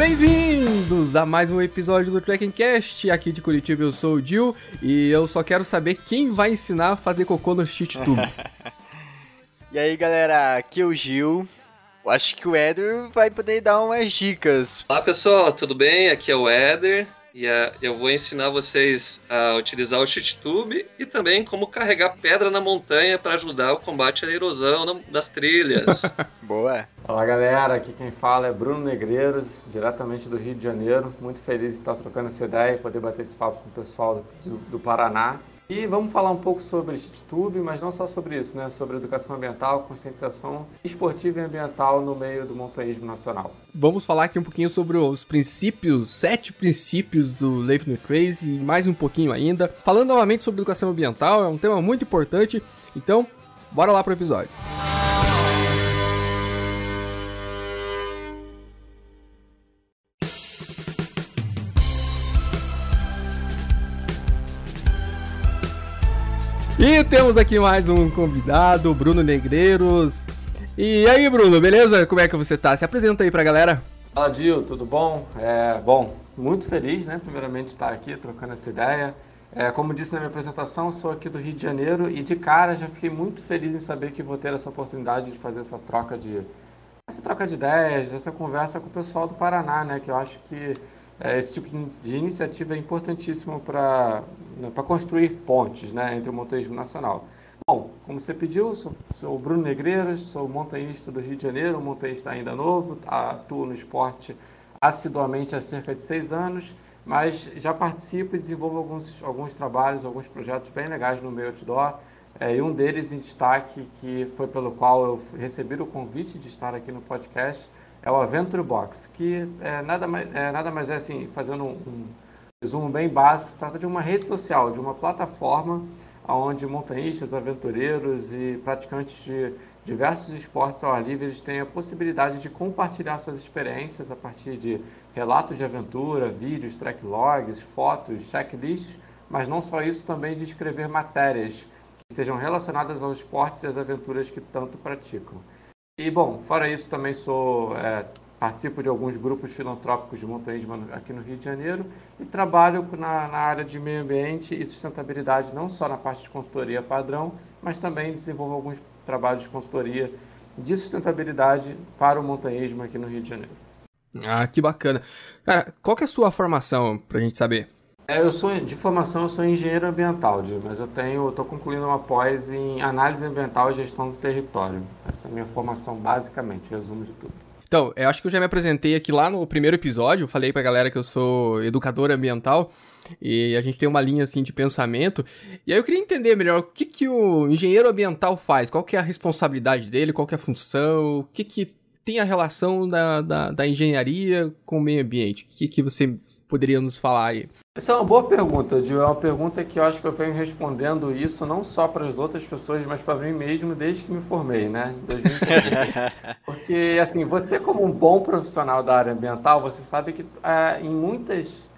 Bem-vindos a mais um episódio do Trekking Cast. Aqui de Curitiba eu sou o Dil e eu só quero saber quem vai ensinar a fazer cocô no shit tube. e aí galera, aqui é o Gil. Eu acho que o Éder vai poder dar umas dicas. Olá pessoal, tudo bem? Aqui é o Éder. E uh, eu vou ensinar vocês a utilizar o tube e também como carregar pedra na montanha para ajudar o combate à erosão das trilhas. Boa! Fala galera, aqui quem fala é Bruno Negreiros, diretamente do Rio de Janeiro. Muito feliz de estar trocando essa ideia e poder bater esse papo com o pessoal do, do Paraná. E vamos falar um pouco sobre Tube, mas não só sobre isso, né? Sobre educação ambiental, conscientização esportiva e ambiental no meio do montanhismo nacional. Vamos falar aqui um pouquinho sobre os princípios, sete princípios do Life Crazy e mais um pouquinho ainda. Falando novamente sobre educação ambiental, é um tema muito importante, então bora lá pro episódio. E temos aqui mais um convidado, Bruno Negreiros. E aí, Bruno, beleza? Como é que você tá? Se apresenta aí pra galera. Fala, Dil, tudo bom? É, bom, muito feliz, né, primeiramente, estar aqui trocando essa ideia. É, como disse na minha apresentação, sou aqui do Rio de Janeiro e de cara já fiquei muito feliz em saber que vou ter essa oportunidade de fazer essa troca de essa troca de ideias, essa conversa com o pessoal do Paraná, né, que eu acho que esse tipo de iniciativa é importantíssimo para construir pontes né, entre o montanhismo nacional. Bom, como você pediu, sou, sou Bruno Negreiras, sou montanhista do Rio de Janeiro, montanhista ainda novo, atuo no esporte assiduamente há cerca de seis anos, mas já participo e desenvolvo alguns, alguns trabalhos, alguns projetos bem legais no meio outdoor, é, e um deles em destaque, que foi pelo qual eu recebi o convite de estar aqui no podcast, é o Aventure Box, que é nada, mais, é, nada mais é assim, fazendo um, um resumo bem básico, se trata de uma rede social, de uma plataforma onde montanhistas, aventureiros e praticantes de diversos esportes ao ar livre têm a possibilidade de compartilhar suas experiências a partir de relatos de aventura, vídeos, track logs, fotos, checklists, mas não só isso, também de escrever matérias que estejam relacionadas aos esportes e às aventuras que tanto praticam. E, bom, fora isso, também sou é, participo de alguns grupos filantrópicos de montanhismo aqui no Rio de Janeiro e trabalho na, na, área de meio ambiente e sustentabilidade, não só na parte de consultoria padrão, mas também desenvolvo alguns trabalhos de consultoria de sustentabilidade para o montanhismo aqui no Rio de Janeiro. Ah, que bacana. Cara, qual que é a sua formação, para a gente saber? É, eu sou de formação, eu sou engenheiro ambiental, mas eu tenho, estou concluindo uma pós em análise ambiental e gestão do território. Essa é a minha formação basicamente, resumo de tudo. Então, eu acho que eu já me apresentei aqui lá no primeiro episódio, falei pra galera que eu sou educador ambiental e a gente tem uma linha assim de pensamento. E aí eu queria entender melhor o que, que o engenheiro ambiental faz, qual que é a responsabilidade dele, qual que é a função, o que, que tem a relação da, da, da engenharia com o meio ambiente. O que, que você poderia nos falar aí? Essa é uma boa pergunta, Gil. É uma pergunta que eu acho que eu venho respondendo isso não só para as outras pessoas, mas para mim mesmo desde que me formei, né? Porque, assim, você como um bom profissional da área ambiental, você sabe que é, em muitas,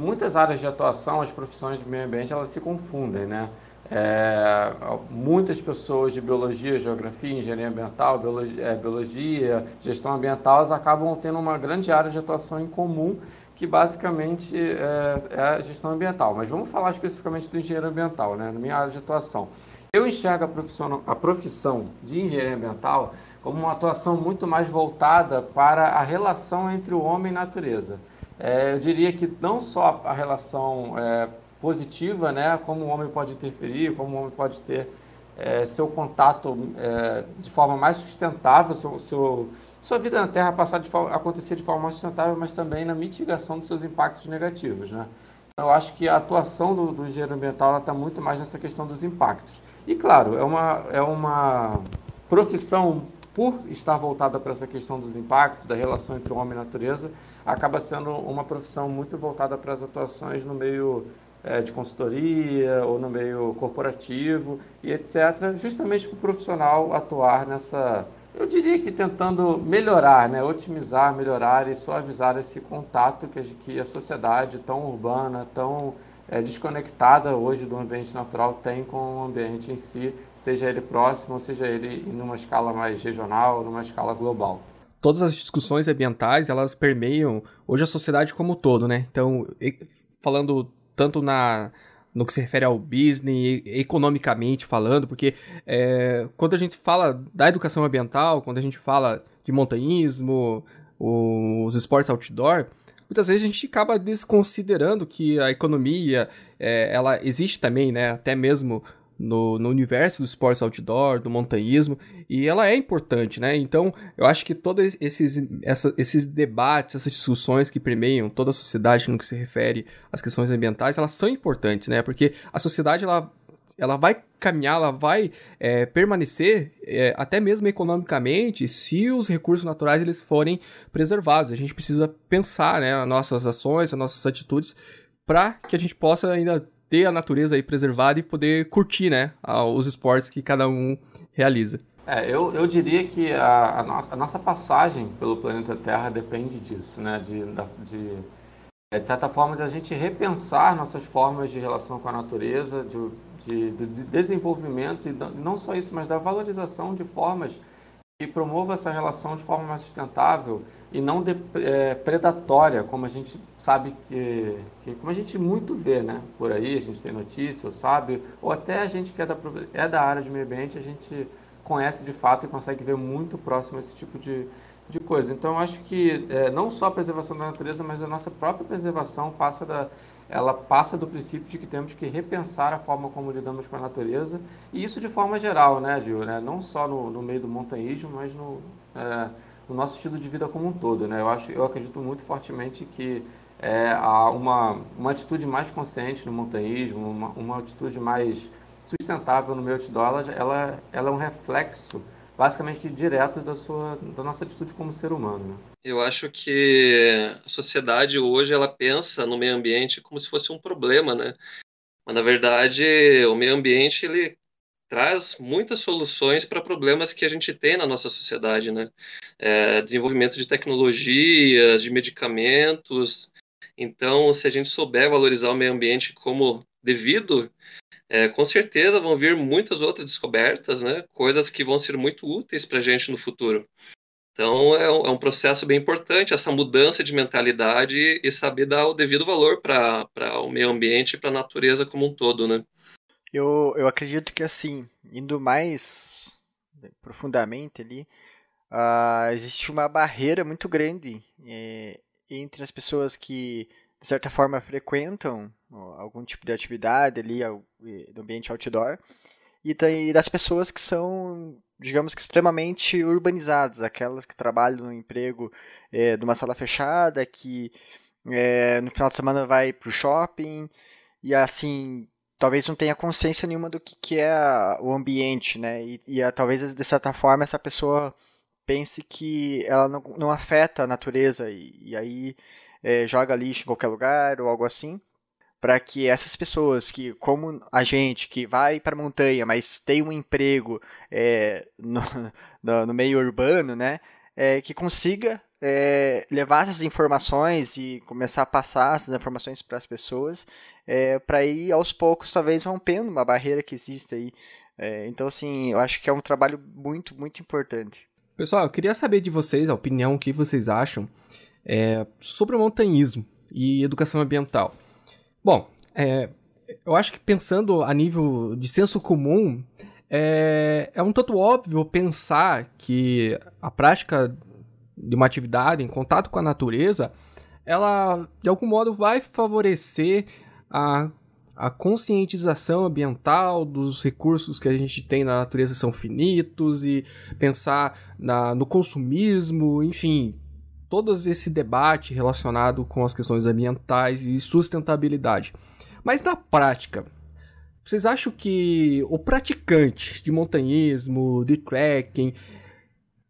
muitas áreas de atuação, as profissões de meio ambiente, elas se confundem, né? É, muitas pessoas de biologia, geografia, engenharia ambiental, biologia, é, biologia, gestão ambiental, elas acabam tendo uma grande área de atuação em comum que basicamente é, é, a gestão ambiental. Mas vamos falar especificamente do engenheiro ambiental, né, na minha área de atuação. Eu enxergo a profissão, a profissão de engenharia ambiental como uma atuação muito mais voltada para a relação entre o homem e a natureza. É, eu diria que não só a relação é, positiva, né, como o homem pode interferir, como o homem pode ter é, seu contato é, de forma mais sustentável, seu, seu sua vida na Terra passar de acontecer de forma sustentável, mas também na mitigação dos seus impactos negativos. Né? Então, eu acho que a atuação do, do engenheiro ambiental está muito mais nessa questão dos impactos. E, claro, é uma, é uma profissão, por estar voltada para essa questão dos impactos, da relação entre o homem e a natureza, acaba sendo uma profissão muito voltada para as atuações no meio é, de consultoria ou no meio corporativo e etc., justamente para o profissional atuar nessa eu diria que tentando melhorar, né, otimizar, melhorar e suavizar esse contato que a, que a sociedade tão urbana, tão é, desconectada hoje do ambiente natural tem com o ambiente em si, seja ele próximo ou seja ele em uma escala mais regional, numa escala global. todas as discussões ambientais, elas permeiam hoje a sociedade como um todo, né? Então, falando tanto na no que se refere ao business, economicamente falando, porque é, quando a gente fala da educação ambiental, quando a gente fala de montanhismo, os esportes outdoor, muitas vezes a gente acaba desconsiderando que a economia, é, ela existe também, né? Até mesmo no, no universo do esportes outdoor, do montanhismo, e ela é importante, né? Então, eu acho que todos esses, essa, esses debates, essas discussões que permeiam toda a sociedade no que se refere às questões ambientais, elas são importantes, né? Porque a sociedade, ela, ela vai caminhar, ela vai é, permanecer, é, até mesmo economicamente, se os recursos naturais eles forem preservados. A gente precisa pensar, né, as nossas ações, as nossas atitudes, para que a gente possa ainda ter a natureza aí preservada e poder curtir, né, os esportes que cada um realiza. É, eu, eu diria que a, a, nossa, a nossa passagem pelo planeta Terra depende disso, né, de, de, é, de certa forma, de a gente repensar nossas formas de relação com a natureza, de, de, de desenvolvimento, e não só isso, mas da valorização de formas que promovam essa relação de forma mais sustentável e não de, é, predatória, como a gente sabe que, que, como a gente muito vê, né? Por aí a gente tem notícias, sabe, ou até a gente que é da, é da área de meio ambiente, a gente conhece de fato e consegue ver muito próximo esse tipo de, de coisa. Então, eu acho que é, não só a preservação da natureza, mas a nossa própria preservação passa da, ela passa do princípio de que temos que repensar a forma como lidamos com a natureza, e isso de forma geral, né, Gil? Né? Não só no, no meio do montanhismo, mas no, é, no nosso estilo de vida como um todo. Né? Eu, acho, eu acredito muito fortemente que é, há uma, uma atitude mais consciente no montanhismo, uma, uma atitude mais sustentável no meio outdoor, ela, ela, é um reflexo basicamente direto da, sua, da nossa atitude como ser humano. Né? Eu acho que a sociedade hoje ela pensa no meio ambiente como se fosse um problema, né? Mas na verdade o meio ambiente ele traz muitas soluções para problemas que a gente tem na nossa sociedade, né? É, desenvolvimento de tecnologias, de medicamentos. Então, se a gente souber valorizar o meio ambiente como devido, é, com certeza vão vir muitas outras descobertas, né? Coisas que vão ser muito úteis para a gente no futuro. Então, é um, é um, processo bem importante essa mudança de mentalidade e saber dar o devido valor para o meio ambiente e para a natureza como um todo, né? Eu, eu acredito que, assim, indo mais profundamente ali, uh, existe uma barreira muito grande é, entre as pessoas que, de certa forma, frequentam algum tipo de atividade ali no ambiente outdoor e, das pessoas que são, digamos que, extremamente urbanizadas, aquelas que trabalham no emprego é, de uma sala fechada, que é, no final de semana vai para o shopping e, assim, talvez não tenha consciência nenhuma do que, que é o ambiente, né? E, e talvez, de certa forma, essa pessoa pense que ela não, não afeta a natureza e, e aí é, joga lixo em qualquer lugar ou algo assim, para que essas pessoas que, como a gente, que vai para a montanha, mas tem um emprego é, no, no, meio urbano, né? É, que consiga é, levar essas informações e começar a passar essas informações para as pessoas é, para ir aos poucos, talvez rompendo uma barreira que existe aí. É, então, assim, eu acho que é um trabalho muito, muito importante. Pessoal, eu queria saber de vocês a opinião, o que vocês acham é, sobre o montanhismo e educação ambiental. Bom, é, eu acho que pensando a nível de senso comum, é, é um tanto óbvio pensar que a prática de uma atividade em contato com a natureza, ela de algum modo vai favorecer a, a conscientização ambiental dos recursos que a gente tem na natureza são finitos e pensar na, no consumismo, enfim, todo esse debate relacionado com as questões ambientais e sustentabilidade. Mas na prática, vocês acham que o praticante de montanhismo, de trekking,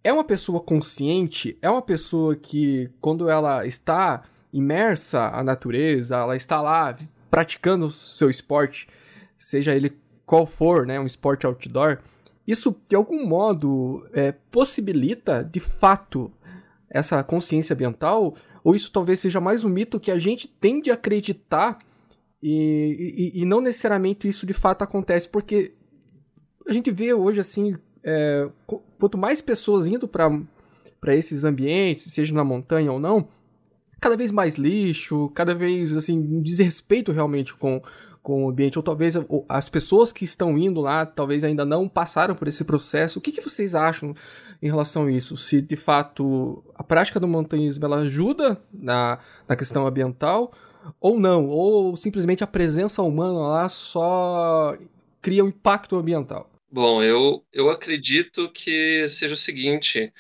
é uma pessoa consciente? É uma pessoa que, quando ela está imersa à natureza, ela está lá praticando o seu esporte, seja ele qual for, né, um esporte outdoor, isso de algum modo é, possibilita de fato essa consciência ambiental? Ou isso talvez seja mais um mito que a gente tende a acreditar e, e, e não necessariamente isso de fato acontece? Porque a gente vê hoje assim, é, quanto mais pessoas indo para esses ambientes, seja na montanha ou não, cada vez mais lixo, cada vez assim, um desrespeito realmente com, com o ambiente, ou talvez as pessoas que estão indo lá, talvez ainda não passaram por esse processo. O que, que vocês acham em relação a isso? Se de fato a prática do montanhismo ela ajuda na, na questão ambiental ou não, ou simplesmente a presença humana lá só cria um impacto ambiental? Bom, eu, eu acredito que seja o seguinte,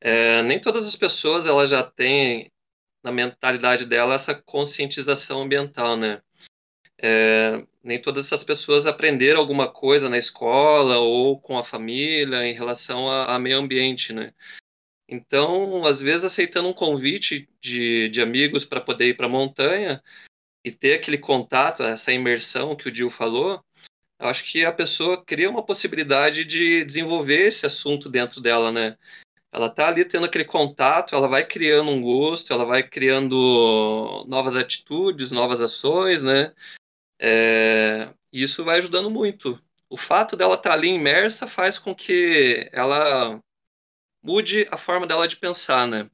é, nem todas as pessoas elas já têm na mentalidade dela essa conscientização ambiental, né? É, nem todas essas pessoas aprenderam alguma coisa na escola ou com a família em relação a, meio ambiente, né? Então, às vezes, aceitando um convite de, de amigos para poder ir para a montanha e ter aquele contato, essa imersão que o Dil falou, eu acho que a pessoa cria uma possibilidade de desenvolver esse assunto dentro dela, né? ela tá ali tendo aquele contato, ela vai criando um gosto, ela vai criando novas atitudes, novas ações, né? É, isso vai ajudando muito. O fato dela estar tá ali imersa faz com que ela mude a forma dela de pensar, né?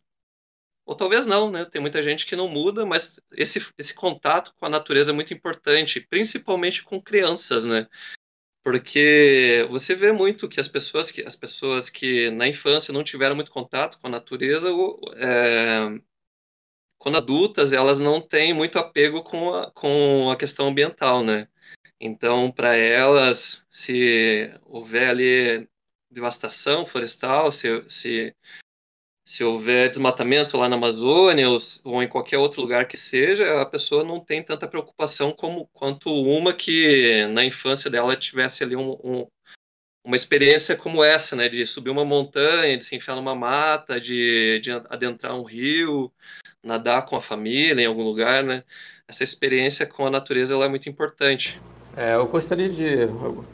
Ou talvez não, né? Tem muita gente que não muda, mas esse, esse contato com a natureza é muito importante, principalmente com crianças, né? porque você vê muito que as pessoas que as pessoas que na infância não tiveram muito contato com a natureza é, quando adultas elas não têm muito apego com a, com a questão ambiental né? Então para elas se houver ali devastação florestal se, se se houver desmatamento lá na Amazônia ou, ou, em qualquer outro lugar que seja, a pessoa não tem tanta preocupação como quanto uma que na infância dela tivesse ali um, um, uma experiência como essa, né, de subir uma montanha, de se enfiar numa mata, de, de adentrar um rio, nadar com a família em algum lugar, né? Essa experiência com a natureza ela é muito importante. É, eu gostaria de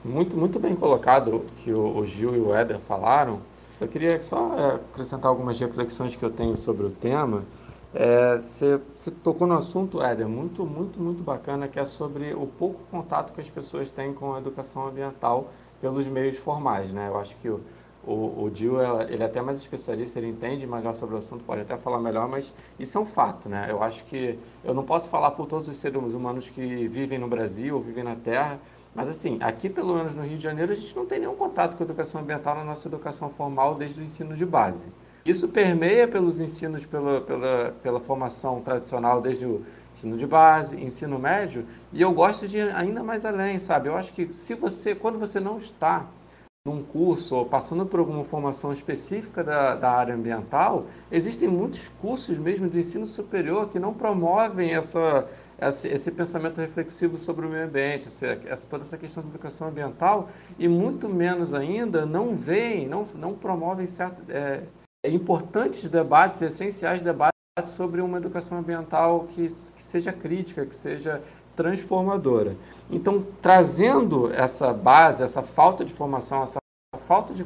muito muito bem colocado que o, o Gil e o Éder falaram eu queria só é, acrescentar algumas reflexões que eu tenho sobre o tema. É, você, você, tocou no assunto, Éder, muito, muito, muito bacana, que é sobre o pouco contato que as pessoas têm com a educação ambiental pelos meios formais, né? Eu acho que o, o, o Gil, ele é até mais especialista, ele entende melhor sobre o assunto, pode até falar melhor, mas isso é um fato, né? Eu acho que eu não posso falar por todos os seres humanos que vivem no Brasil, vivem na Terra, mas assim, aqui pelo menos no Rio de Janeiro, a gente não tem nenhum contato com a educação ambiental na nossa educação formal desde o ensino de base. Isso permeia pelos ensinos, pela, pela, pela formação tradicional desde o ensino de base, ensino médio, e eu gosto de ir ainda mais além, sabe? Eu acho que se você, quando você não está num curso ou passando por alguma formação específica da, da área ambiental, existem muitos cursos mesmo do ensino superior que não promovem essa, esse, esse, pensamento reflexivo sobre o meio ambiente, essa, essa, toda essa questão de educação ambiental, e muito menos ainda não veem, não, não promovem certo, é, importantes debates, essenciais debates sobre uma educação ambiental que, que seja crítica, que seja transformadora. Então, trazendo essa base, essa falta de formação, essa falta de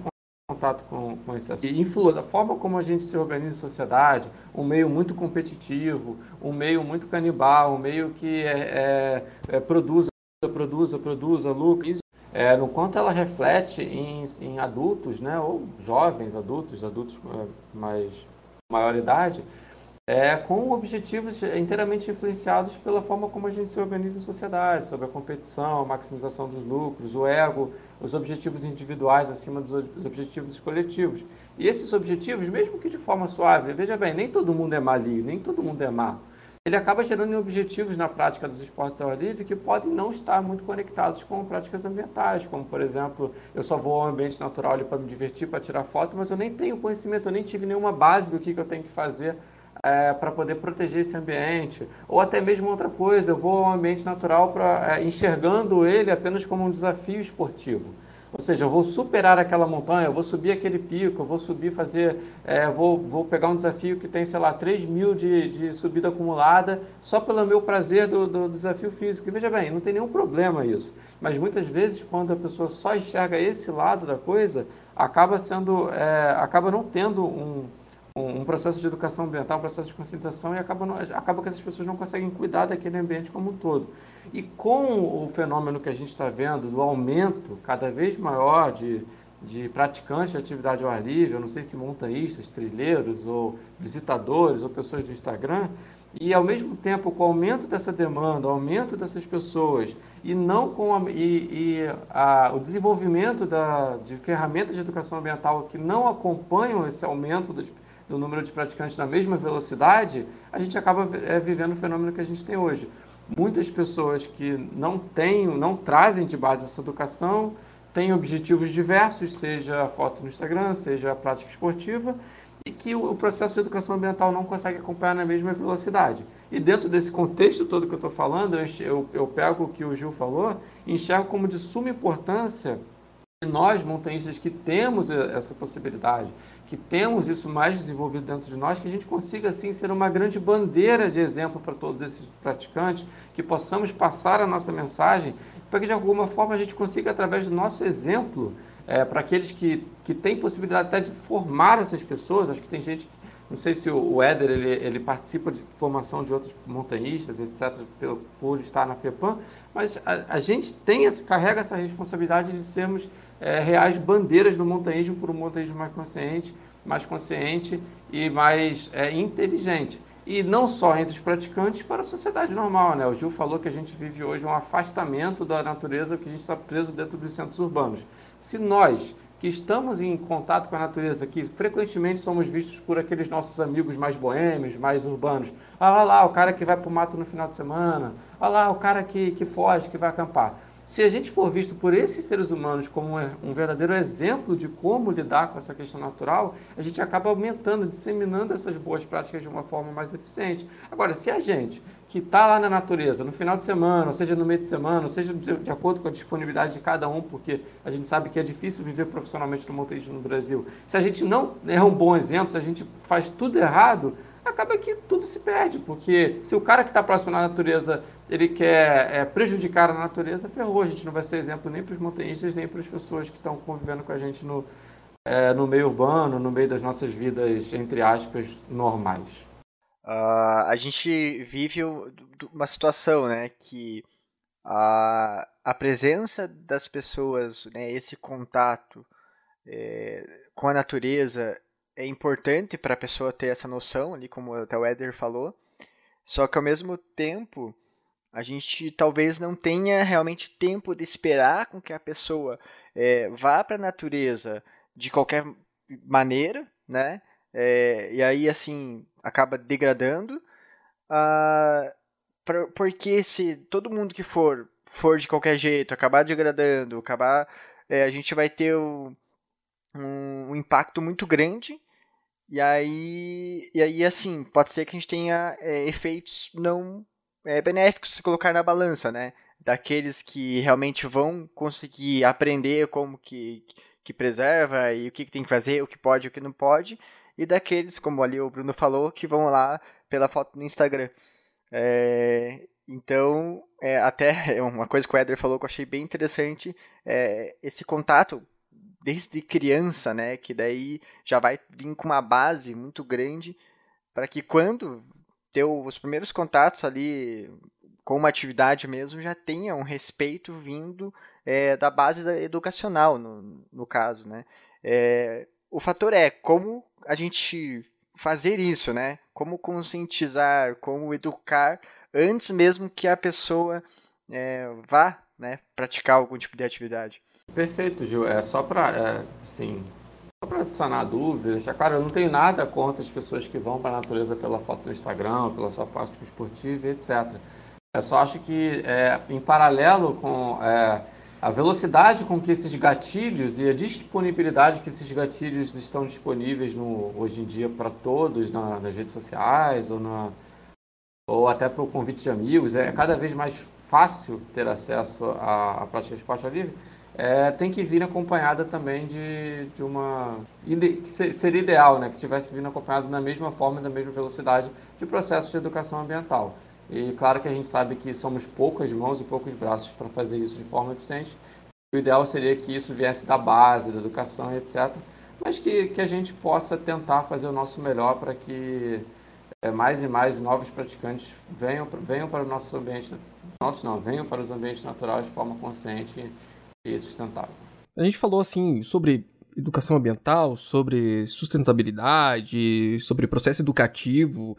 contato com, com esse assunto. E influi da forma como a gente se organiza em sociedade, um meio muito competitivo, um meio muito canibal, um meio que é, é, é, produza, produza, produza, lucra. É, no quanto ela reflete em, em adultos, né, ou jovens adultos, adultos é, mais maior idade, é, com objetivos inteiramente influenciados pela forma como a gente se organiza em sociedade, sobre a competição, a maximização dos lucros, o ego, os objetivos individuais acima dos objetivos coletivos. E esses objetivos, mesmo que de forma suave, veja bem, nem todo mundo é maligno, nem todo mundo é má. Ele acaba gerando objetivos na prática dos esportes ao ar livre que podem não estar muito conectados com práticas ambientais, como, por exemplo, eu só vou ao ambiente natural para me divertir, para tirar foto, mas eu nem tenho conhecimento, eu nem tive nenhuma base do que, que eu tenho que fazer é, para poder proteger esse ambiente. Ou até mesmo outra coisa, eu vou ao ambiente natural para é, enxergando ele apenas como um desafio esportivo. Ou seja, eu vou superar aquela montanha, eu vou subir aquele pico, eu vou subir, fazer, é, vou, vou pegar um desafio que tem, sei lá, 3 mil de, de subida acumulada, só pelo meu prazer do, do desafio físico. E veja bem, não tem nenhum problema isso. Mas muitas vezes, quando a pessoa só enxerga esse lado da coisa, acaba sendo, é, acaba não tendo um, um processo de educação ambiental, um processo de conscientização e acaba, acaba que essas pessoas não conseguem cuidar daquele ambiente como um todo. E com o fenômeno que a gente está vendo do aumento cada vez maior de, de praticantes de atividade ao ar livre, eu não sei se montanhistas, trilheiros ou visitadores ou pessoas do Instagram, e ao mesmo tempo com o aumento dessa demanda, o aumento dessas pessoas e não com a, e, e a, o desenvolvimento da, de ferramentas de educação ambiental que não acompanham esse aumento dos, do número de praticantes na mesma velocidade, a gente acaba é, vivendo o fenômeno que a gente tem hoje. Muitas pessoas que não têm, não trazem de base essa educação, têm objetivos diversos, seja foto no Instagram, seja prática esportiva, e que o processo de educação ambiental não consegue acompanhar na mesma velocidade. E dentro desse contexto todo que eu estou falando, eu, eu, eu, pego o que o Gil falou e enxergo como de suma importância nós, montanhistas, que temos essa possibilidade, que temos isso mais desenvolvido dentro de nós, que a gente consiga, assim, ser uma grande bandeira de exemplo para todos esses praticantes, que possamos passar a nossa mensagem, para que de alguma forma a gente consiga, através do nosso exemplo, é, para aqueles que, que têm possibilidade até de formar essas pessoas, acho que tem gente, não sei se o, Éder ele, ele participa de formação de outros montanhistas, etc., pelo, por estar na FEPAM, mas a, a gente tem esse, carrega essa responsabilidade de sermos é, reais bandeiras do montanhismo por um montanhismo mais consciente, mais consciente e mais é, inteligente. E não só entre os praticantes, para a sociedade normal. Né? O Gil falou que a gente vive hoje um afastamento da natureza, que a gente está preso dentro dos centros urbanos. Se nós, que estamos em contato com a natureza, que frequentemente somos vistos por aqueles nossos amigos mais boêmios, mais urbanos, ah, olha lá o cara que vai para o mato no final de semana, olha lá o cara que, que foge, que vai acampar. Se a gente for visto por esses seres humanos como um verdadeiro exemplo de como lidar com essa questão natural, a gente acaba aumentando, disseminando essas boas práticas de uma forma mais eficiente. Agora, se a gente que está lá na natureza, no final de semana, ou seja no meio de semana, ou seja de, acordo com a disponibilidade de cada um, porque a gente sabe que é difícil viver profissionalmente no montanhismo no Brasil. Se a gente não é um bom exemplo, se a gente faz tudo errado, acaba que tudo se perde, porque se o cara que está próximo à natureza ele quer é, prejudicar a natureza, ferrou. A gente não vai ser exemplo nem para os montanhistas, nem para as pessoas que estão convivendo com a gente no, é, no meio urbano, no meio das nossas vidas, entre aspas, normais. Uh, a gente vive uma situação né, que a, a presença das pessoas, né, esse contato é, com a natureza é importante para a pessoa ter essa noção, ali como até o Eder falou, só que ao mesmo tempo a gente talvez não tenha realmente tempo de esperar com que a pessoa é, vá para a natureza de qualquer maneira, né? É, e aí, assim, acaba degradando. Uh, porque se todo mundo que for for de qualquer jeito, acabar degradando, acabar, é, a gente vai ter um, um, um, impacto muito grande. E aí, e aí, assim, pode ser que a gente tenha é, efeitos não é, benéficos se colocar na balança, né? Daqueles que realmente vão conseguir aprender como que, que preserva e o que, que tem que fazer, o que pode e o que não pode, e daqueles, como ali o Bruno falou, que vão lá pela foto no Instagram. É, então, é, até uma coisa que o Eder falou que eu achei bem interessante, é esse contato desde criança, né, que daí já vai vir com uma base muito grande para que quando ter os primeiros contatos ali com uma atividade mesmo já tenha um respeito vindo é, da base educacional, no, no caso, né? É, o fator é como a gente fazer isso, né? Como conscientizar, como educar antes mesmo que a pessoa é, vá né, praticar algum tipo de atividade. Perfeito, Gil. É só para, é, sim, só para sanar dúvidas, deixar claro, eu não tenho nada contra as pessoas que vão para a natureza pela foto no Instagram, pela sua prática esportiva, etc. Eu só acho que, é, em paralelo com é, a velocidade com que esses gatilhos e a disponibilidade que esses gatilhos estão disponíveis no, hoje em dia para todos na, nas redes sociais ou, na, ou até para o convite de amigos, é cada vez mais fácil ter acesso à, à prática de esporte livre é, tem que vir acompanhada também de, de uma. seria ideal, né? Que tivesse vindo acompanhado na mesma forma, na mesma velocidade de processos de educação ambiental. E claro que a gente sabe que somos poucas mãos e poucos braços para fazer isso de forma eficiente. O ideal seria que isso viesse da base, da educação etc. Mas que, que a gente possa tentar fazer o nosso melhor para que é, mais e mais novos praticantes venham, venham para o nosso ambiente, nosso não, venham para os ambientes naturais de forma consciente e sustentável. A gente falou assim sobre educação ambiental, sobre sustentabilidade, sobre processo educativo,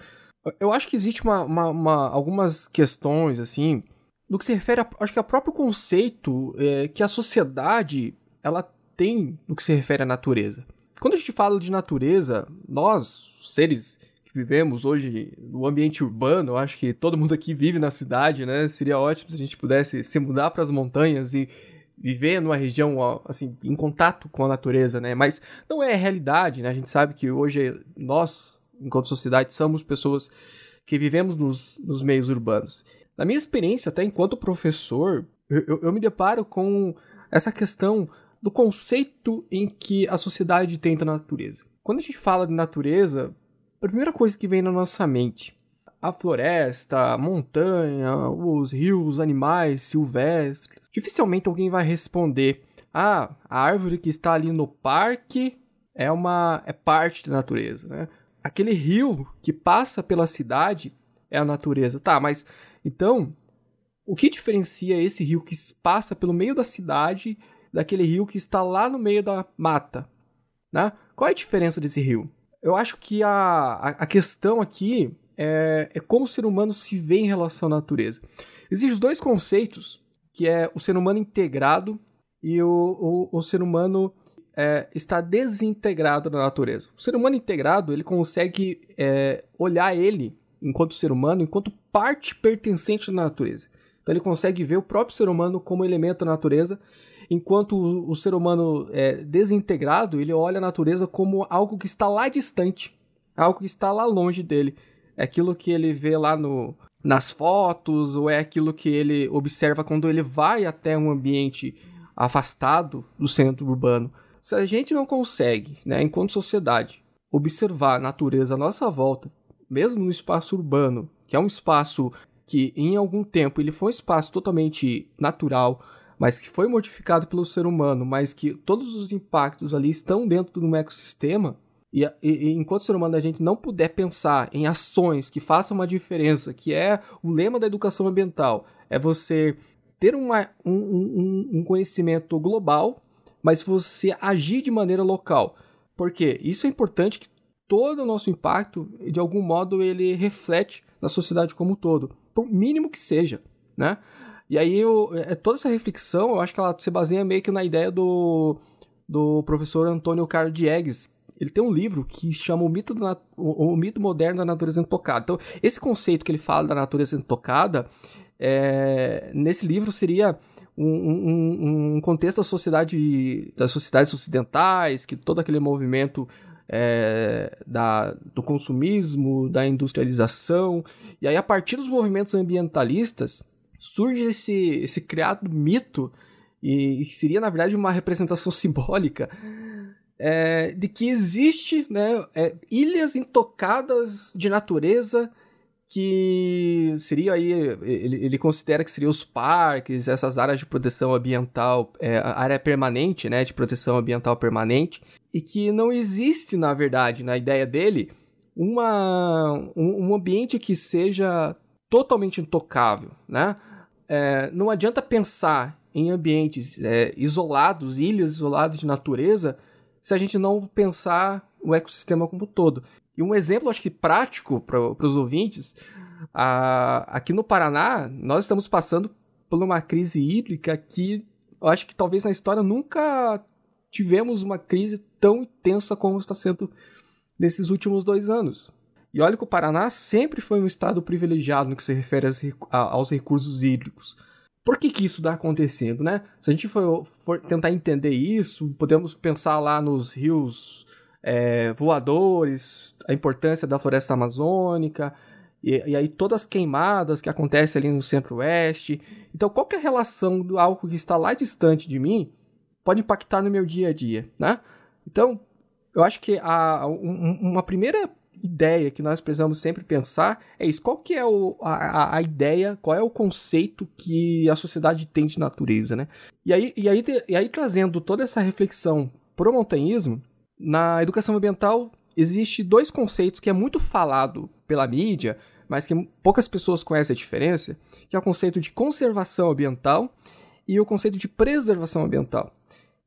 eu acho que existe uma, uma, uma, algumas questões, assim, no que se refere, a, acho que ao próprio conceito é, que a sociedade, ela tem no que se refere à natureza. Quando a gente fala de natureza, nós, seres que vivemos hoje no ambiente urbano, eu acho que todo mundo aqui vive na cidade, né? Seria ótimo se a gente pudesse se mudar para as montanhas e viver numa região assim em contato com a natureza, né? Mas não é a realidade, né? A gente sabe que hoje nós, enquanto sociedade, somos pessoas que vivemos nos, nos meios urbanos. Na minha experiência, até enquanto professor, eu, eu me deparo com essa questão do conceito em que a sociedade tenta a natureza. Quando a gente fala de natureza, a primeira coisa que vem na nossa mente, a floresta, a montanha, os rios, os animais silvestres. Dificilmente alguém vai responder: "Ah, a árvore que está ali no parque é uma é parte da natureza", né? Aquele rio que passa pela cidade é a natureza. Tá, mas então o que diferencia esse rio que passa pelo meio da cidade daquele rio que está lá no meio da mata, né? Qual é a diferença desse rio? Eu acho que a, a, questão aqui é, é como o ser humano se vê em relação à natureza. Existem dois conceitos, que é o ser humano integrado e o, o, o ser humano é, está desintegrado na natureza. O ser humano integrado, ele consegue é, olhar ele, enquanto ser humano, enquanto parte pertencente da natureza. Então ele consegue ver o próprio ser humano como elemento da natureza enquanto o, o ser humano é desintegrado, ele olha a natureza como algo que está lá distante, algo que está lá longe dele. É aquilo que ele vê lá no, nas fotos, ou é aquilo que ele observa quando ele vai até um ambiente afastado do centro urbano. Se a gente não consegue, né, enquanto sociedade, observar a natureza à nossa volta, mesmo no espaço urbano, que é um espaço que em algum tempo ele foi um espaço totalmente natural, mas que foi modificado pelo ser humano, mas que todos os impactos ali estão dentro de um ecossistema, e, e, enquanto ser humano a gente não puder pensar em ações que façam uma diferença, que é o lema da educação ambiental, é você ter uma, um, um, um conhecimento global, mas você agir de maneira local. Porque isso é importante que todo o nosso impacto, de algum modo, ele reflete na sociedade como um todo, por mínimo que seja, né? E aí, eu, é, toda essa reflexão, eu acho que ela se baseia meio que na ideia do, do professor Antônio Carlos Diegues. Ele tem um livro que chama o mito, do, o, mito Moderno da Natureza Intocada. Então, esse conceito que ele fala da natureza intocada, é, nesse livro seria um, um, um, contexto da sociedade, das sociedades ocidentais, que todo aquele movimento é, da, do consumismo, da industrialização, e aí a partir dos movimentos ambientalistas, surge esse, esse criado mito, e que seria na verdade uma representação simbólica, é, de que existe né, é, ilhas intocadas de natureza que seria aí, ele, ele, considera que seriam os parques, essas áreas de proteção ambiental, é, área permanente, né, de proteção ambiental permanente, e que não existe, na verdade, na ideia dele, uma, um, um ambiente que seja totalmente intocável, né? é, não adianta pensar em ambientes é, isolados, ilhas isoladas de natureza, se a gente não pensar o ecossistema como um todo. E um exemplo, acho que prático para os ouvintes, a, aqui no Paraná, nós estamos passando por uma crise hídrica que eu acho que talvez na história nunca tivemos uma crise tão intensa como está sendo nesses últimos dois anos. E olha que o Paraná sempre foi um estado privilegiado no que se refere aos recursos hídricos. Por que, que isso está acontecendo, né? Se a gente for, for, tentar entender isso, podemos pensar lá nos rios é, voadores, a importância da floresta amazônica, e, e, aí todas as queimadas que acontecem ali no centro-oeste. Então, qual é a relação do algo que está lá distante de mim pode impactar no meu dia a dia, né? Então, eu acho que a, um, uma primeira ideia que nós precisamos sempre pensar é isso. Qual que é o, a, a ideia, qual é o conceito que a sociedade tem de natureza, né? E aí, e aí, e aí trazendo toda essa reflexão pro montanhismo, na educação ambiental existe dois conceitos que é muito falado pela mídia, mas que poucas pessoas conhecem a diferença, que é o conceito de conservação ambiental e o conceito de preservação ambiental.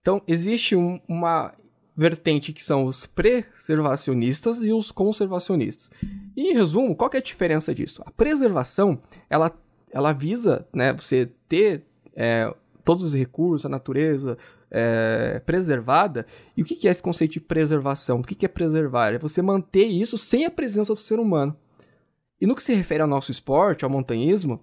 Então, existe um, uma vertente que são os preservacionistas e os conservacionistas. E, em resumo, qual é a diferença disso? A preservação, ela, ela visa né, você ter é, todos os recursos, a natureza é, preservada. E o que é esse conceito de preservação? O que é preservar? É você manter isso sem a presença do ser humano. E no que se refere ao nosso esporte, ao montanhismo,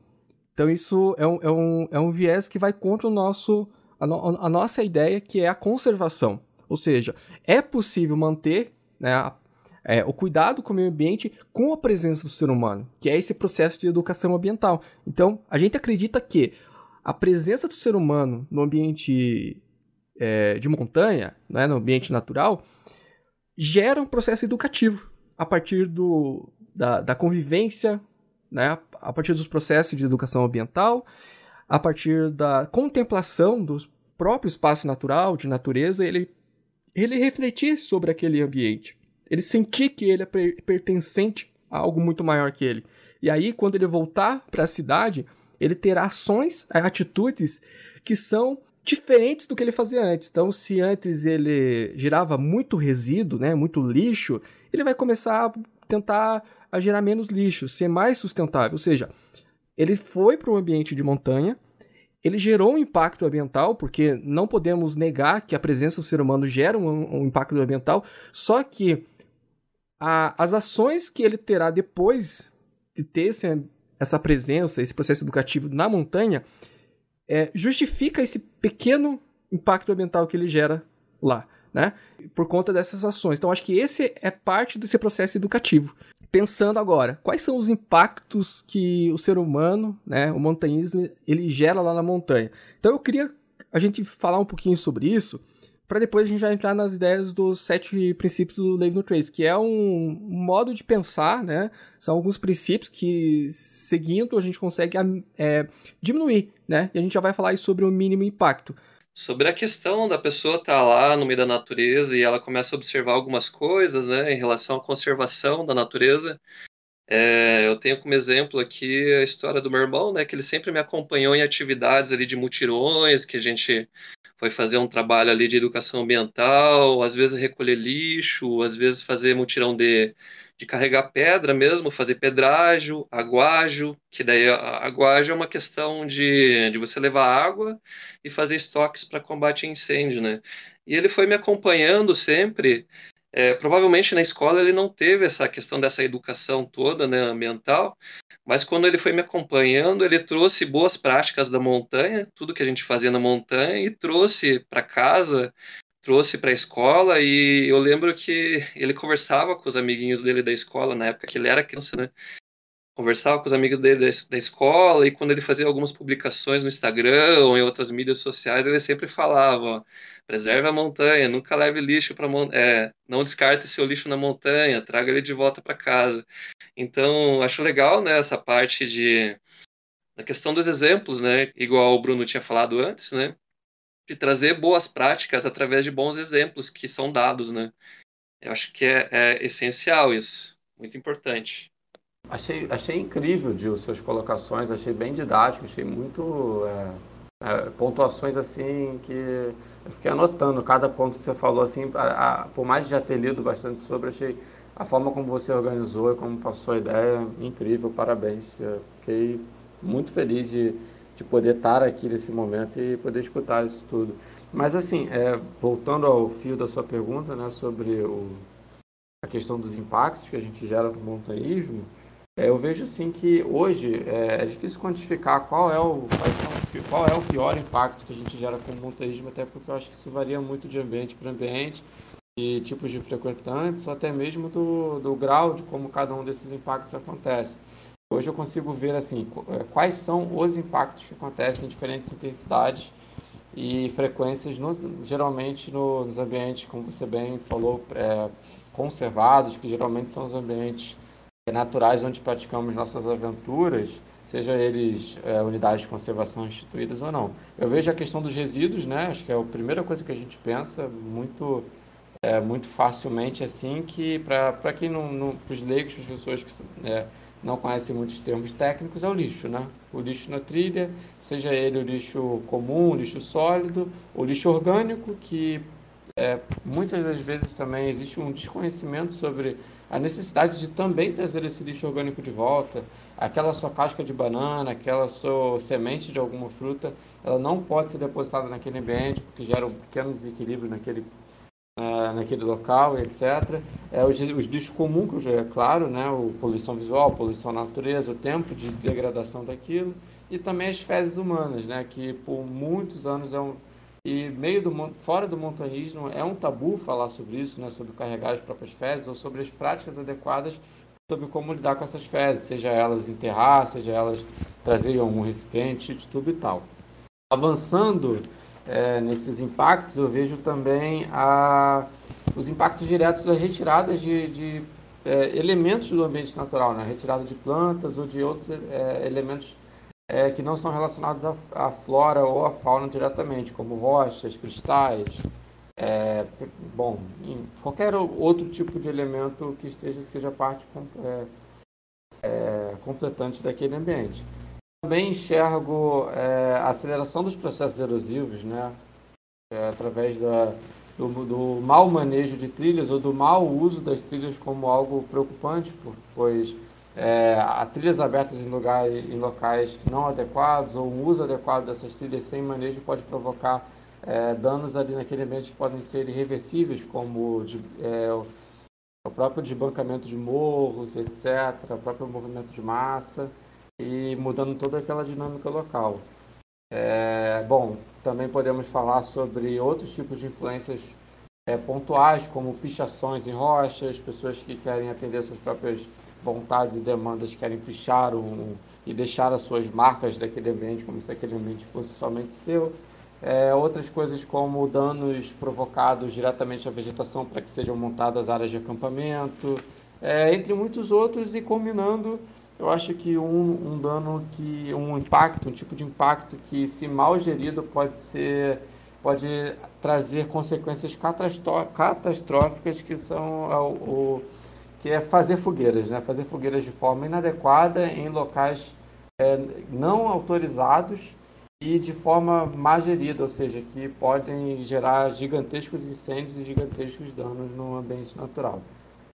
então isso é um, é um, é um viés que vai contra o nosso, a, no, a nossa ideia, que é a conservação. Ou seja, é possível manter né, é, o cuidado com o meio ambiente com a presença do ser humano, que é esse processo de educação ambiental. Então, a gente acredita que a presença do ser humano no ambiente é, de montanha, né, no ambiente natural, gera um processo educativo a partir do, da, da convivência, né, a partir dos processos de educação ambiental, a partir da contemplação do próprio espaço natural, de natureza, ele ele refletir sobre aquele ambiente. Ele sentir que ele é pertencente a algo muito maior que ele. E aí, quando ele voltar para a cidade, ele terá ações, atitudes que são diferentes do que ele fazia antes. Então, se antes ele gerava muito resíduo, né, muito lixo, ele vai começar a tentar a gerar menos lixo, ser mais sustentável. Ou seja, ele foi para um ambiente de montanha, ele gerou um impacto ambiental, porque não podemos negar que a presença do ser humano gera um, um impacto ambiental, só que a, as ações que ele terá depois de ter esse, essa presença, esse processo educativo na montanha, é, justifica esse pequeno impacto ambiental que ele gera lá, né? Por conta dessas ações. Então, acho que esse é parte desse processo educativo pensando agora, quais são os impactos que o ser humano, né, o montanhismo, ele gera lá na montanha. Então eu queria a gente falar um pouquinho sobre isso, para depois a gente já entrar nas ideias dos sete princípios do no Trace, que é um modo de pensar, né? São alguns princípios que, seguindo, a gente consegue é, diminuir, né? E a gente já vai falar sobre o mínimo impacto. Sobre a questão da pessoa estar tá lá no meio da natureza e ela começa a observar algumas coisas, né, em relação à conservação da natureza. É, eu tenho como exemplo aqui a história do meu irmão, né, que ele sempre me acompanhou em atividades ali de mutirões, que a gente foi fazer um trabalho ali de educação ambiental, às vezes recolher lixo, às vezes fazer mutirão de de carregar pedra mesmo, fazer pedágio, aguágio, que daí a aguágio é uma questão de, de você levar água e fazer estoques para combate a incêndio, né? E ele foi me acompanhando sempre. É, provavelmente na escola ele não teve essa questão dessa educação toda, né, ambiental, mas quando ele foi me acompanhando, ele trouxe boas práticas da montanha, tudo que a gente fazia na montanha, e trouxe para casa trouxe para a escola e eu lembro que ele conversava com os amiguinhos dele da escola na época que ele era criança, né? Conversava com os amigos dele da, escola e quando ele fazia algumas publicações no Instagram ou em outras mídias sociais, ele sempre falava: ó, preserve a montanha, nunca leve lixo para é, não descarte seu lixo na montanha, traga ele de volta para casa. Então, acho legal, né, essa parte de da questão dos exemplos, né? Igual o Bruno tinha falado antes, né? de trazer boas práticas através de bons exemplos que são dados, né? Eu acho que é, é essencial isso, muito importante. Achei, achei incrível, Gil, suas colocações, achei bem didático, achei muito é, é, pontuações assim que eu fiquei anotando cada ponto que você falou assim, a, a, por mais de já ter lido bastante sobre, achei a forma como você organizou e como passou a ideia incrível, parabéns. Eu fiquei muito feliz de de poder estar aqui nesse momento e poder escutar isso tudo. Mas assim, é, voltando ao fio da sua pergunta, né, sobre o, a questão dos impactos que a gente gera no montanhismo, eu vejo assim que hoje é, é, difícil quantificar qual é o qual é o pior impacto que a gente gera com o montanhismo, até porque eu acho que isso varia muito de ambiente para ambiente e tipos de frequentantes, ou até mesmo do, do grau de como cada um desses impactos acontece. Hoje eu consigo ver assim é, quais são os impactos que acontecem em diferentes intensidades e frequências, no, geralmente no, nos ambientes, como você bem falou, é, conservados, que geralmente são os ambientes naturais onde praticamos nossas aventuras, seja eles é, unidades de conservação instituídas ou não. Eu vejo a questão dos resíduos, né? Acho que é a primeira coisa que a gente pensa muito é, muito facilmente assim que para quem não, não para os leigos, para as pessoas que é, não conhece muitos termos técnicos, é o lixo, né? O lixo na trilha, seja ele o lixo comum, o lixo sólido, o lixo orgânico, que é, muitas das vezes também existe um desconhecimento sobre a necessidade de também trazer esse lixo orgânico de volta. Aquela sua casca de banana, aquela sua semente de alguma fruta, ela não pode ser depositada naquele ambiente porque gera um pequeno desequilíbrio naquele, uh, naquele local, etc. É, os, os lixos comuns, é claro, né, o poluição visual, poluição na natureza, o tempo de degradação daquilo, e também as fezes humanas, né, que por muitos anos é um e meio do fora do montanhismo é um tabu falar sobre isso, né, sobre carregar as próprias fezes ou sobre as práticas adequadas sobre como lidar com essas fezes, seja elas enterrar, seja elas trazer um recipiente de tubo e tal. Avançando é, nesses impactos, eu vejo também a, os impactos diretos das retiradas de, de é, elementos do ambiente natural, né? retirada de plantas ou de outros é, elementos é, que não estão relacionados à, à, flora ou à fauna diretamente, como rochas, cristais, é, bom, qualquer outro tipo de elemento que esteja que seja parte é, é, completante daquele ambiente. Também enxergo é, a aceleração dos processos erosivos, né, é, através da, do, do mau manejo de trilhas ou do mau uso das trilhas como algo preocupante, pois é, a trilhas abertas em, lugar, em locais não adequados ou um uso adequado dessas trilhas sem manejo pode provocar é, danos ali naquele ambiente que podem ser irreversíveis, como de, é, o próprio desbancamento de morros, etc., o próprio movimento de massa e mudando toda aquela dinâmica local. É, bom, também podemos falar sobre outros tipos de influências é, pontuais, como pichações em rochas, pessoas que querem atender suas próprias vontades e demandas querem pichar um, e deixar as suas marcas daquele ambiente como se aquele ambiente fosse somente seu. É, outras coisas como danos provocados diretamente à vegetação para que sejam montadas áreas de acampamento, é, entre muitos outros e combinando, eu acho que um, um dano que um impacto, um tipo de impacto que se mal gerido pode ser pode trazer consequências catastróficas que são o, o que é fazer fogueiras, né? fazer fogueiras de forma inadequada em locais é, não autorizados e de forma má gerida, ou seja, que podem gerar gigantescos incêndios e gigantescos danos no ambiente natural.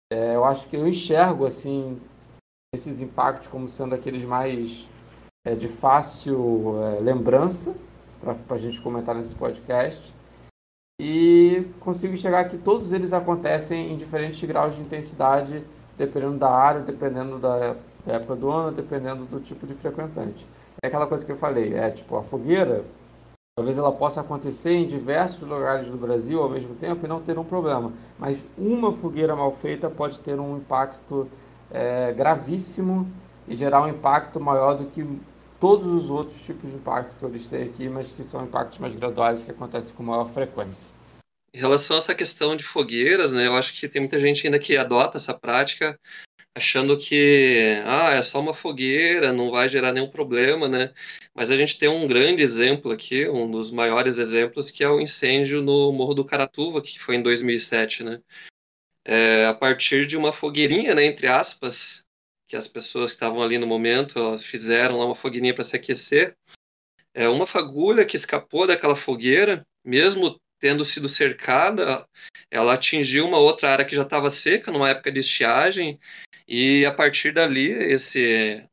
É, eu acho que eu enxergo assim esses impactos como sendo aqueles mais é, de fácil é, lembrança para a gente comentar nesse podcast e consigo enxergar que todos eles acontecem em diferentes graus de intensidade, dependendo da área, dependendo da época do ano, dependendo do tipo de frequentante. É aquela coisa que eu falei, é tipo a fogueira, talvez ela possa acontecer em diversos lugares do Brasil ao mesmo tempo e não ter um problema, mas uma fogueira mal feita pode ter um impacto é, gravíssimo e gerar um impacto maior do que todos os outros tipos de impacto que eu listei aqui, mas que são impactos mais graduais que acontecem com maior frequência. Em relação a essa questão de fogueiras, né, eu acho que tem muita gente ainda que adota essa prática achando que ah, é só uma fogueira, não vai gerar nenhum problema, né? Mas a gente tem um grande exemplo aqui, um dos maiores exemplos, que é o incêndio no Morro do Caratuva, que foi em 2007, né? É, a partir de uma fogueirinha, né, entre aspas, que as pessoas que estavam ali no momento elas fizeram lá uma fogueirinha para se aquecer. É uma fagulha que escapou daquela fogueira, mesmo tendo sido cercada, ela atingiu uma outra área que já estava seca numa época de estiagem e a partir dali esse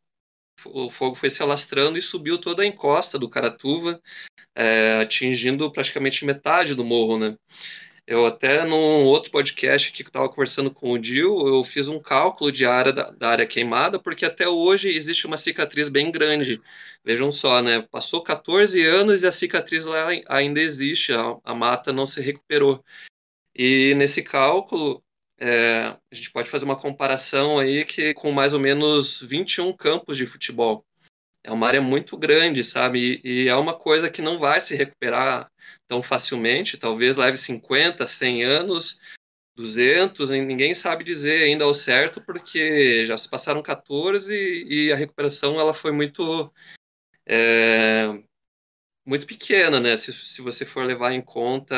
o fogo foi se alastrando e subiu toda a encosta do Caratuva, é, atingindo praticamente metade do morro, né? Eu até num outro podcast aqui que estava conversando com o Dil, eu fiz um cálculo de área da, da, área queimada, porque até hoje existe uma cicatriz bem grande. Vejam só, né? Passou 14 anos e a cicatriz lá ainda existe, a, a mata não se recuperou. E nesse cálculo, é, a gente pode fazer uma comparação aí que com mais ou menos 21 campos de futebol. É uma área muito grande, sabe? E, e é uma coisa que não vai se recuperar tão facilmente, talvez leve 50, 100 anos, 200, ninguém sabe dizer ainda ao certo, porque já se passaram 14 e a recuperação ela foi muito é, muito pequena, né? Se, se você for levar em conta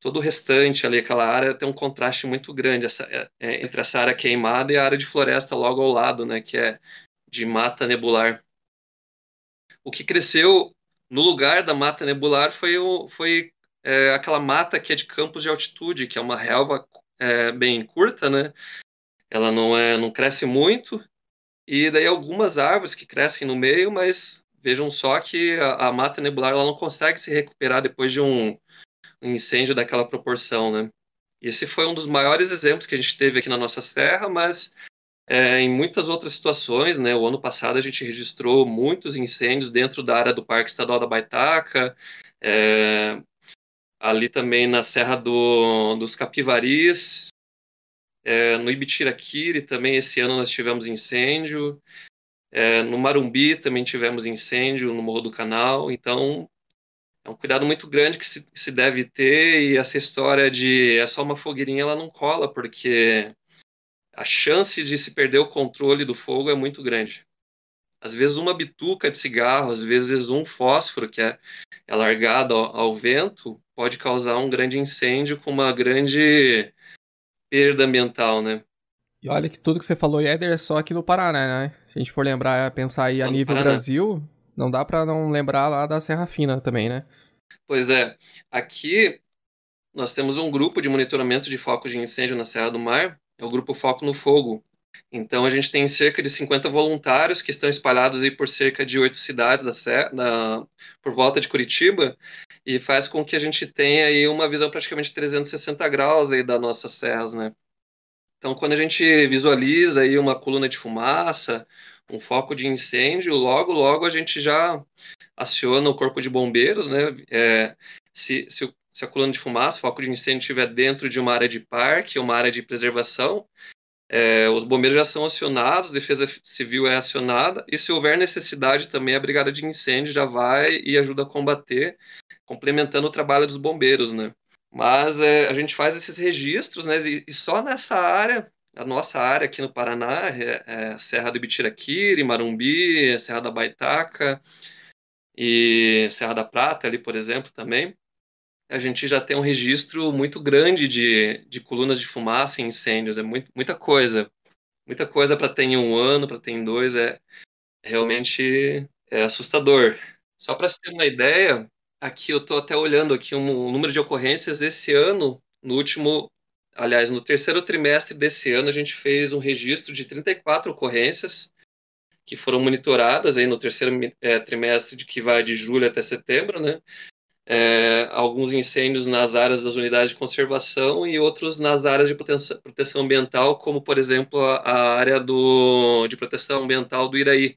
todo o restante ali, aquela área tem um contraste muito grande essa, é, é entre essa área queimada e a área de floresta logo ao lado, né? Que é de mata nebular. O que cresceu no lugar da mata nebular foi, o, foi é aquela mata que é de campos de altitude, que é uma relva é, bem curta, né? Ela não é, não cresce muito e daí algumas árvores que crescem no meio, mas vejam só que a, a mata nebular ela não consegue se recuperar depois de um, um incêndio daquela proporção, né? Esse foi um dos maiores exemplos que a gente teve aqui na nossa serra, mas é, em muitas outras situações, né? O ano passado a gente registrou muitos incêndios dentro da área do Parque Estadual da Baitaca, é, ali também na Serra do, dos Capivaris, é, no Ibitiraquiri também esse ano nós tivemos incêndio. É, no Marumbi também tivemos incêndio no Morro do Canal. Então é um cuidado muito grande que se, se deve ter e essa história de é só uma fogueirinha ela não cola porque a chance de se perder o controle do fogo é muito grande. Às vezes uma bituca de cigarro, às vezes um fósforo que é, é largado ao, ao vento pode causar um grande incêndio com uma grande perda ambiental, né? E olha que tudo que você falou, Éder, é só aqui no Paraná, né? Se a gente for lembrar, pensar aí só a nível Brasil, não dá para não lembrar lá da Serra Fina também, né? Pois é. Aqui nós temos um grupo de monitoramento de focos de incêndio na Serra do Mar, é o grupo Foco no Fogo. Então a gente tem cerca de 50 voluntários que estão espalhados aí por cerca de oito cidades da, da, por volta de Curitiba e faz com que a gente tenha aí uma visão praticamente 360 graus aí das nossas serras, né? Então, quando a gente visualiza aí uma coluna de fumaça, um foco de incêndio, logo, logo a gente já aciona o corpo de bombeiros, né? É, se, se, se, a coluna de fumaça, o foco de incêndio estiver dentro de uma área de parque, uma área de preservação, é, os bombeiros já são acionados, defesa civil é acionada, e se houver necessidade também a brigada de incêndio já vai e ajuda a combater, complementando o trabalho dos bombeiros, né? Mas é, a gente faz esses registros, né? E, e, só nessa área, a nossa área aqui no Paraná, é, é Serra do Ibitiraquiri, Marumbi, Serra da Baitaca e Serra da Prata ali, por exemplo, também, a gente já tem um registro muito grande de, de colunas de fumaça e incêndios. É muito, muita coisa. Muita coisa para ter em um ano, para ter em dois. É realmente é assustador. Só para você ter uma ideia, aqui eu estou até olhando aqui um, um número de ocorrências desse ano. No último, aliás, no terceiro trimestre desse ano, a gente fez um registro de 34 ocorrências que foram monitoradas aí no terceiro é, trimestre de que vai de julho até setembro, né? É, alguns incêndios nas áreas das unidades de conservação e outros nas áreas de proteção, proteção ambiental, como, por exemplo, a, a, área do, de proteção ambiental do Iraí,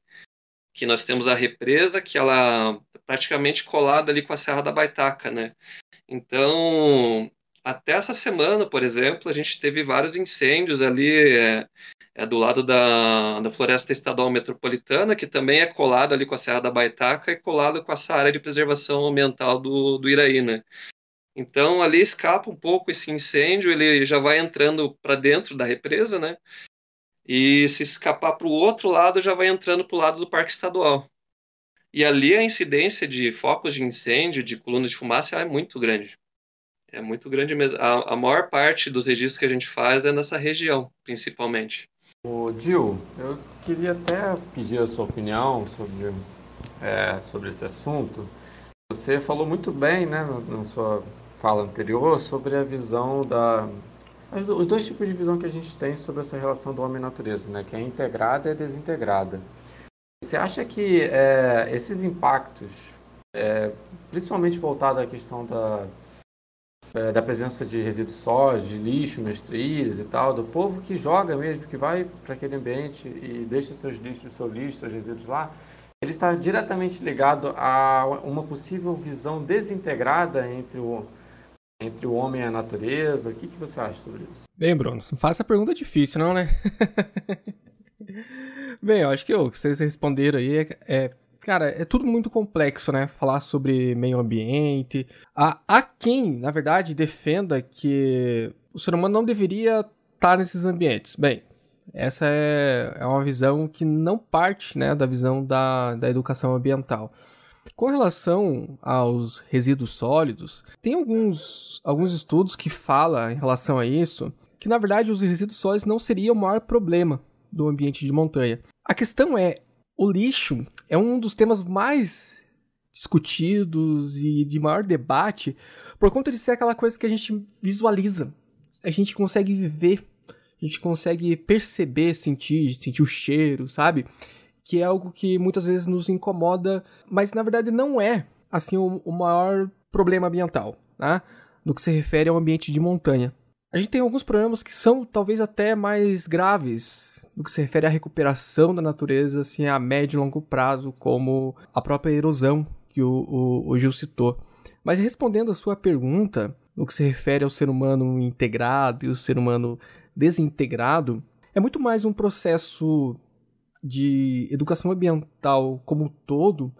que nós temos a represa, que ela praticamente colada ali com a Serra da Baitaca, né? Então, até essa semana, por exemplo, a gente teve vários incêndios ali, é, é do lado da, da Floresta Estadual Metropolitana, que também é colado ali com a Serra da Baitaca e colado com essa área de preservação ambiental do, do Iraí, né? Então, ali escapa um pouco esse incêndio, ele já vai entrando para dentro da represa, né? E se escapar para o outro lado, já vai entrando para o lado do Parque Estadual. E ali a incidência de focos de incêndio, de colunas de fumaça é muito grande. É muito grande mesmo. A, a maior parte dos registros que a gente faz é nessa região, principalmente. O Dil, eu queria até pedir a sua opinião sobre, é, sobre esse assunto. Você falou muito bem, né, na sua fala anterior, sobre a visão da. Os dois tipos de visão que a gente tem sobre essa relação do homem e natureza, né, que é integrada e desintegrada. Você acha que é, esses impactos, é, principalmente voltado à questão da, é, da presença de resíduos sólidos, de lixo nas trilhas e tal, do povo que joga mesmo, que vai para aquele ambiente e deixa seus lixos, seu lixo, seus resíduos lá, ele está diretamente ligado a uma possível visão desintegrada entre o, entre o homem e a natureza. O que, que você acha sobre isso? Bem, Bruno, não faça pergunta difícil, não, né? Bem, eu acho que o que vocês responderam aí é, é Cara, é tudo muito complexo, né? Falar sobre meio ambiente. Há, há quem, na verdade, defenda que o ser humano não deveria estar nesses ambientes. Bem, essa é, é uma visão que não parte né, da visão da, da educação ambiental. Com relação aos resíduos sólidos, tem alguns, alguns estudos que falam em relação a isso, que na verdade os resíduos sólidos não seriam o maior problema do ambiente de montanha. A questão é, o lixo é um dos temas mais discutidos e de maior debate, por conta de ser aquela coisa que a gente visualiza, a gente consegue viver, a gente consegue perceber, sentir, sentir o cheiro, sabe? Que é algo que muitas vezes nos incomoda, mas na verdade não é assim o, o maior problema ambiental, né? No que se refere ao ambiente de montanha. A gente tem alguns problemas que são talvez até mais graves no que se refere à recuperação da natureza assim, a médio e longo prazo, como a própria erosão que o, o, o Gil citou. Mas respondendo a sua pergunta, no que se refere ao ser humano integrado e o ser humano desintegrado, é muito mais um processo de educação ambiental como um todo,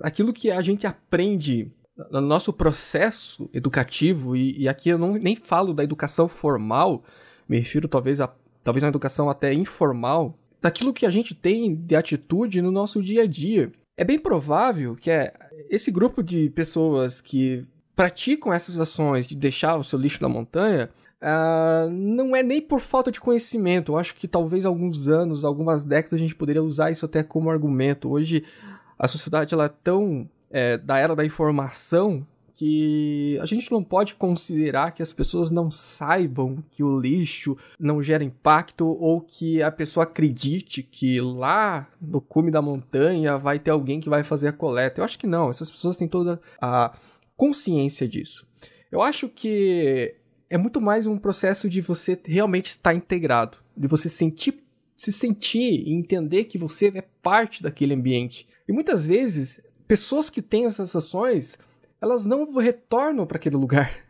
aquilo que a gente aprende no nosso processo educativo, e, e aqui eu não, nem falo da educação formal, me refiro talvez a talvez uma educação até informal, daquilo que a gente tem de atitude no nosso dia a dia. É bem provável que é esse grupo de pessoas que praticam essas ações de deixar o seu lixo na montanha uh, não é nem por falta de conhecimento. Eu acho que talvez alguns anos, algumas décadas, a gente poderia usar isso até como argumento. Hoje a sociedade ela é tão é, da era da informação que a gente não pode considerar que as pessoas não saibam que o lixo não gera impacto ou que a pessoa acredite que lá no cume da montanha vai ter alguém que vai fazer a coleta. Eu acho que não, essas pessoas têm toda a consciência disso. Eu acho que é muito mais um processo de você realmente estar integrado, de você sentir, se sentir e entender que você é parte daquele ambiente. E muitas vezes pessoas que têm essas ações, elas não retornam para aquele lugar.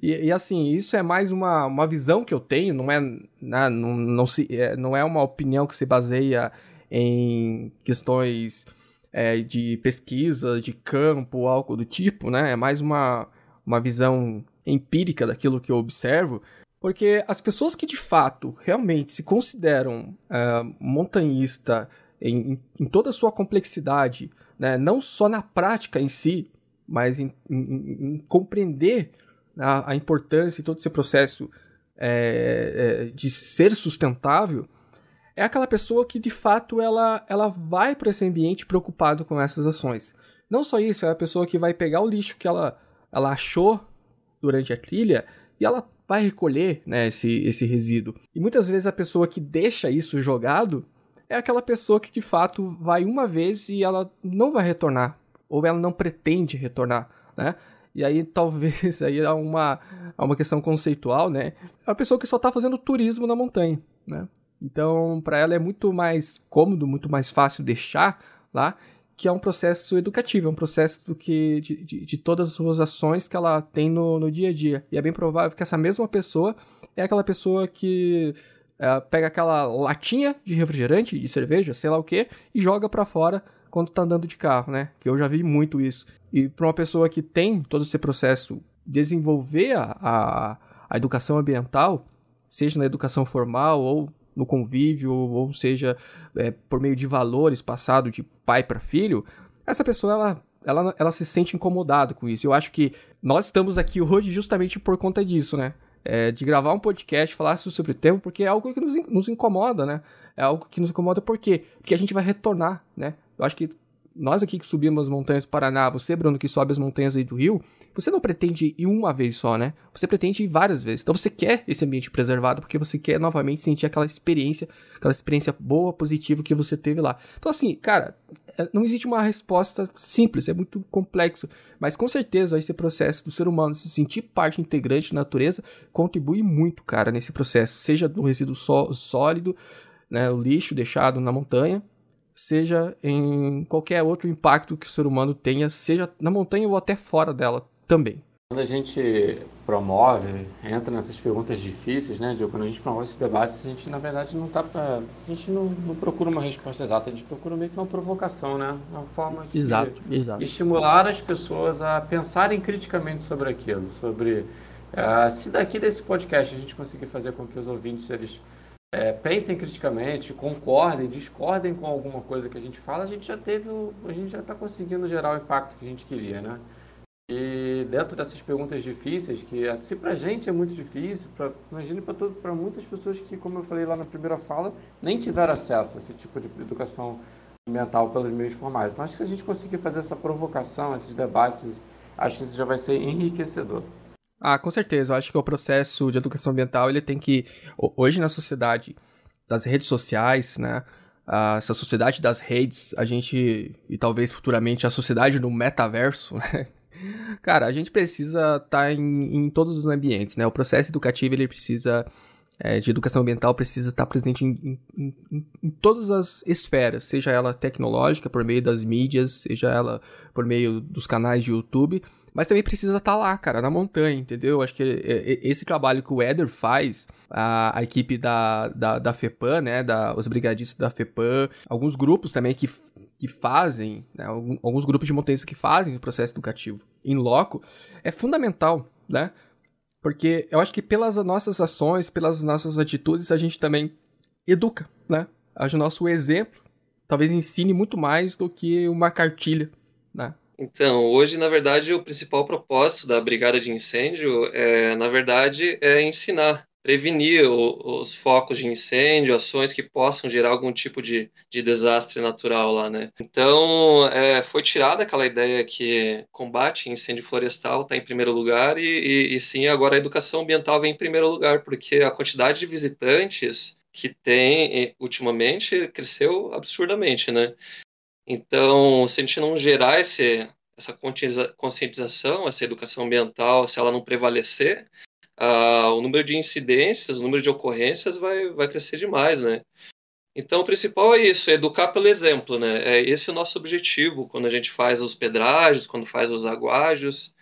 E, e, assim, isso é mais uma, uma visão que eu tenho, não é, né, não, não, se, é, não é uma opinião que se baseia em questões é, de pesquisa, de campo, algo do tipo, né? É mais uma, uma visão empírica daquilo que eu observo, porque as pessoas que de fato realmente se consideram uh, montanhista em, em, toda a sua complexidade, né, não só na prática em si, mas em, em, em compreender a, a, importância e todo esse processo é, é, de ser sustentável, é aquela pessoa que de fato ela, ela vai para esse ambiente preocupado com essas ações. Não só isso, é a pessoa que vai pegar o lixo que ela, ela achou durante a trilha e ela vai recolher né, esse, esse resíduo. E muitas vezes a pessoa que deixa isso jogado é aquela pessoa que de fato vai uma vez e ela não vai retornar, ou ela não pretende retornar, né? E aí talvez aí é uma, é uma questão conceitual, né? É a pessoa que só está fazendo turismo na montanha, né? Então, para ela é muito mais cômodo, muito mais fácil deixar lá, que é um processo educativo, é um processo que, de, de, de, todas as suas ações que ela tem no, no dia a dia. E é bem provável que essa mesma pessoa é aquela pessoa que é, pega aquela latinha de refrigerante, de cerveja, sei lá o que, e joga para fora quando tá andando de carro, né? Que eu já vi muito isso. E para uma pessoa que tem todo esse processo, desenvolver a, a, a educação ambiental, seja na educação formal ou no convívio, ou seja, é, por meio de valores passado de pai para filho, essa pessoa ela, ela, ela se sente incomodada com isso. Eu acho que nós estamos aqui hoje justamente por conta disso, né? é, de gravar um podcast, falar sobre o tema, porque é algo que nos, nos incomoda, né? É algo que nos incomoda por quê? Porque a gente vai retornar, né? Eu acho que nós aqui que subimos as montanhas do Paraná, você, Bruno, que sobe as montanhas aí do Rio, você não pretende ir uma vez só, né? Você pretende ir várias vezes. Então você quer esse ambiente preservado porque você quer novamente sentir aquela experiência, aquela experiência boa, positiva que você teve lá. Então, assim, cara, é, não existe uma resposta simples, é muito complexo. Mas com certeza esse processo do ser humano se sentir parte integrante da natureza contribui muito, cara, nesse processo. Seja do resíduo sólido, né, o lixo deixado na montanha, seja em qualquer outro impacto que o ser humano tenha, seja na montanha ou até fora dela também. Quando a gente promove, entra nessas perguntas difíceis, né, Diogo? Quando a gente promove esses debates, a gente, na verdade, não tá pra, a gente não, não, procura uma resposta exata, a gente procura meio que uma provocação, né? Uma forma de exato, exato. estimular as pessoas a pensarem criticamente sobre aquilo, sobre uh, se daqui desse podcast a gente conseguir fazer com que os ouvintes eles é, pensem criticamente, concordem, discordem com alguma coisa que a gente fala, a gente já teve, a gente já está conseguindo gerar o impacto que a gente queria, né? E dentro dessas perguntas difíceis, que se para a gente é muito difícil, pra, imagine para muitas pessoas que, como eu falei lá na primeira fala, nem tiveram acesso a esse tipo de educação ambiental pelos meios formais. Então, acho que se a gente conseguir fazer essa provocação, esses debates, acho que isso já vai ser enriquecedor. Ah, com certeza. Eu acho que o processo de educação ambiental ele tem que hoje na sociedade das redes sociais, né? essa sociedade das redes, a gente e talvez futuramente a sociedade do metaverso, né? Cara, a gente precisa estar tá em, em, todos os ambientes, né? O processo educativo ele precisa é, de educação ambiental precisa estar presente em, em, em, em, todas as esferas, seja ela tecnológica, por meio das mídias, seja ela por meio dos canais de YouTube, mas também precisa estar lá, cara, na montanha, entendeu? Acho que é, é, esse trabalho que o Eder faz, a, a equipe da, da, da FEPAM, né, da, os brigadistas da FEPAM, alguns grupos também que, que fazem, né, alguns grupos de montanhistas que fazem o processo educativo em loco, é fundamental, né? Porque eu acho que pelas nossas ações, pelas nossas atitudes, a gente também educa, né? O nosso exemplo talvez ensine muito mais do que uma cartilha? Então, hoje, na verdade, o principal propósito da brigada de incêndio é, na verdade, é ensinar prevenir o, os focos de incêndio, ações que possam gerar algum tipo de, de desastre natural lá, né? Então, é, foi tirada aquela ideia que combate incêndio florestal está em primeiro lugar e, e, e sim, agora a educação ambiental vem em primeiro lugar, porque a quantidade de visitantes que tem ultimamente cresceu absurdamente, né? Então, se a gente não gerar esse, essa conscientização, essa educação ambiental, se ela não prevalecer, uh, o número de incidências, o número de ocorrências vai, vai crescer demais, né? Então, o principal é isso, é educar pelo exemplo, né? É esse é o nosso objetivo quando a gente faz os pedágios, quando faz os aguágios.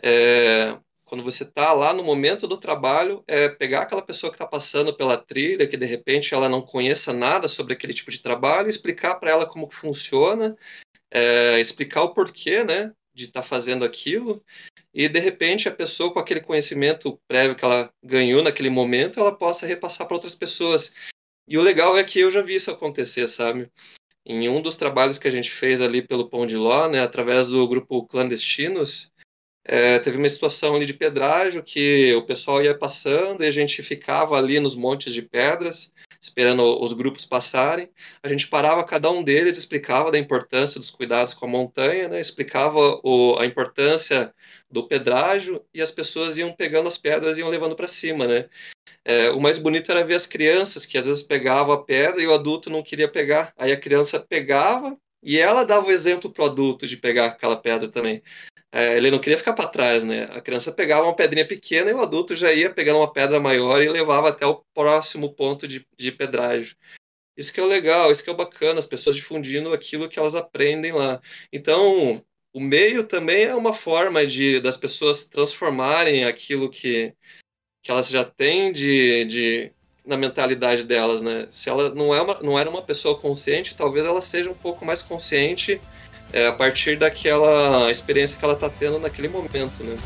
É, quando você está lá no momento do trabalho, é pegar aquela pessoa que está passando pela trilha, que de repente ela não conheça nada sobre aquele tipo de trabalho, explicar para ela como que funciona, é, explicar o porquê, né, de estar tá fazendo aquilo e de repente a pessoa com aquele conhecimento prévio que ela ganhou naquele momento, ela possa repassar para outras pessoas. E o legal é que eu já vi isso acontecer, sabe? Em um dos trabalhos que a gente fez ali pelo Pão de Ló, né, através do grupo Clandestinos, é, teve uma situação ali de pedrágio que o pessoal ia passando e a gente ficava ali nos montes de pedras esperando os grupos passarem. A gente parava cada um deles, explicava da importância dos cuidados com a montanha, né? explicava o, a importância do pedrágio e as pessoas iam pegando as pedras e iam levando para cima, né? É, o mais bonito era ver as crianças que às vezes pegavam a pedra e o adulto não queria pegar. Aí a criança pegava e ela dava o exemplo para o adulto de pegar aquela pedra também. É, ele não queria ficar para trás, né? A criança pegava uma pedrinha pequena e o adulto já ia pegando uma pedra maior e levava até o próximo ponto de, de pedágio. Isso que é legal, isso que é bacana, as pessoas difundindo aquilo que elas aprendem lá. Então, o meio também é uma forma de das pessoas transformarem aquilo que, que elas já têm de, de na mentalidade delas, né? Se ela não, é uma, não era uma pessoa consciente, talvez ela seja um pouco mais consciente é, a partir daquela experiência que ela está tendo naquele momento, né?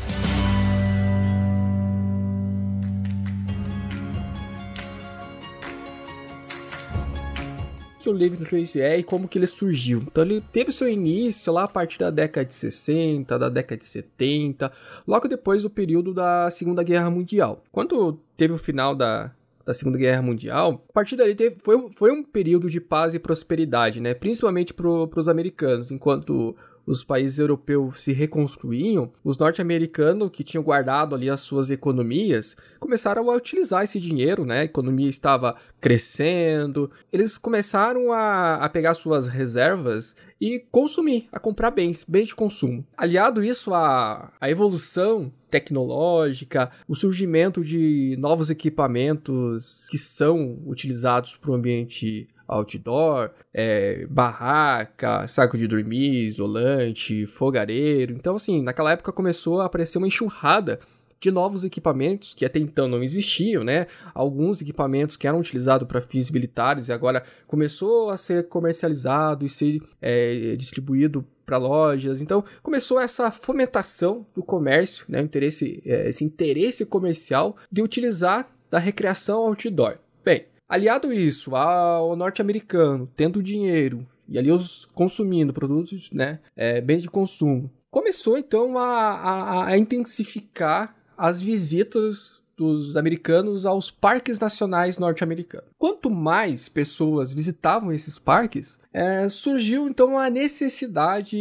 que o Living Trace é e como que ele surgiu. Então ele teve seu início lá a partir da década de 60, da década de 70, logo depois do período da Segunda Guerra Mundial. Quando teve o final da, da Segunda Guerra Mundial, a partir dali teve, foi, foi um período de paz e prosperidade, né? Principalmente para os americanos, enquanto os países europeus se reconstruíam, os norte-americanos que tinham guardado ali as suas economias começaram a utilizar esse dinheiro, né? A economia estava crescendo, eles começaram a, a pegar suas reservas e consumir, a comprar bens, bens de consumo. Aliado isso à, à evolução tecnológica, o surgimento de novos equipamentos que são utilizados para o ambiente outdoor, é, barraca, saco de dormir, isolante, fogareiro. Então, assim, naquela época começou a aparecer uma enxurrada de novos equipamentos que até então não existiam, né? Alguns equipamentos que eram utilizados para fins militares e agora começou a ser comercializado e ser é, distribuído para lojas. Então começou essa fomentação do comércio, né? Interesse, é, esse interesse comercial de utilizar da recreação outdoor. Aliado isso ao norte-americano tendo dinheiro e ali os consumindo produtos, né, é, bens de consumo, começou então a, a, a intensificar as visitas dos americanos aos parques nacionais norte-americanos. Quanto mais pessoas visitavam esses parques, é, surgiu então a necessidade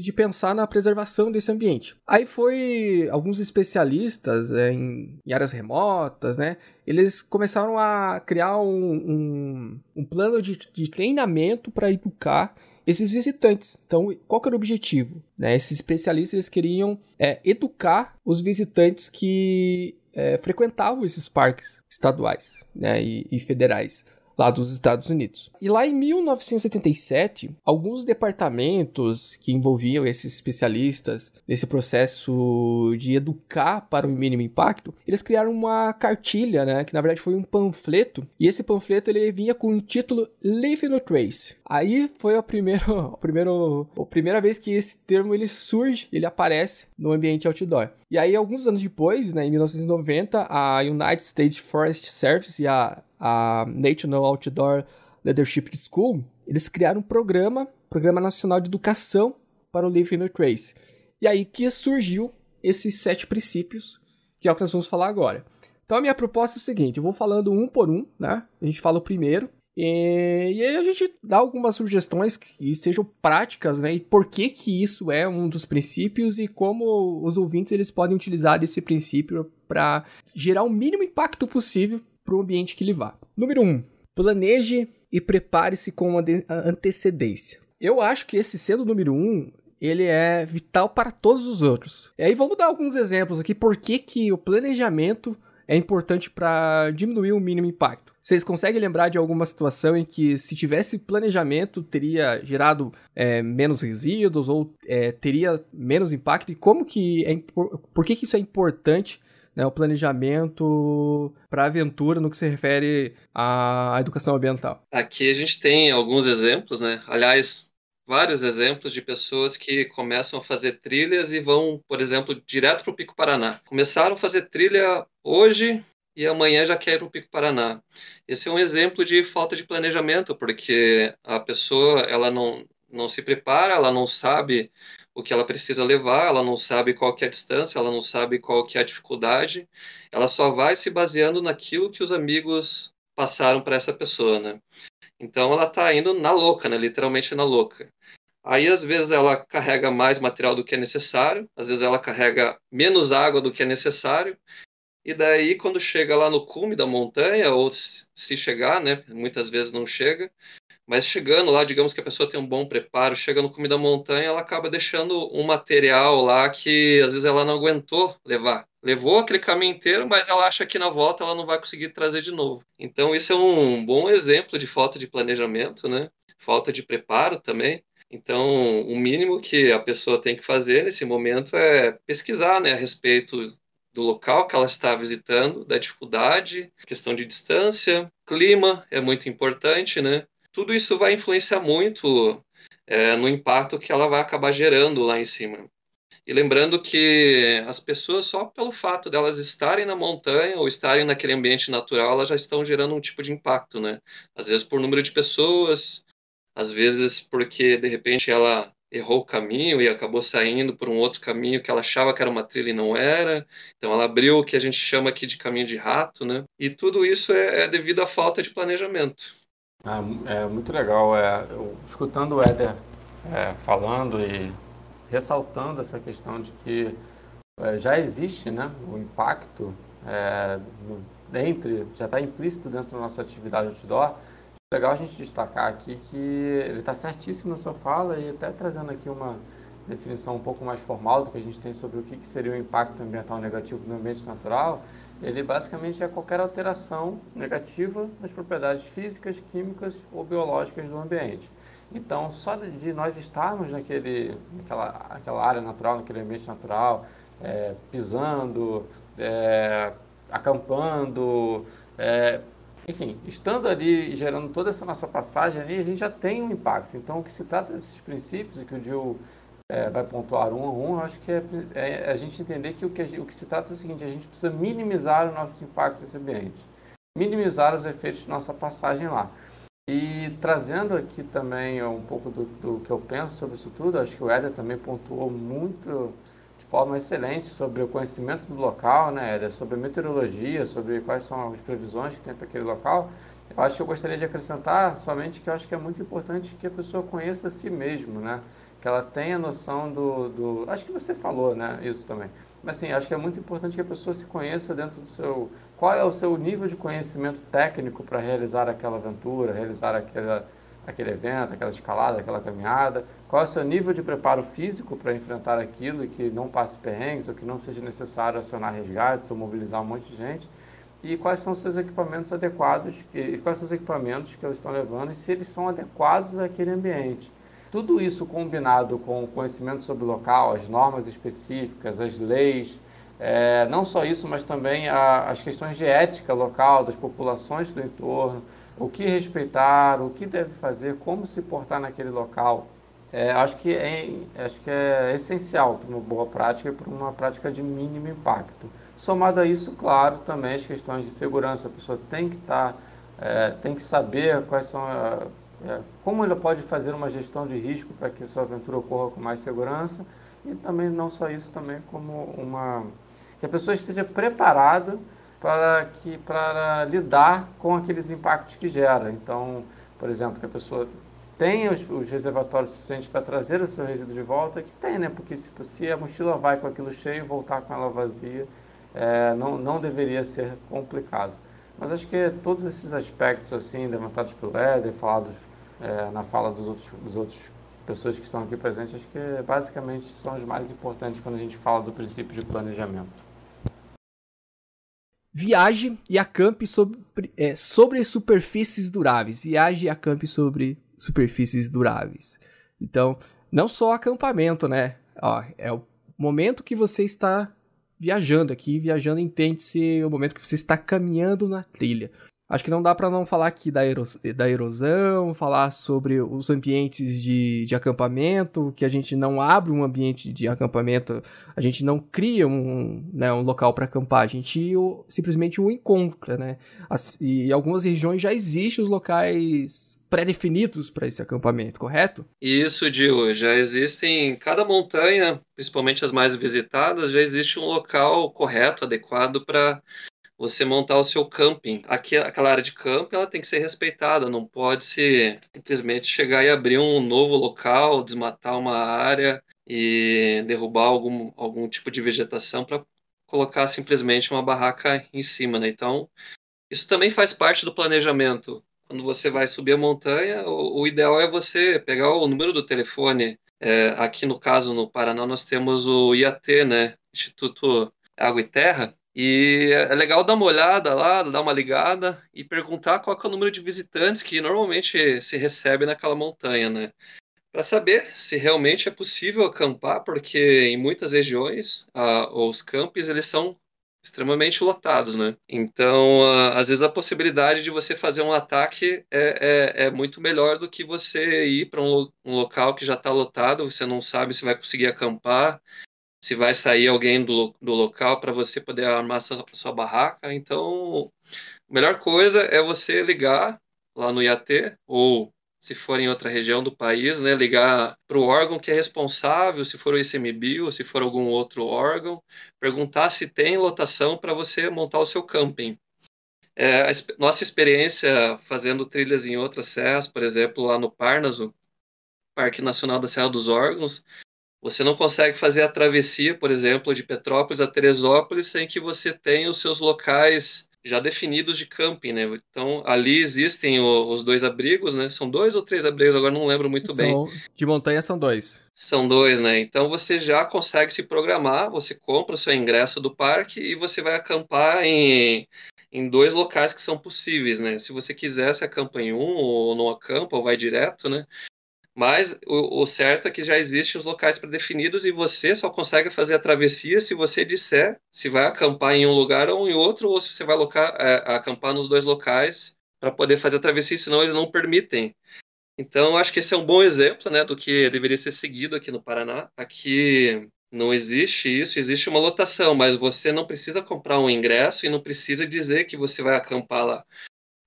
de pensar na preservação desse ambiente. Aí foi alguns especialistas é, em, em, áreas remotas, né? Eles começaram a criar um, um, um plano de, de treinamento para educar esses visitantes. Então, qual que era o objetivo? Né? Esses especialistas queriam é, educar os visitantes que é, frequentavam esses parques estaduais né, e, e federais lá dos Estados Unidos. E lá em 1977, alguns departamentos que envolviam esses especialistas nesse processo de educar para o mínimo impacto, eles criaram uma cartilha, né, que na verdade foi um panfleto, e esse panfleto ele vinha com o título Live no Trace. Aí foi a primeira, a primeira, a primeira vez que esse termo ele surge, ele aparece no ambiente outdoor. E aí, alguns anos depois, né, em 1990, a United States Forest Service e a a National Outdoor Leadership School, eles criaram um programa, Programa Nacional de Educação para o Live No Trace. E aí que surgiu esses sete princípios, que é o que nós vamos falar agora. Então a minha proposta é o seguinte, eu vou falando um por um, né? A gente fala o primeiro, e, e aí a gente dá algumas sugestões que sejam práticas, né? E por que que isso é um dos princípios e como os ouvintes eles podem utilizar esse princípio para gerar o mínimo impacto possível para o ambiente que ele vá. Número 1. Um, planeje e prepare-se com antecedência. Eu acho que esse sendo o número 1, um, ele é vital para todos os outros. E aí vamos dar alguns exemplos aqui por que, que o planejamento é importante para diminuir o mínimo impacto. Vocês conseguem lembrar de alguma situação em que, se tivesse planejamento, teria gerado é, menos resíduos ou é, teria menos impacto? E como que é por que, que isso é importante né, o planejamento para aventura no que se refere à educação ambiental. Aqui a gente tem alguns exemplos, né? Aliás, vários exemplos de pessoas que começam a fazer trilhas e vão, por exemplo, direto para o Pico Paraná. Começaram a fazer trilha hoje e amanhã já quer ir para o Pico Paraná. Esse é um exemplo de falta de planejamento, porque a pessoa ela não, não se prepara, ela não sabe o que ela precisa levar, ela não sabe qual que é a distância, ela não sabe qual que é a dificuldade, ela só vai se baseando naquilo que os amigos passaram para essa pessoa, né? Então ela está indo na louca, né? Literalmente na louca. Aí às vezes ela carrega mais material do que é necessário, às vezes ela carrega menos água do que é necessário, e daí quando chega lá no cume da montanha, ou se chegar, né? Muitas vezes não chega, mas chegando lá, digamos que a pessoa tem um bom preparo, chega no cume da montanha, ela acaba deixando um material lá que às vezes ela não aguentou levar. Levou aquele caminho inteiro, mas ela acha que na volta ela não vai conseguir trazer de novo. Então isso é um bom exemplo de falta de planejamento, né? Falta de preparo também. Então, o mínimo que a pessoa tem que fazer nesse momento é pesquisar, né, a respeito do local que ela está visitando, da dificuldade, questão de distância, clima é muito importante, né? Tudo isso vai influenciar muito é, no impacto que ela vai acabar gerando lá em cima. E lembrando que as pessoas, só pelo fato delas estarem na montanha ou estarem naquele ambiente natural, elas já estão gerando um tipo de impacto, né? Às vezes por número de pessoas, às vezes porque de repente ela errou o caminho e acabou saindo por um outro caminho que ela achava que era uma trilha e não era. Então ela abriu o que a gente chama aqui de caminho de rato, né? E tudo isso é, é devido à falta de planejamento. É, é muito legal. É, eu, escutando o Éder é, falando e ressaltando essa questão de que é, já existe né, o impacto é, no, entre, já está implícito dentro da nossa atividade outdoor. Legal a gente destacar aqui que ele está certíssimo na sua fala e até trazendo aqui uma definição um pouco mais formal do que a gente tem sobre o que, que seria o impacto ambiental negativo no ambiente natural ele basicamente é qualquer alteração negativa nas propriedades físicas, químicas ou biológicas do ambiente. Então, só de nós estarmos naquele, naquela, naquela área natural, naquele ambiente natural, é, pisando, é, acampando, é, enfim, estando ali e gerando toda essa nossa passagem ali, a gente já tem um impacto. Então, o que se trata desses princípios, e que o Gil é, vai pontuar um a um, eu acho que é, é, a gente entender que o, que o que se trata é o seguinte, a gente precisa minimizar o nosso impacto nesse ambiente, minimizar os efeitos de nossa passagem lá. E trazendo aqui também um pouco do, do que eu penso sobre isso tudo, acho que o Éder também pontuou muito de forma excelente sobre o conhecimento do local, né, sobre a meteorologia, sobre quais são as previsões que tem para aquele local. Eu acho que eu gostaria de acrescentar somente que eu acho que é muito importante que a pessoa conheça a si mesmo, né? Que ela tenha noção do, do... Acho que você falou, né? Isso também. Mas assim, acho que é muito importante que a pessoa se conheça dentro do seu... Qual é o seu nível de conhecimento técnico para realizar aquela aventura, realizar aquela, aquele evento, aquela escalada, aquela caminhada? Qual é o seu nível de preparo físico para enfrentar aquilo e que não passe perrengues ou que não seja necessário acionar resgates ou mobilizar um monte de gente? e quais são os seus equipamentos adequados, e quais são os equipamentos que eles estão levando e se eles são adequados àquele ambiente. Tudo isso combinado com o conhecimento sobre o local, as normas específicas, as leis, é, não só isso, mas também a, as questões de ética local, das populações do entorno, o que respeitar, o que deve fazer, como se portar naquele local. É, acho, que é, acho que é essencial para uma boa prática e para uma prática de mínimo impacto. Somado a isso, claro, também as questões de segurança. A pessoa tem que estar, tá, é, tem que saber quais são, é, como ele pode fazer uma gestão de risco para que sua aventura ocorra com mais segurança. E também não só isso, também como uma que a pessoa esteja preparada para que para lidar com aqueles impactos que gera. Então, por exemplo, que a pessoa tenha os, os reservatórios suficientes para trazer o seu resíduo de volta, que tem, né? Porque se, se a mochila vai com aquilo cheio, voltar com ela vazia é, não, não deveria ser complicado. Mas acho que todos esses aspectos assim levantados pelo Éder, falados é, na fala dos outros, dos outros pessoas que estão aqui presentes, acho que basicamente são os mais importantes quando a gente fala do princípio de planejamento. Viaje e acampe sobre, é, sobre superfícies duráveis. Viaje e acampe sobre superfícies duráveis. Então, não só acampamento, né? Ó, é o momento que você está viajando aqui. Viajando entende-se o momento que você está caminhando na trilha. Acho que não dá para não falar aqui da, eros da erosão, falar sobre os ambientes de, de acampamento, que a gente não abre um ambiente de acampamento, a gente não cria um, né, um local para acampar, a gente o, simplesmente o encontra, né? As, e em algumas regiões já existem os locais pré-definidos para esse acampamento, correto? Isso, Dio. Já existem, em cada montanha, principalmente as mais visitadas, já existe um local correto, adequado para você montar o seu camping. Aqui, aquela área de camping ela tem que ser respeitada, não pode se simplesmente chegar e abrir um novo local, desmatar uma área e derrubar algum, algum tipo de vegetação para colocar simplesmente uma barraca em cima. Né? Então, isso também faz parte do planejamento quando você vai subir a montanha, o, o ideal é você pegar o número do telefone. É, aqui no caso, no Paraná, nós temos o IAT, né? Instituto Água e Terra. E é legal dar uma olhada lá, dar uma ligada e perguntar qual é o número de visitantes que normalmente se recebe naquela montanha, né? Para saber se realmente é possível acampar, porque em muitas regiões ah, os campos eles são extremamente lotados, né? Então, às vezes a possibilidade de você fazer um ataque é, é, é muito melhor do que você ir para um, um, local que já está lotado, você não sabe se vai conseguir acampar, se vai sair alguém do, do local para você poder armar sua, sua barraca. Então, a melhor coisa é você ligar lá no IAT ou se for em outra região do país, né, ligar para o órgão que é responsável, se for o ICMBio, se for algum outro órgão, perguntar se tem lotação para você montar o seu camping. É, nossa experiência fazendo trilhas em outras serras, por exemplo, lá no Parnaso, Parque Nacional da Serra dos Órgãos, você não consegue fazer a travessia, por exemplo, de Petrópolis a Teresópolis sem que você tenha os seus locais já definidos de camping, né? Então ali existem o, os dois abrigos, né? São dois ou três abrigos, agora não lembro muito são, bem. De montanha são dois. São dois, né? Então você já consegue se programar, você compra o seu ingresso do parque e você vai acampar em, em dois locais que são possíveis, né? Se você quiser, você acampa em um ou não acampa ou vai direto, né? Mas o, o, certo é que já existem os locais predefinidos e você só consegue fazer a travessia se você disser se vai acampar em um lugar ou em outro, ou se você vai é, acampar nos dois locais para poder fazer a travessia, senão eles não permitem. Então, acho que esse é um bom exemplo né, do que deveria ser seguido aqui no Paraná. Aqui não existe isso, existe uma lotação, mas você não precisa comprar um ingresso e não precisa dizer que você vai acampar lá.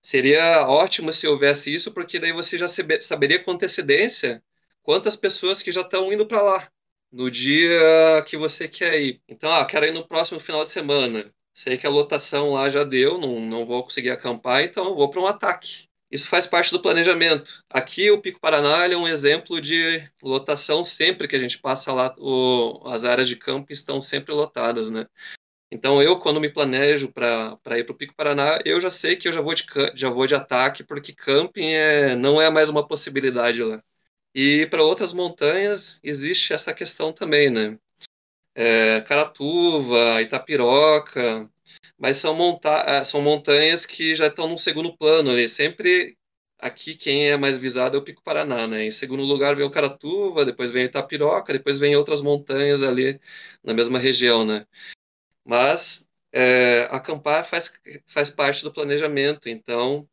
Seria ótimo se houvesse isso, porque daí você já saberia com antecedência quantas pessoas que já estão indo para lá. no dia que você quer ir. Então, ah, quero ir no próximo final de semana. Sei que a lotação lá já deu, não, não vou conseguir acampar, então vou para um ataque. Isso faz parte do planejamento. Aqui, o Pico Paraná é um exemplo de lotação sempre que a gente passa lá, o, as áreas de campo estão sempre lotadas, né? Então, eu, quando me planejo para ir para o Pico Paraná, eu já sei que eu já vou de, já vou de ataque, porque camping é, não é mais uma possibilidade lá. E para outras montanhas existe essa questão também, né? É, Caratuva, Itapiroca, mas são, monta é, são montanhas que já estão no segundo plano ali. Sempre aqui quem é mais visado é o Pico Paraná, né? Em segundo lugar vem o Caratuva, depois vem Itapiroca, depois vem outras montanhas ali na mesma região, né? Mas é, acampar faz, faz parte do planejamento, então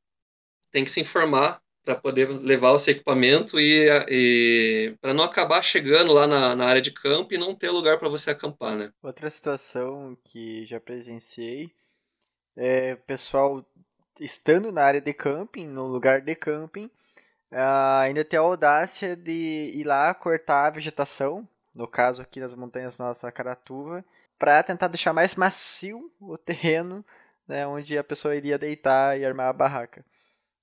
tem que se informar para poder levar o seu equipamento e, e para não acabar chegando lá na, na, área de campo e não ter lugar para você acampar, né? Outra situação que já presenciei é pessoal estando na área de camping, no lugar de camping, uh, ainda ter a audácia de ir lá cortar a vegetação, no caso aqui nas montanhas nossa Caratuva, para tentar deixar mais macio o terreno, né, onde a pessoa iria deitar e armar a barraca.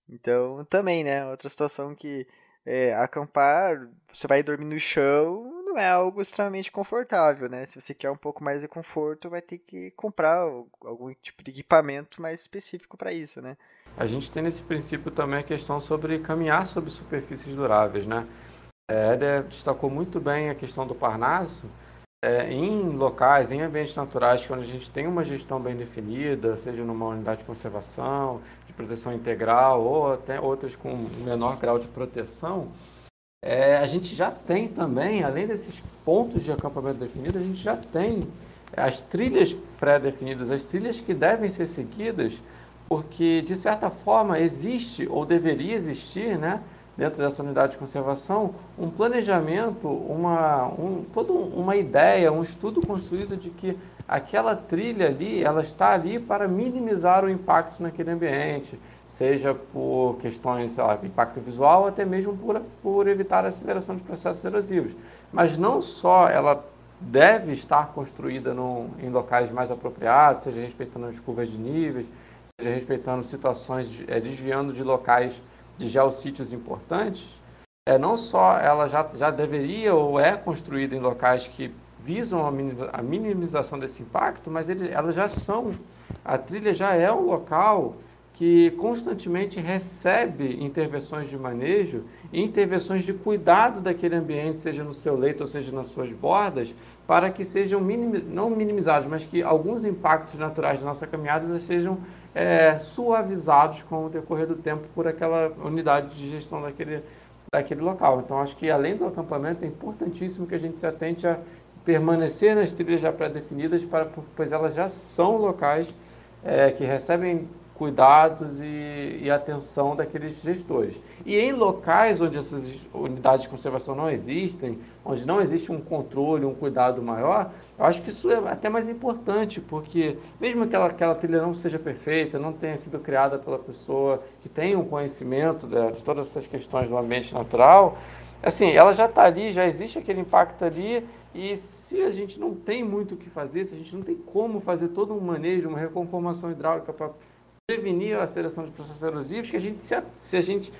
Então, também, né? Outra situação que é, acampar, você vai dormir no chão, não é algo extremamente confortável, né? Se você quer um pouco mais de conforto, vai ter que comprar algum tipo de equipamento mais específico para isso, né? A gente tem nesse princípio também a questão sobre caminhar sobre superfícies duráveis, né? É, Éder destacou muito bem a questão do Parnaso, é, em locais, em ambientes naturais, quando a gente tem uma gestão bem definida, seja numa unidade de conservação, proteção integral ou até outras com menor grau de proteção, é, a gente já tem também, além desses pontos de acampamento definidos, a gente já tem as trilhas pré-definidas, as trilhas que devem ser seguidas, porque de certa forma existe ou deveria existir, né, dentro dessa unidade de conservação, um planejamento, uma, um, toda uma ideia, um estudo construído de que aquela trilha ali, ela está ali para minimizar o impacto naquele ambiente, seja por questões, sei lá, impacto visual, até mesmo por, por evitar a aceleração de processos erosivos. Mas não só ela deve estar construída em locais mais apropriados, seja respeitando as curvas de níveis, seja respeitando situações, de, é, desviando de locais de geossítios importantes, é, não só ela já, já deveria ou é construída em locais que visam a minimização desse impacto, mas ele, elas já são, a trilha já é um local que constantemente recebe intervenções de manejo e intervenções de cuidado daquele ambiente, seja no seu leito ou seja nas suas bordas, para que sejam minim, não minimizados, mas que alguns impactos naturais da nossa caminhada sejam é, suavizados com o decorrer do tempo por aquela unidade de gestão daquele, daquele local. Então, acho que além do acampamento, é importantíssimo que a gente se atente a permanecer nas trilhas já pré-definidas, pois elas já são locais é, que recebem cuidados e, e, atenção daqueles gestores. E em locais onde essas unidades de conservação não existem, onde não existe um controle, um cuidado maior, eu acho que isso é até mais importante, porque mesmo que aquela, trilha não seja perfeita, não tenha sido criada pela pessoa que tem um conhecimento de, de todas essas questões do ambiente natural, assim, ela já está ali, já existe aquele impacto ali, e se a gente não tem muito o que fazer, se a gente não tem como fazer todo um manejo, uma reconformação hidráulica para prevenir a aceleração de processos erosivos, que a gente se, se a gente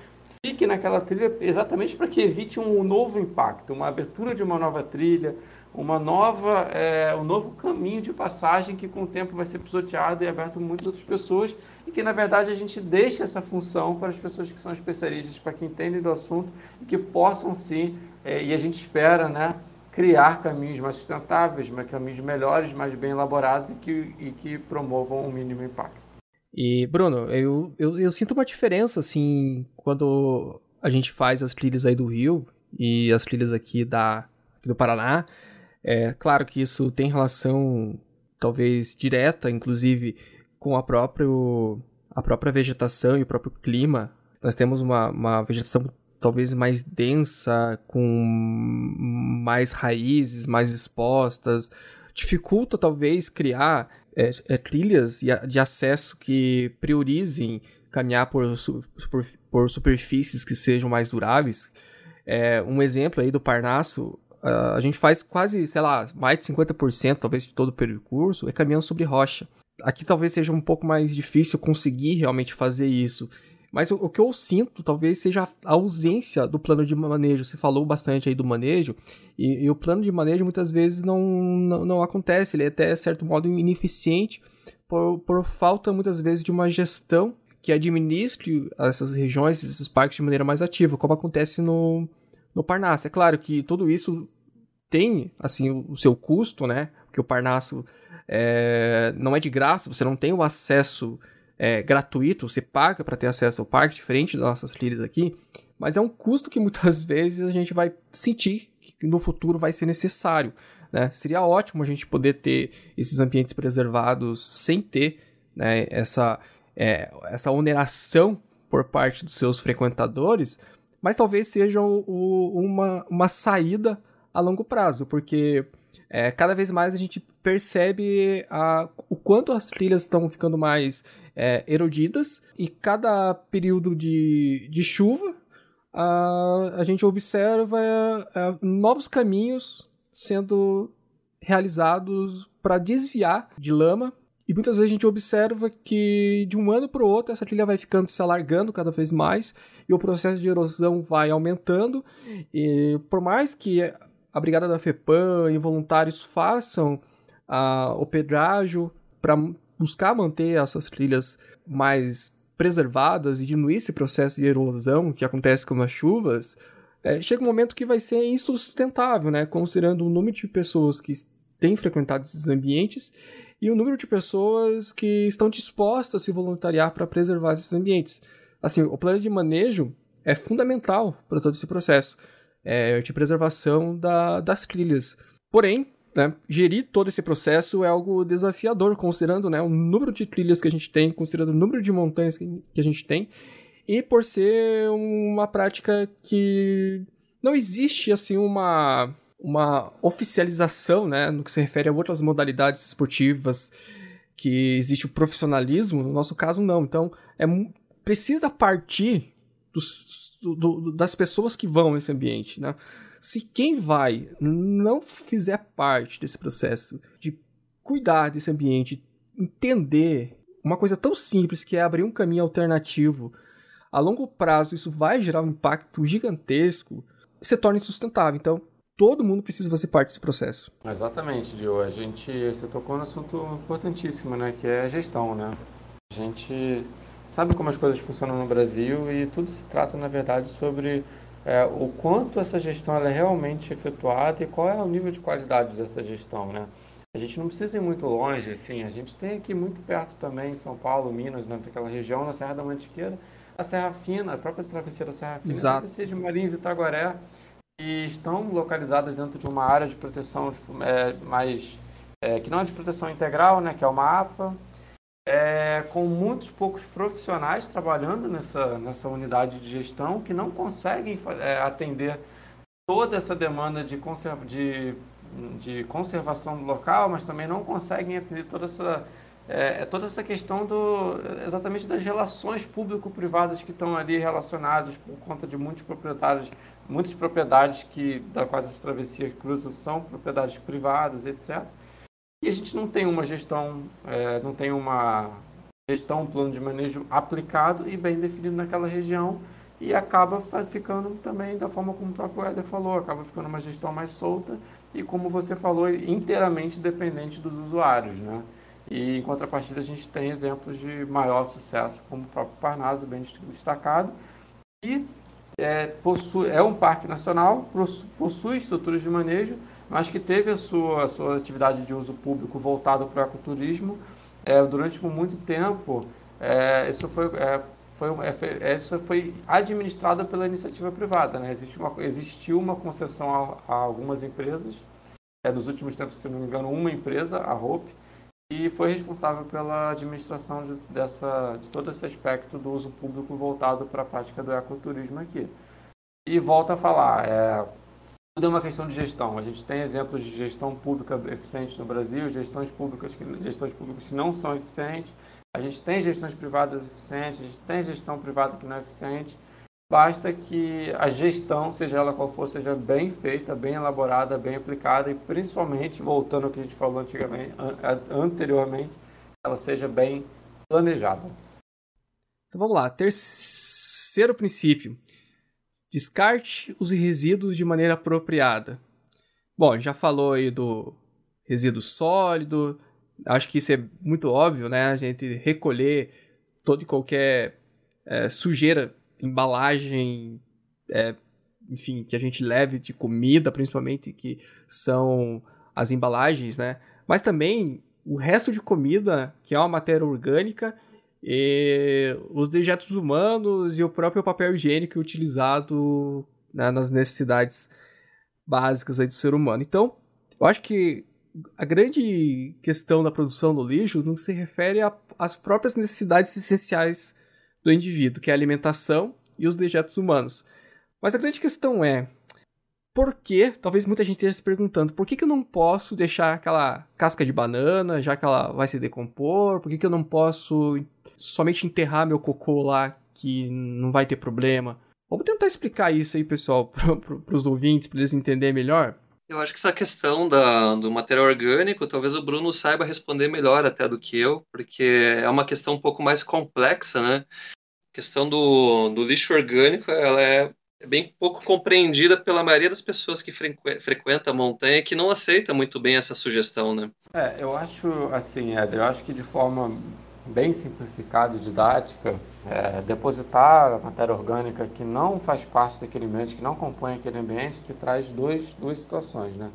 fique naquela trilha exatamente para que evite um novo impacto, uma abertura de uma nova trilha, uma nova, é, um novo caminho de passagem que com o tempo vai ser pisoteado e aberto a muitas outras pessoas e que na verdade a gente deixa essa função para as pessoas que são especialistas, para que entendem do assunto e que possam sim, é, e a gente espera, né, criar caminhos mais sustentáveis, caminhos melhores, mais bem elaborados e que, e que promovam um mínimo impacto. E, Bruno, eu, eu, eu, sinto uma diferença, assim, quando a gente faz as trilhas aí do Rio e as trilhas aqui, da, aqui do Paraná. É claro que isso tem relação, talvez, direta, inclusive, com a, próprio, a própria vegetação e o próprio clima. Nós temos uma, uma vegetação talvez mais densa, com mais raízes, mais expostas. Dificulta, talvez, criar é, é, trilhas de acesso que priorizem caminhar por, por, por superfícies que sejam mais duráveis. É, um exemplo aí do Parnaso, a gente faz quase, sei lá, mais de 50%, talvez, de todo o percurso é caminhando sobre rocha. Aqui talvez seja um pouco mais difícil conseguir realmente fazer isso. Mas o, o, que eu sinto talvez seja a ausência do plano de manejo. Você falou bastante aí do manejo, e, e o plano de manejo muitas vezes não, não, não, acontece, ele é até certo modo ineficiente por, por falta muitas vezes de uma gestão que administre essas regiões, esses parques de maneira mais ativa, como acontece no, no Parnaso. É claro que tudo isso tem assim o, seu custo, né? Porque o Parnaso é, não é de graça, você não tem o acesso é, gratuito, você paga para ter acesso ao parque, diferente das nossas trilhas aqui, mas é um custo que muitas vezes a gente vai sentir que no futuro vai ser necessário. Né? Seria ótimo a gente poder ter esses ambientes preservados sem ter né, essa, é, essa oneração por parte dos seus frequentadores, mas talvez seja o, uma, uma saída a longo prazo, porque é, cada vez mais a gente percebe a, o quanto as trilhas estão ficando mais é, erodidas e cada período de, de chuva a, a gente observa é, novos caminhos sendo realizados para desviar de lama e muitas vezes a gente observa que de um ano para o outro essa trilha vai ficando se alargando cada vez mais e o processo de erosão vai aumentando e por mais que a brigada da FEPAM e voluntários façam o pedágio para buscar manter essas trilhas mais preservadas e diminuir esse processo de erosão que acontece com as chuvas, é, chega um momento que vai ser insustentável, né? Considerando o número de pessoas que têm frequentado esses ambientes e o número de pessoas que estão dispostas a se voluntariar para preservar esses ambientes. Assim, o plano de manejo é fundamental para todo esse processo é, de preservação da, das trilhas. Porém, né, gerir todo esse processo é algo desafiador, considerando né, o número de trilhas que a gente tem, considerando o número de montanhas que, que a gente tem, e por ser uma prática que não existe assim uma, uma oficialização né, no que se refere a outras modalidades esportivas, que existe o profissionalismo, no nosso caso não. Então, é, precisa partir dos, do, das pessoas que vão nesse ambiente, né? Se quem vai não fizer parte desse processo de cuidar desse ambiente, entender uma coisa tão simples que é abrir um caminho alternativo, a longo prazo isso vai gerar um impacto gigantesco, se torna insustentável. Então, todo mundo precisa fazer parte desse processo. Exatamente, Dio. A gente, você tocou no assunto importantíssimo, né, que é a gestão, né? A gente sabe como as coisas funcionam no Brasil e tudo se trata, na verdade, sobre é, o quanto essa gestão é realmente efetuada e qual é o nível de qualidade dessa gestão, né? A gente não precisa ir muito longe, assim, a gente tem aqui muito perto também, São Paulo, Minas, naquela né, região, na Serra da Mantiqueira, a Serra Fina, a própria travessia da Serra Fina, Exato. a travessia de Marins e Itaguaré, e estão localizadas dentro de uma área de proteção é, mais, é, que não é de proteção integral, né, que é uma APA, é, com muitos poucos profissionais trabalhando nessa, nessa unidade de gestão que não conseguem é, atender toda essa demanda de, conserva, de, de conservação do local, mas também não conseguem atender toda essa, é, é toda essa questão do, exatamente das relações público-privadas que estão ali relacionadas por conta de muitos proprietários, muitas propriedades que da quase essa travessia cruzam são propriedades privadas, etc. E a gente não tem uma gestão, é, não tem uma gestão, um plano de manejo aplicado e bem definido naquela região e acaba ficando também da forma como o próprio Éder falou, acaba ficando uma gestão mais solta e como você falou, inteiramente dependente dos usuários, né? E em contrapartida a gente tem exemplos de maior sucesso, como o próprio Parnaso, bem destacado, e é, possui, é um parque nacional, possui estruturas de manejo, mas que teve a sua, a sua atividade de uso público voltado para o ecoturismo é, durante muito tempo. É, isso foi, é, foi, é, isso foi administrado pela iniciativa privada. Né? Existe uma, existiu uma concessão a, a algumas empresas, é, nos últimos tempos, se não me engano, uma empresa, a Hope, e foi responsável pela administração de, dessa, de todo esse aspecto do uso público voltado para a prática do ecoturismo aqui. E volta a falar, é, tudo é uma questão de gestão. A gente tem exemplos de gestão pública eficiente no Brasil, gestões públicas que, gestões públicas que não são eficientes. A gente tem gestões privadas eficientes, a gente tem gestão privada que não é eficiente. Basta que a gestão, seja ela qual for, seja bem feita, bem elaborada, bem aplicada e principalmente, voltando ao que a gente falou antigamente, anteriormente, ela seja bem planejada. Então vamos lá, terceiro princípio. Descarte os resíduos de maneira apropriada. Bom, já falou aí do resíduo sólido, acho que isso é muito óbvio, né? A gente recolher todo e qualquer é, sujeira, embalagem, é, enfim, que a gente leve de comida, principalmente, que são as embalagens, né? Mas também o resto de comida, que é uma matéria orgânica, e os dejetos humanos e o próprio papel higiênico utilizado né, nas necessidades básicas aí do ser humano. Então, eu acho que a grande questão da produção do lixo não se refere às próprias necessidades essenciais do indivíduo, que é a alimentação e os dejetos humanos. Mas a grande questão é, por que, talvez muita gente esteja se perguntando, por que, que eu não posso deixar aquela casca de banana, já que ela vai se decompor? Por que, que eu não posso somente enterrar meu cocô lá, que não vai ter problema? Vamos tentar explicar isso aí, pessoal, para os ouvintes, para eles entenderem melhor. Eu acho que essa questão da, do material orgânico, talvez o Bruno saiba responder melhor até do que eu, porque é uma questão um pouco mais complexa, né? A questão do, do lixo orgânico, ela é bem pouco compreendida pela maioria das pessoas que frequ frequentam a montanha e que não aceita muito bem essa sugestão, né? É, eu acho assim, Ed, eu acho que de forma bem simplificada e didática, é, depositar a matéria orgânica que não faz parte daquele ambiente, que não compõe aquele ambiente, que traz dois, duas situações. Né?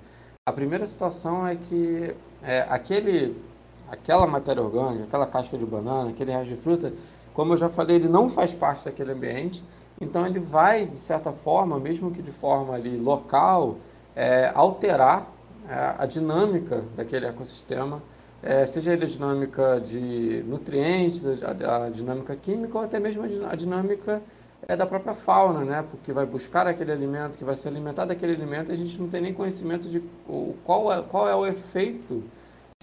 A primeira situação é que é, aquele, aquela matéria orgânica, aquela casca de banana, aquele resto de fruta, como eu já falei, ele não faz parte daquele ambiente, então ele vai, de certa forma, mesmo que de forma ali local, é, alterar é, a dinâmica daquele ecossistema, é, seja ele a dinâmica de nutrientes, a, a, dinâmica química ou até mesmo a, dinâmica é, da própria fauna, né? Porque vai buscar aquele alimento, que vai se alimentar daquele alimento, a gente não tem nem conhecimento de o, qual, é, qual é o efeito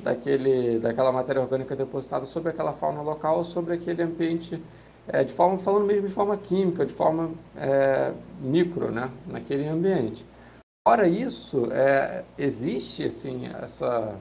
daquele, daquela matéria orgânica depositada sobre aquela fauna local ou sobre aquele ambiente, é, de forma, falando mesmo de forma química, de forma é, micro, né? Naquele ambiente. Fora isso, é, existe assim essa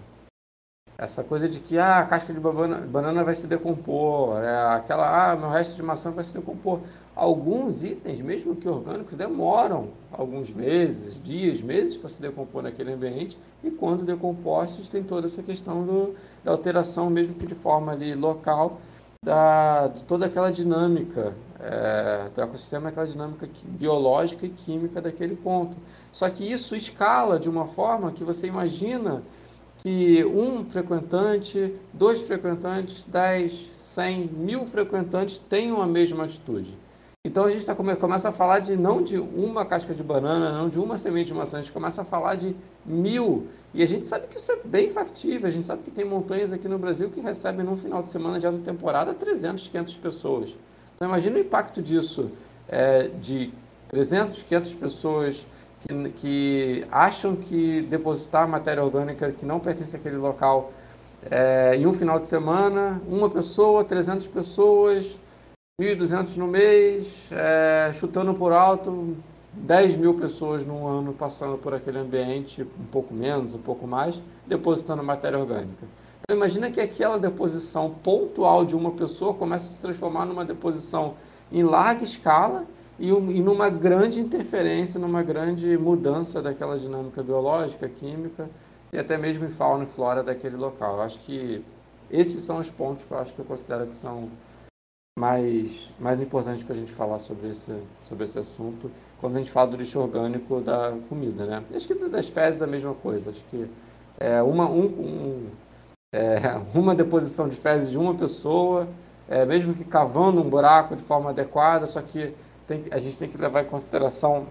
essa coisa de que ah, a casca de banana, banana vai se decompor, é, aquela, ah, meu resto de maçã vai se decompor. Alguns itens, mesmo que orgânicos, demoram alguns meses, dias, meses para se decompor naquele ambiente, e quando decompostos tem toda essa questão do, da alteração, mesmo que de forma ali local, da, de toda aquela dinâmica é, do ecossistema, aquela dinâmica biológica e química daquele ponto. Só que isso escala de uma forma que você imagina que um frequentante, dois frequentantes, dez, cem, mil frequentantes tenham a mesma atitude. Então a gente tá, começa a falar de não de uma casca de banana, não de uma semente de maçã, a gente começa a falar de mil. E a gente sabe que isso é bem factível, a gente sabe que tem montanhas aqui no Brasil que recebem num final de semana de alta temporada 300, 500 pessoas. Então imagina o impacto disso, é, de 300, 500 pessoas que, que acham que depositar matéria orgânica que não pertence àquele local é, em um final de semana, uma pessoa, 300 pessoas, 1.200 no mês, é, chutando por alto, 10 mil pessoas no ano passando por aquele ambiente, um pouco menos, um pouco mais, depositando matéria orgânica. Então imagina que aquela deposição pontual de uma pessoa começa a se transformar numa deposição em larga escala e, e numa grande interferência, numa grande mudança daquela dinâmica biológica, química e até mesmo em fauna e flora daquele local. Eu acho que esses são os pontos que eu acho que eu considero que são mais, mais importantes para a gente falar sobre esse, sobre esse assunto quando a gente fala do lixo orgânico da comida, né? Acho que das fezes é a mesma coisa. Acho que é uma, um, um, é, uma deposição de fezes de uma pessoa, é, mesmo que cavando um buraco de forma adequada, só que tem, a gente tem que levar em consideração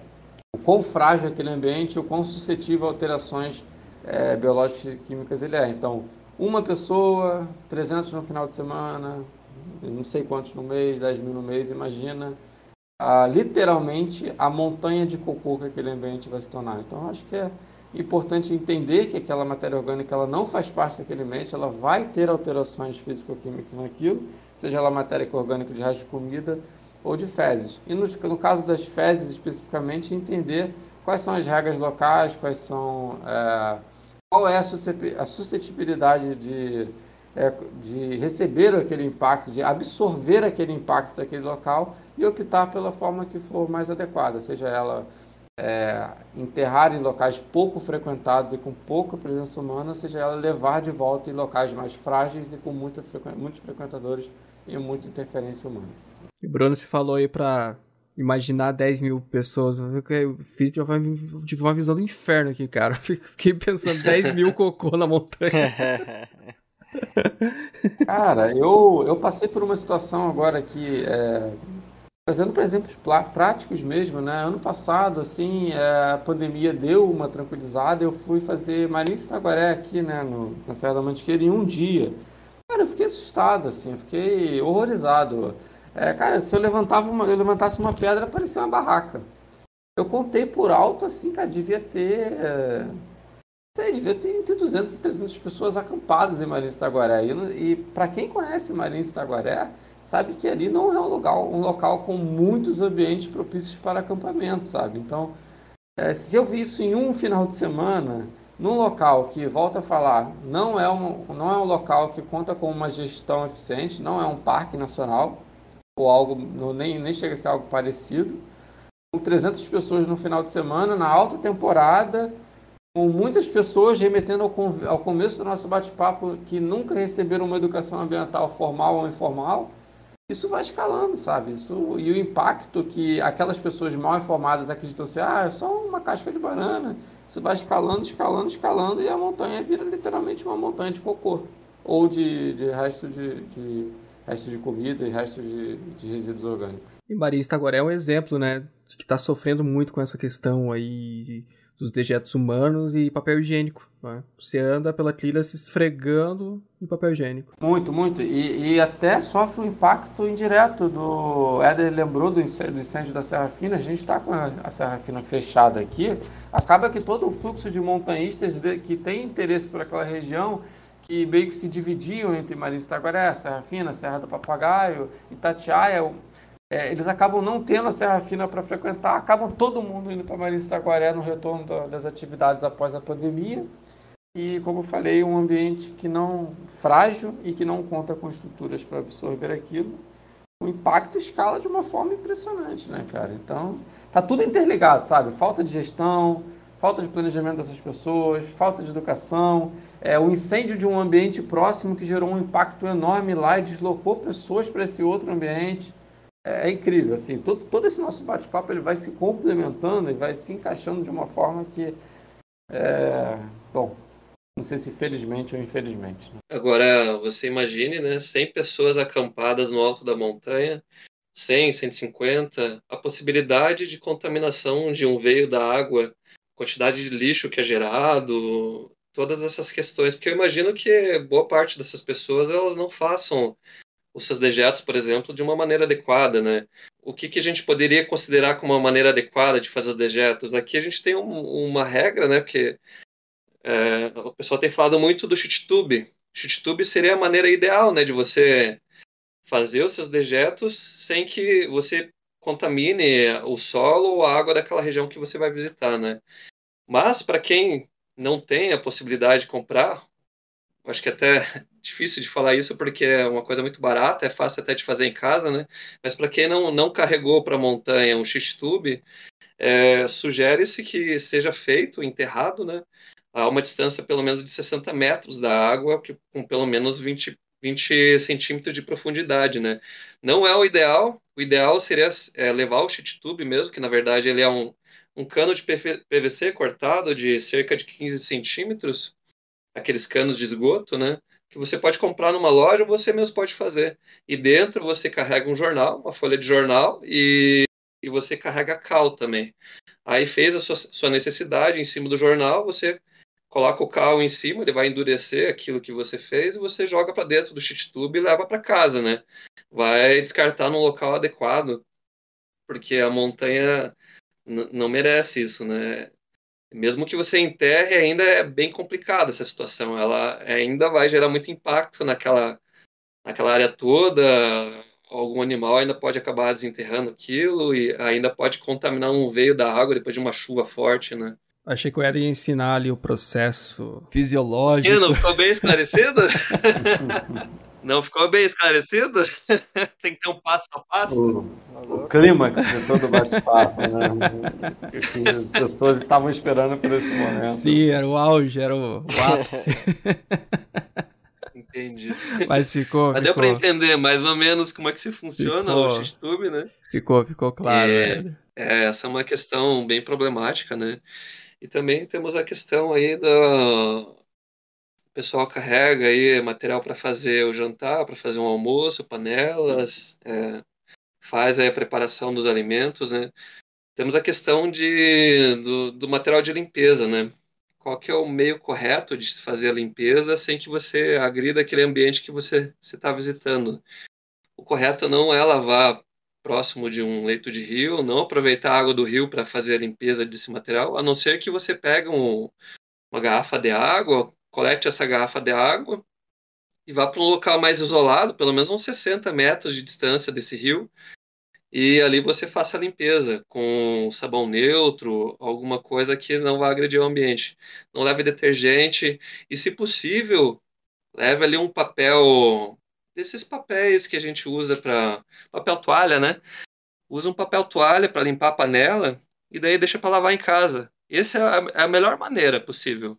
o quão frágil é aquele ambiente, o quão suscetível a alterações é, biológicas e químicas ele é. Então, uma pessoa, 300 no final de semana, não sei quantos no mês, 10 mil no mês, imagina a, literalmente a montanha de cocô que aquele ambiente vai se tornar. Então, acho que é importante entender que aquela matéria orgânica ela não faz parte daquele ambiente, ela vai ter alterações físico-químicas naquilo, seja ela matéria orgânica de resto de comida, ou de fezes. E no, no caso das fezes especificamente, entender quais são as regras locais, quais são é, qual é a suscetibilidade de, é, de receber aquele impacto, de absorver aquele impacto daquele local e optar pela forma que for mais adequada, seja ela é, enterrar em locais pouco frequentados e com pouca presença humana, seja ela levar de volta em locais mais frágeis e com muita, muitos frequentadores e muita interferência humana. E Bruno, se falou aí para imaginar 10 mil pessoas. Eu fiz de uma, tive uma visão do inferno aqui, cara. Fiquei pensando 10 mil cocô na montanha. Cara, eu, eu passei por uma situação agora que, é, fazendo por exemplos práticos mesmo, né? Ano passado, assim, é, a pandemia deu uma tranquilizada, eu fui fazer Marinho Taguaré aqui, né, no, na Serra da Mantiqueira em um dia. Cara, eu fiquei assustado, assim, eu fiquei horrorizado. É, cara, se eu levantava uma, eu levantasse uma pedra, parecia uma barraca. Eu contei por alto, assim, cara, devia ter. É, sei, devia ter entre 200 e 300 pessoas acampadas em Marins Itaguaré. E, e para quem conhece Marins Itaguaré, sabe que ali não é um local, um local com muitos ambientes propícios para acampamento, sabe? Então, é, se eu vi isso em um final de semana, num local que, volta a falar, não é, um, não é um local que conta com uma gestão eficiente, não é um parque nacional, ou algo, nem, nem chega a ser algo parecido. Com 300 pessoas no final de semana, na alta temporada, com muitas pessoas remetendo ao, ao começo do nosso bate-papo que nunca receberam uma educação ambiental formal ou informal, isso vai escalando, sabe? Isso, e o impacto que aquelas pessoas mal informadas acreditam ser, ah, é só uma casca de banana. Isso vai escalando, escalando, escalando e a montanha vira literalmente uma montanha de cocô ou de, de resto de, de restos de comida e restos de, de resíduos orgânicos. E Maria Estagoré é um exemplo, né, que está sofrendo muito com essa questão aí dos dejetos humanos e papel higiênico. Né? Você anda pela trilha se esfregando em papel higiênico. Muito, muito. E, e até sofre um impacto indireto do. Éder lembrou do incêndio, do incêndio da Serra Fina. A gente está com a, Serra Fina fechada aqui. Acaba que todo o fluxo de montanhistas que tem interesse por aquela região que meio que se dividiam entre Marins Itaguaré, Serra Fina, Serra do Papagaio, Itatiaia. É, eles acabam não tendo a Serra Fina para frequentar, acabam todo mundo indo para Marins Itaguaré no retorno da, das atividades após a pandemia. E, como eu falei, um ambiente que não frágil e que não conta com estruturas para absorver aquilo. O impacto escala de uma forma impressionante, né, cara? Então, tá tudo interligado, sabe? Falta de gestão, falta de planejamento dessas pessoas, falta de educação, é, o incêndio de um ambiente próximo que gerou um impacto enorme lá e deslocou pessoas para esse outro ambiente. É, é, incrível, assim, todo, todo esse nosso bate-papo ele vai se complementando e vai se encaixando de uma forma que, é, bom, não sei se felizmente ou infelizmente. Né? Agora, você imagine, né, 100 pessoas acampadas no alto da montanha, 100, 150, a possibilidade de contaminação de um veio da água quantidade de lixo que é gerado, todas essas questões, porque eu imagino que boa parte dessas pessoas elas não façam os seus dejetos, por exemplo, de uma maneira adequada, né? O que, que a gente poderia considerar como uma maneira adequada de fazer os dejetos? Aqui a gente tem um, uma regra, né? Porque é, o pessoal tem falado muito do shit tube. Shit tube seria a maneira ideal, né? De você fazer os seus dejetos sem que você contamine o solo ou a água daquela região que você vai visitar, né? Mas para quem não tem a possibilidade de comprar, acho que é até difícil de falar isso porque é uma coisa muito barata, é fácil até de fazer em casa, né? Mas para quem não, não carregou para a montanha um X-tube, é, sugere-se que seja feito, enterrado, né? A uma distância pelo menos de 60 metros da água, que, com pelo menos 20, 20 centímetros de profundidade, né? Não é o ideal, o ideal seria é, levar o shit tube mesmo, que na verdade ele é um, um cano de PVC cortado de cerca de 15 centímetros, aqueles canos de esgoto, né? Que você pode comprar numa loja ou você mesmo pode fazer. E dentro você carrega um jornal, uma folha de jornal e, e você carrega cal também. Aí fez a sua, sua necessidade em cima do jornal, você coloca o cal em cima, ele vai endurecer aquilo que você fez e você joga para dentro do shit tube e leva para casa, né? Vai descartar no local adequado, porque a montanha não merece isso, né? Mesmo que você enterre, ainda é bem complicada essa situação. Ela ainda vai gerar muito impacto naquela, naquela área toda. algum animal ainda pode acabar desenterrando aquilo e ainda pode contaminar um veio da água depois de uma chuva forte, né? Achei que eu ia ensinar ali o processo fisiológico. Que, não ficou bem esclarecido? não ficou bem esclarecido? Tem que ter um passo a passo. O, o clímax de todo o bate-papo, né? As pessoas estavam esperando por esse momento. Sim, era o auge, era o, o ápice. Entendi. Mas ficou. Mas ficou. deu pra entender mais ou menos como é que se funciona Ficou. o XTube, né? Ficou, ficou claro. É. É, essa é uma questão bem problemática, né? E também temos a questão aí da. Pessoal carrega aí material para fazer o jantar, para fazer um almoço, panelas, é, faz aí a preparação dos alimentos, né? Temos a questão de, do, do material de limpeza, né? Qual que é o meio correto de fazer a limpeza sem que você agrida aquele ambiente que você está visitando? O correto não é lavar próximo de um leito de rio, não aproveitar a água do rio para fazer a limpeza desse material, a não ser que você pegue um, uma garrafa de água, colete essa garrafa de água e vá para um local mais isolado, pelo menos uns 60 metros de distância desse rio, e ali você faça a limpeza com sabão neutro, alguma coisa que não vá agredir o ambiente. Não leve detergente e, se possível, leve ali um papel desses papéis que a gente usa para papel toalha, né? Usa um papel toalha para limpar a panela e daí deixa para lavar em casa. Essa é a, é a melhor maneira possível.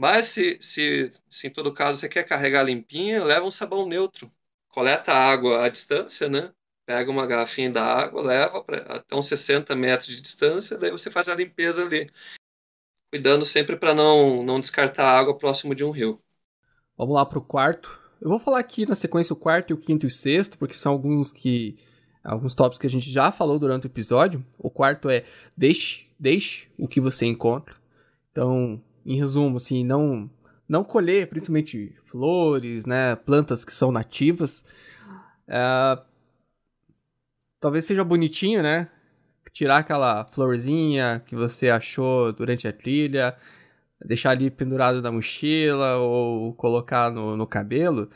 Mas se, se, se em todo caso você quer carregar limpinha, leva um sabão neutro. Coleta água à distância, né? Pega uma garrafinha da água, leva pra, até uns 60 metros de distância, daí você faz a limpeza ali. Cuidando sempre para não, não descartar água próximo de um rio. Vamos lá pro quarto. Eu vou falar aqui na sequência o quarto, o quinto e o sexto, porque são alguns que. alguns tópicos que a gente já falou durante o episódio. O quarto é deixe, deixe o que você encontra. Então, em resumo, assim, não não colher principalmente flores, né, plantas que são nativas. É, talvez seja bonitinho, né? Tirar aquela florzinha que você achou durante a trilha, deixar ali pendurado na mochila ou colocar no, no cabelo.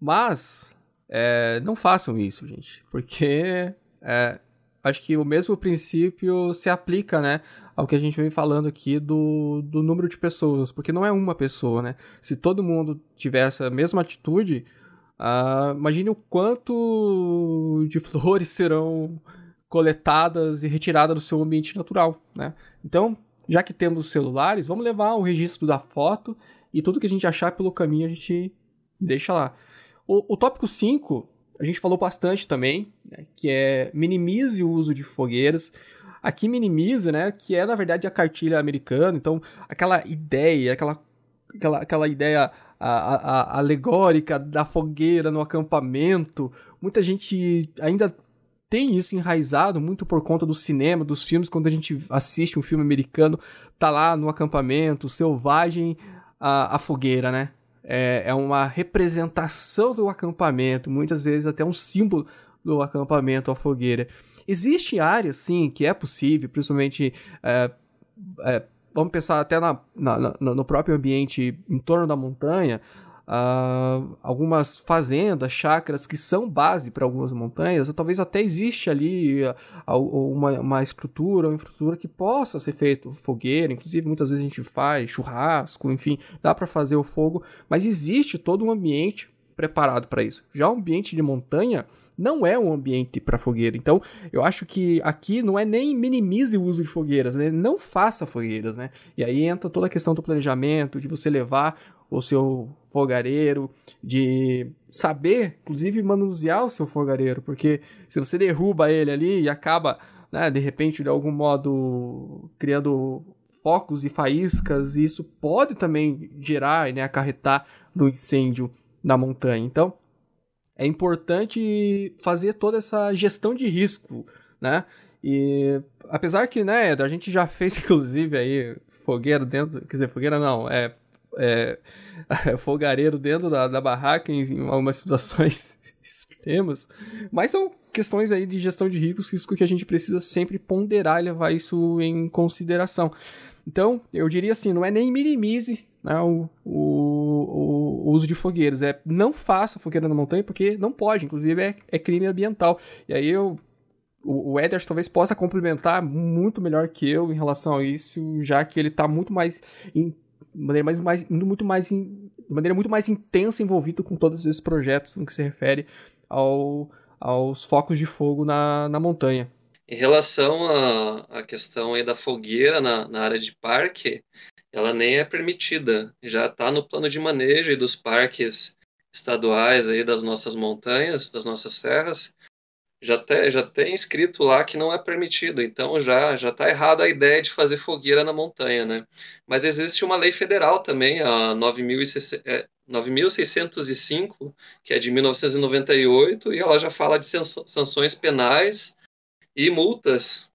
Mas é, não façam isso, gente, porque é, acho que o mesmo princípio se aplica, né, ao que a gente vem falando aqui do, do número de pessoas, porque não é uma pessoa, né? Se todo mundo tivesse a mesma atitude, uh, imagine o quanto de flores serão coletadas e retiradas do seu ambiente natural, né? Então, já que temos os celulares, vamos levar o registro da foto e tudo que a gente achar pelo caminho a gente deixa lá. O, o tópico 5, a gente falou bastante também, né, que é minimize o uso de fogueiras. Aqui minimiza, né, que é na verdade a cartilha americana, então aquela ideia, aquela, aquela, aquela ideia a, a, alegórica da fogueira no acampamento, muita gente ainda tem isso enraizado muito por conta do cinema, dos filmes, quando a gente assiste um filme americano, tá lá no acampamento, selvagem, a, a fogueira, né? É, é uma representação do acampamento, muitas vezes até um símbolo do acampamento, a fogueira. Existem áreas, sim, que é possível, principalmente. É, é, vamos pensar até na, na, no próprio ambiente em torno da montanha. Uh, algumas fazendas, chácaras que são base para algumas montanhas, talvez até existe ali uh, uma, uma estrutura, uma infraestrutura que possa ser feito fogueira, inclusive muitas vezes a gente faz churrasco, enfim, dá para fazer o fogo, mas existe todo um ambiente preparado para isso. Já o ambiente de montanha não é um ambiente para fogueira. Então, eu acho que aqui não é nem minimize o uso de fogueiras, né? não faça fogueiras, né? E aí entra toda a questão do planejamento, de você levar o seu fogareiro, de saber, inclusive, manusear o seu fogareiro, porque se você derruba ele ali e acaba, né, de repente, de algum modo, criando focos e faíscas, isso pode também gerar, né, acarretar no incêndio na montanha. Então, é importante fazer toda essa gestão de risco, né? E apesar que, né, a gente já fez, inclusive, aí, fogueira dentro, quer dizer, fogueira não, é é, fogareiro dentro da, da barraca em, em algumas situações extremas. Mas são questões aí de gestão de riscos, risco que a gente precisa sempre ponderar e levar isso em consideração. Então, eu diria assim, não é nem minimize né, o, o, o, uso de fogueiras. É não faça fogueira na montanha porque não pode, inclusive é, é crime ambiental. E aí eu o, o talvez possa complementar muito melhor que eu em relação a isso, já que ele está muito mais em, de maneira mais, mais muito mais de maneira muito mais intensa envolvido com todos esses projetos no que se refere ao, aos focos de fogo na, na montanha. Em relação à, questão da fogueira na, na área de parque, ela nem é permitida. Já está no plano de manejo dos parques estaduais aí das nossas montanhas, das nossas serras, já, te, já tem escrito lá que não é permitido, então já já está errada a ideia de fazer fogueira na montanha, né? Mas existe uma lei federal também, a 9.605, é, que é de 1998, e ela já fala de sanções penais e multas.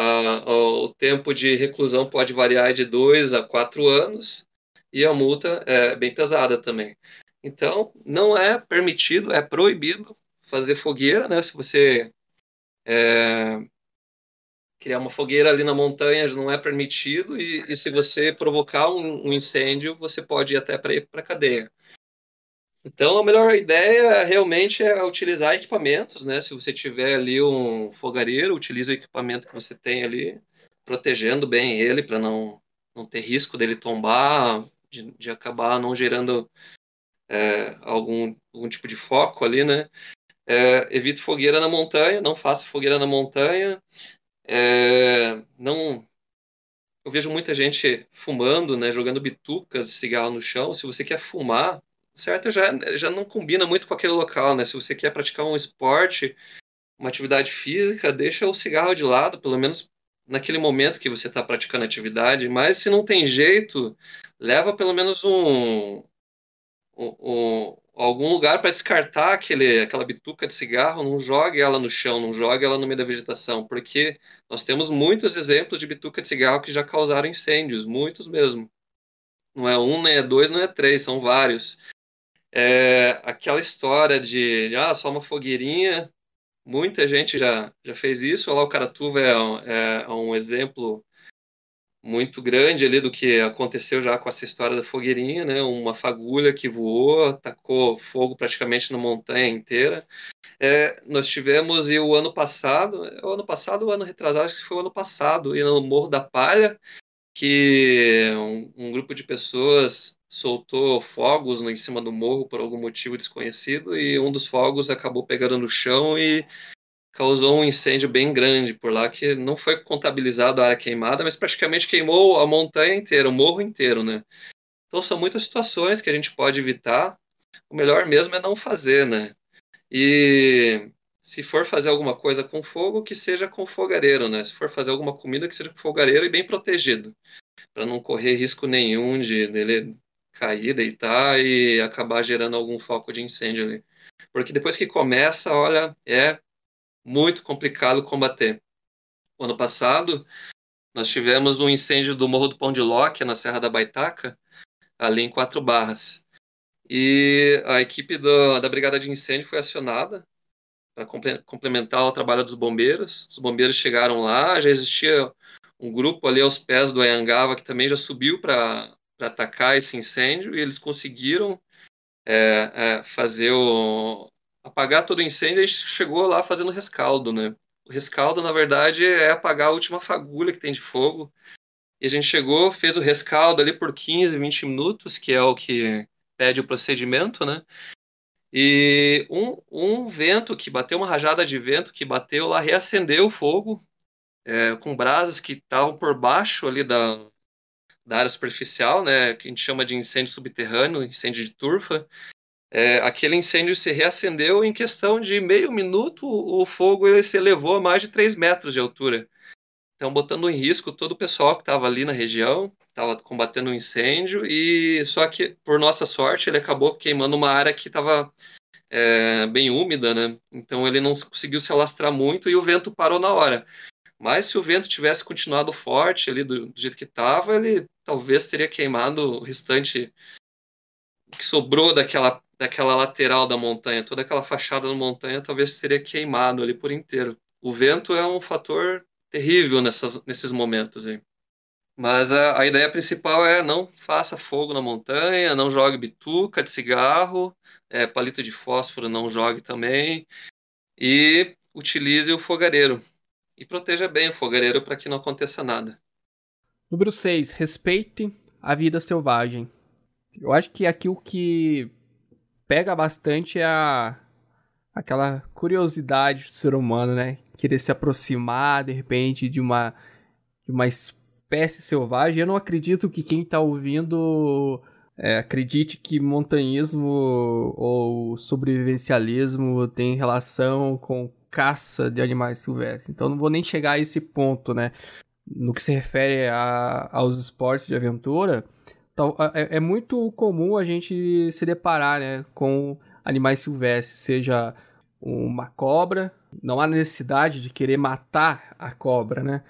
Ah, o tempo de reclusão pode variar de 2 a 4 anos, e a multa é bem pesada também. Então, não é permitido, é proibido fazer fogueira, né? Se você é, criar uma fogueira ali na montanha não é permitido e, e se você provocar um, um, incêndio, você pode ir até para cadeia. Então, a melhor ideia realmente é utilizar equipamentos, né? Se você tiver ali um fogareiro, utilize o equipamento que você tem ali, protegendo bem ele para não, não ter risco dele tombar, de, de acabar não gerando é, algum, algum tipo de foco ali, né? É, evite fogueira na montanha, não faça fogueira na montanha. É, não, eu vejo muita gente fumando, né, jogando bitucas de cigarro no chão. Se você quer fumar, certo, já, já não combina muito com aquele local, né? Se você quer praticar um esporte, uma atividade física, deixa o cigarro de lado, pelo menos naquele momento que você está praticando atividade. Mas se não tem jeito, leva pelo menos um, um, um algum lugar para descartar aquele, aquela bituca de cigarro, não jogue ela no chão, não jogue ela no meio da vegetação, porque nós temos muitos exemplos de bituca de cigarro que já causaram incêndios, muitos mesmo. Não é um, nem é dois, não é três, são vários. É, aquela história de, ah, só uma fogueirinha, muita gente já, já fez isso. Lá, o Caratuva é, é, é um exemplo muito grande ali do que aconteceu já com essa história da fogueirinha, né? Uma fagulha que voou, atacou fogo praticamente na montanha inteira. É, nós tivemos e o ano passado, o ano passado, o ano retrasado, acho que foi o ano passado, e no Morro da Palha, que um, um grupo de pessoas soltou fogos em cima do morro por algum motivo desconhecido e um dos fogos acabou pegando no chão e causou um incêndio bem grande por lá, que não foi contabilizado a área queimada, mas praticamente queimou a montanha inteira, o morro inteiro, né? Então são muitas situações que a gente pode evitar. O melhor mesmo é não fazer, né? E se for fazer alguma coisa com fogo, que seja com fogareiro, né? Se for fazer alguma comida, que seja com fogareiro e bem protegido, para não correr risco nenhum de dele cair, deitar e acabar gerando algum foco de incêndio ali. Porque depois que começa, olha, é muito complicado combater. Ano passado, nós tivemos um incêndio do Morro do Pão de Ló, que é na Serra da Baitaca, ali em Quatro Barras. E a equipe do, da Brigada de Incêndio foi acionada para complementar o trabalho dos bombeiros. Os bombeiros chegaram lá, já existia um grupo ali aos pés do Ayangava que também já subiu para atacar esse incêndio e eles conseguiram é, é, fazer o, apagar todo o incêndio, gente chegou lá fazendo rescaldo, né? O rescaldo, na verdade, é apagar a última fagulha que tem de fogo. E a gente chegou, fez o rescaldo ali por 15, 20 minutos, que é o que pede o procedimento, né? E um, um vento que bateu, uma rajada de vento que bateu lá, reacendeu o fogo é, com brasas que estavam por baixo ali da, da área superficial, né? Que a gente chama de incêndio subterrâneo, incêndio de turfa. É, aquele incêndio se reacendeu em questão de meio minuto, o fogo ele se elevou a mais de 3 metros de altura. Então, botando em risco todo o pessoal que estava ali na região, estava combatendo o um incêndio, e só que, por nossa sorte, ele acabou queimando uma área que estava é, bem úmida, né? Então, ele não conseguiu se alastrar muito e o vento parou na hora. Mas se o vento tivesse continuado forte ali do, do jeito que estava, ele talvez teria queimado o restante que sobrou daquela daquela lateral da montanha, toda aquela fachada da montanha talvez teria queimado ali por inteiro. O vento é um fator terrível nessas, nesses momentos aí. Mas a, a, ideia principal é não faça fogo na montanha, não jogue bituca de cigarro, é, palito de fósforo não jogue também, e utilize o fogareiro. E proteja bem o fogareiro para que não aconteça nada. Número 6. Respeite a vida selvagem. Eu acho que aqui o que pega bastante é a, aquela curiosidade do ser humano, né? Querer se aproximar, de repente, de uma, de uma espécie selvagem. Eu não acredito que quem está ouvindo é, acredite que montanhismo ou sobrevivencialismo tem relação com caça de animais silvestres. Então não vou nem chegar a esse ponto, né? No que se refere a, aos esportes de aventura, então, é, é, muito comum a gente se deparar né, com animais silvestres, seja uma cobra, não há necessidade de querer matar a cobra, né?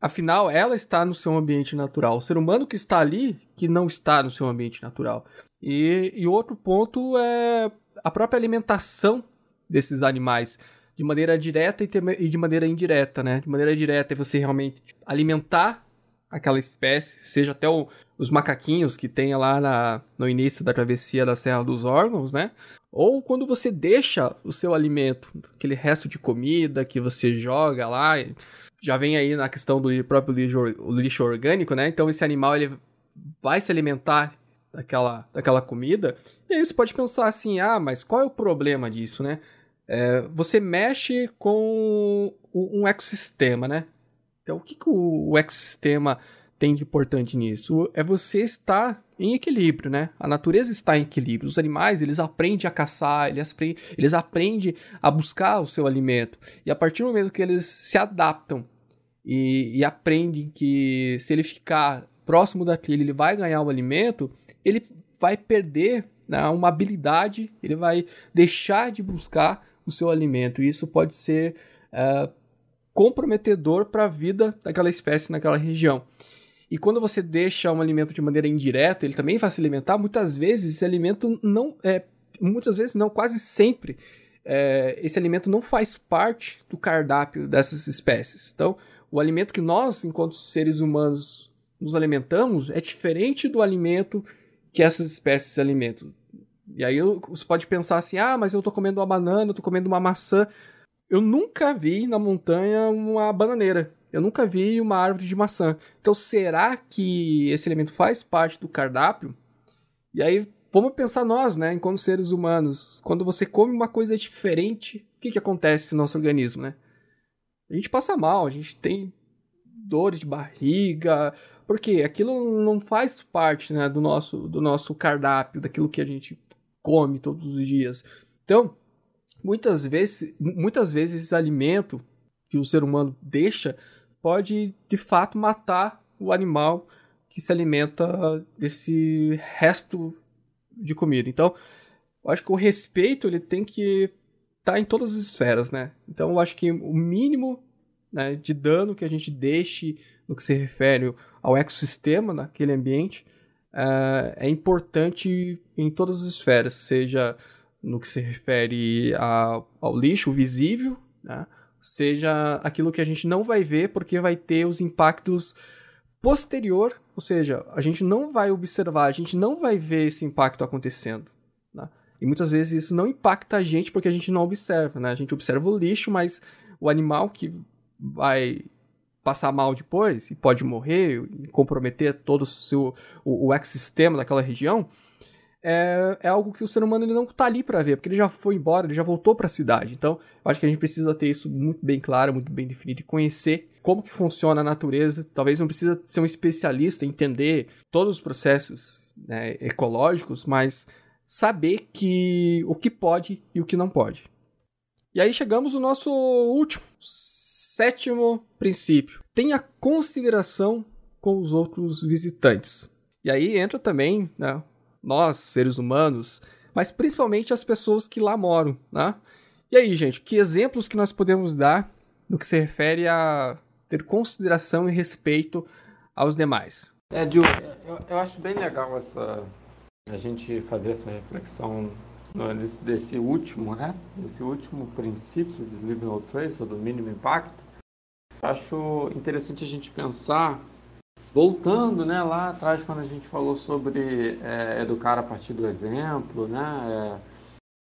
Afinal, ela está no seu ambiente natural. O ser humano que está ali, que não está no seu ambiente natural. E, e outro ponto é a própria alimentação desses animais, de maneira direta e, de maneira indireta, né? De maneira direta é você realmente alimentar aquela espécie, seja até o, os macaquinhos que tem lá na, no início da travessia da Serra dos Órgãos, né? Ou quando você deixa o seu alimento, aquele resto de comida que você joga lá, já vem aí na questão do próprio lixo, lixo orgânico, né? Então esse animal ele vai se alimentar daquela, daquela comida. E aí você pode pensar assim, ah, mas qual é o problema disso, né? É, você mexe com um ecossistema, né? Então o que, que o, o ecossistema tem de importante nisso? É você estar em equilíbrio, né? A natureza está em equilíbrio. Os animais, eles aprendem a caçar, eles, aprendem, eles aprendem a buscar o seu alimento. E a partir do momento que eles se adaptam e, e aprendem que se ele ficar próximo daquele, ele vai ganhar o alimento, ele vai perder né, uma habilidade, ele vai deixar de buscar o seu alimento. E isso pode ser uh, comprometedor para a vida daquela espécie naquela região. E quando você deixa um alimento de maneira indireta, ele também vai se alimentar. Muitas vezes esse alimento não é, muitas vezes não, quase sempre é, esse alimento não faz parte do cardápio dessas espécies. Então, o alimento que nós, enquanto seres humanos, nos alimentamos é diferente do alimento que essas espécies alimentam. E aí você pode pensar assim: ah, mas eu estou comendo uma banana, eu estou comendo uma maçã. Eu nunca vi na montanha uma bananeira. Eu nunca vi uma árvore de maçã. Então, será que esse elemento faz parte do cardápio? E aí, vamos pensar nós, né, enquanto seres humanos. Quando você come uma coisa diferente, o que, que acontece no nosso organismo, né? A gente passa mal, a gente tem dores de barriga, porque aquilo não faz parte né, do, nosso, do nosso cardápio, daquilo que a gente come todos os dias. Então, muitas vezes, muitas vezes esse alimento que o ser humano deixa pode de fato matar o animal que se alimenta desse resto de comida. Então, eu acho que o respeito ele tem que estar tá em todas as esferas, né? Então, eu acho que o mínimo né, de dano que a gente deixe no que se refere ao ecossistema naquele ambiente uh, é importante em todas as esferas, seja no que se refere a, ao lixo visível, né? seja aquilo que a gente não vai ver porque vai ter os impactos posterior, ou seja, a gente não vai observar, a gente não vai ver esse impacto acontecendo. Né? E muitas vezes isso não impacta a gente porque a gente não observa, né? A gente observa o lixo, mas o animal que vai passar mal depois e pode morrer e comprometer todo o, seu, o, o ecossistema daquela região, é, é algo que o ser humano ele não está ali para ver, porque ele já foi embora, ele já voltou para a cidade. Então, eu acho que a gente precisa ter isso muito bem claro, muito bem definido e conhecer como que funciona a natureza. Talvez não precisa ser um especialista, entender todos os processos né, ecológicos, mas saber que o que pode e o que não pode. E aí chegamos no nosso último, sétimo princípio. Tenha consideração com os outros visitantes. E aí entra também né, nós, seres humanos, mas principalmente as pessoas que lá moram, né? E aí, gente, que exemplos que nós podemos dar no que se refere a ter consideração e respeito aos demais? É, Gil, eu, eu acho bem legal essa a gente fazer essa reflexão desse, desse último, né? Desse último princípio de Living No Trace, ou do mínimo impacto. Acho interessante a gente pensar voltando né, lá atrás, quando a gente falou sobre é, educar a partir do exemplo, né, é,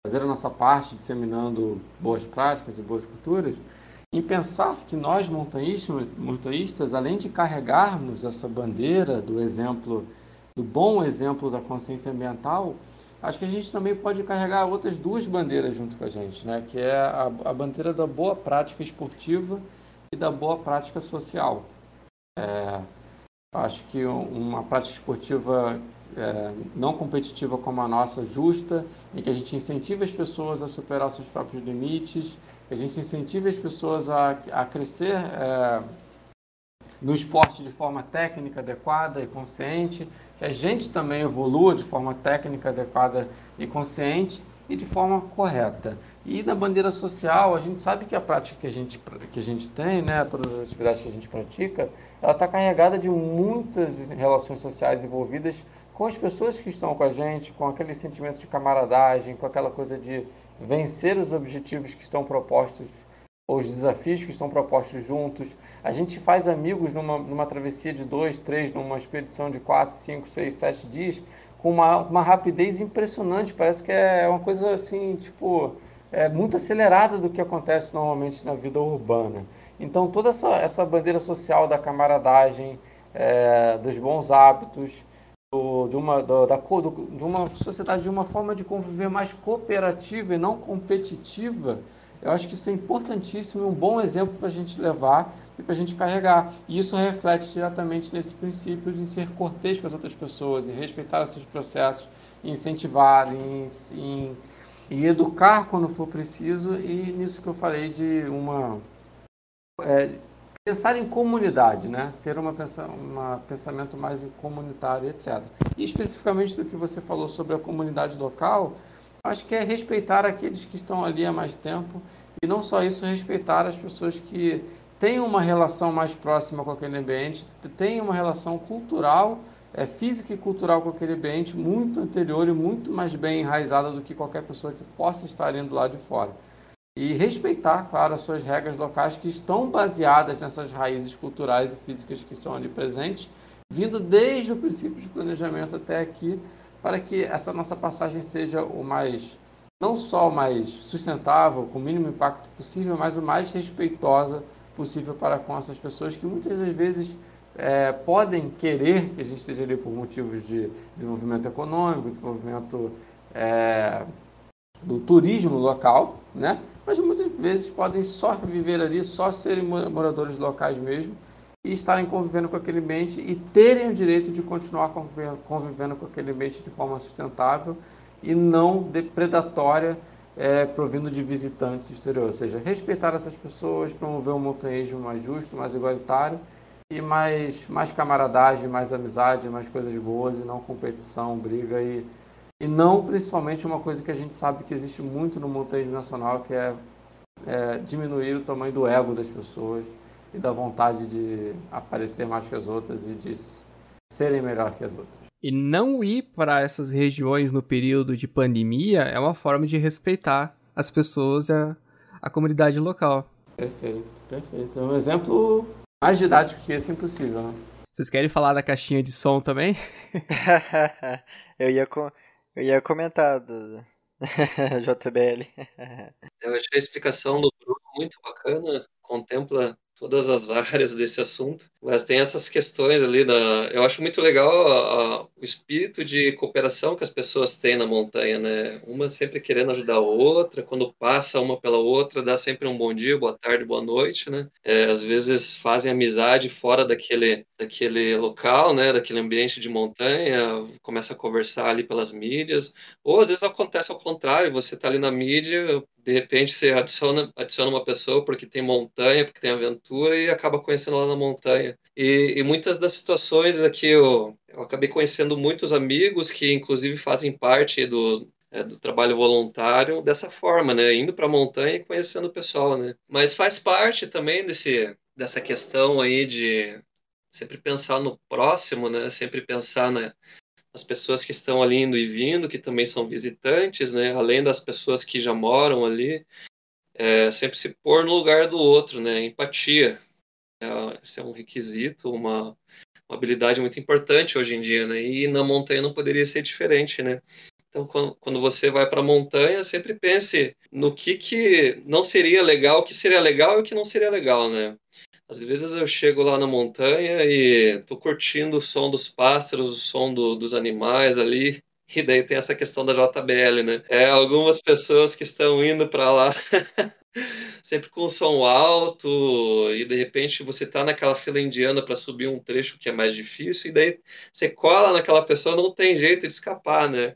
fazer a nossa parte disseminando boas práticas e boas culturas, em pensar que nós, montanhistas, além de carregarmos essa bandeira do exemplo, do bom exemplo da consciência ambiental, acho que a gente também pode carregar outras duas bandeiras junto com a gente, né? que é a, a bandeira da boa prática esportiva e da boa prática social. É, acho que uma prática esportiva é, não competitiva como a nossa, justa, em que a gente incentiva as pessoas a superar seus próprios limites, que a gente incentive as pessoas a, a crescer é, no esporte de forma técnica adequada e consciente, que a gente também evolua de forma técnica adequada e consciente e de forma correta. E na bandeira social, a gente sabe que a prática que a gente, que a gente tem, né, todas as atividades que a gente pratica, ela está carregada de muitas relações sociais envolvidas com as pessoas que estão com a gente, com aquele sentimento de camaradagem, com aquela coisa de vencer os objetivos que estão propostos, os desafios que estão propostos juntos. A gente faz amigos numa, numa travessia de dois, três, numa expedição de quatro, cinco, seis, sete dias, com uma, uma rapidez impressionante. Parece que é uma coisa assim, tipo, é muito acelerada do que acontece normalmente na vida urbana. Então, toda essa, essa bandeira social da camaradagem, é, dos bons hábitos, do, de, uma, do, da, do, de uma sociedade, de uma forma de conviver mais cooperativa e não competitiva, eu acho que isso é importantíssimo, um bom exemplo para a gente levar e para a gente carregar. E isso reflete diretamente nesse princípio de ser cortês com as outras pessoas e respeitar os seus processos, incentivar, em, em, em educar quando for preciso e nisso que eu falei de uma é, pensar em comunidade, né? ter um pensamento mais comunitário, etc. E especificamente do que você falou sobre a comunidade local, acho que é respeitar aqueles que estão ali há mais tempo e não só isso, respeitar as pessoas que têm uma relação mais próxima com aquele ambiente, têm uma relação cultural, é, física e cultural com aquele ambiente muito anterior e muito mais bem enraizada do que qualquer pessoa que possa estar indo lá de fora. E respeitar, claro, as suas regras locais que estão baseadas nessas raízes culturais e físicas que estão ali presentes, vindo desde o princípio de planejamento até aqui, para que essa nossa passagem seja o mais, não só o mais sustentável, com o mínimo impacto possível, mas o mais respeitosa possível para com essas pessoas que muitas das vezes é, podem querer que a gente esteja ali por motivos de desenvolvimento econômico, desenvolvimento é, do turismo local, né? mas muitas vezes podem só viver ali, só serem moradores locais mesmo e estarem convivendo com aquele ambiente e terem o direito de continuar convivendo com aquele ambiente de forma sustentável e não depredatória é, provindo de visitantes exteriores. Ou seja, respeitar essas pessoas, promover um montanhismo mais justo, mais igualitário e mais, mais camaradagem, mais amizade, mais coisas boas e não competição, briga e e não principalmente uma coisa que a gente sabe que existe muito no montanhismo nacional, que é, é diminuir o tamanho do ego das pessoas e da vontade de aparecer mais que as outras e de serem melhor que as outras. E não ir para essas regiões no período de pandemia é uma forma de respeitar as pessoas e a, a comunidade local. Perfeito, perfeito. É um exemplo mais didático que esse impossível, né? Vocês querem falar da caixinha de som também? eu ia com eu ia comentar do JBL. Eu achei a explicação do Bruno muito bacana, contempla todas as áreas desse assunto, mas tem essas questões ali da. Eu acho muito legal a, a, o espírito de cooperação que as pessoas têm na montanha, né? Uma sempre querendo ajudar a outra, quando passa uma pela outra, dá sempre um bom dia, boa tarde, boa noite, né? É, às vezes fazem amizade fora daquele, daquele local, né? Daquele ambiente de montanha, começa a conversar ali pelas mídias, ou às vezes acontece ao contrário, você tá ali na mídia, de repente você adiciona, adiciona uma pessoa porque tem montanha, porque tem aventura e acaba conhecendo lá na montanha. E, e muitas das situações aqui eu, eu, acabei conhecendo muitos amigos que inclusive fazem parte do, é, do trabalho voluntário dessa forma, né? Indo para a montanha e conhecendo o pessoal, né? Mas faz parte também desse, dessa questão aí de sempre pensar no próximo, né? Sempre pensar na, as pessoas que estão ali indo e vindo, que também são visitantes, né? Além das pessoas que já moram ali, é, sempre se pôr no lugar do outro, né? Empatia. É, esse é um requisito, uma, uma habilidade muito importante hoje em dia, né? E na montanha não poderia ser diferente, né? Então, quando você vai para a montanha, sempre pense no que, que não seria legal, o que seria legal e o que não seria legal, né? Às vezes eu chego lá na montanha e tô curtindo o som dos pássaros, o som do, dos animais ali, e daí tem essa questão da JBL, né? É, algumas pessoas que estão indo para lá sempre com som alto e de repente você tá naquela fila indiana para subir um trecho que é mais difícil e daí você cola naquela pessoa, não tem jeito de escapar, né?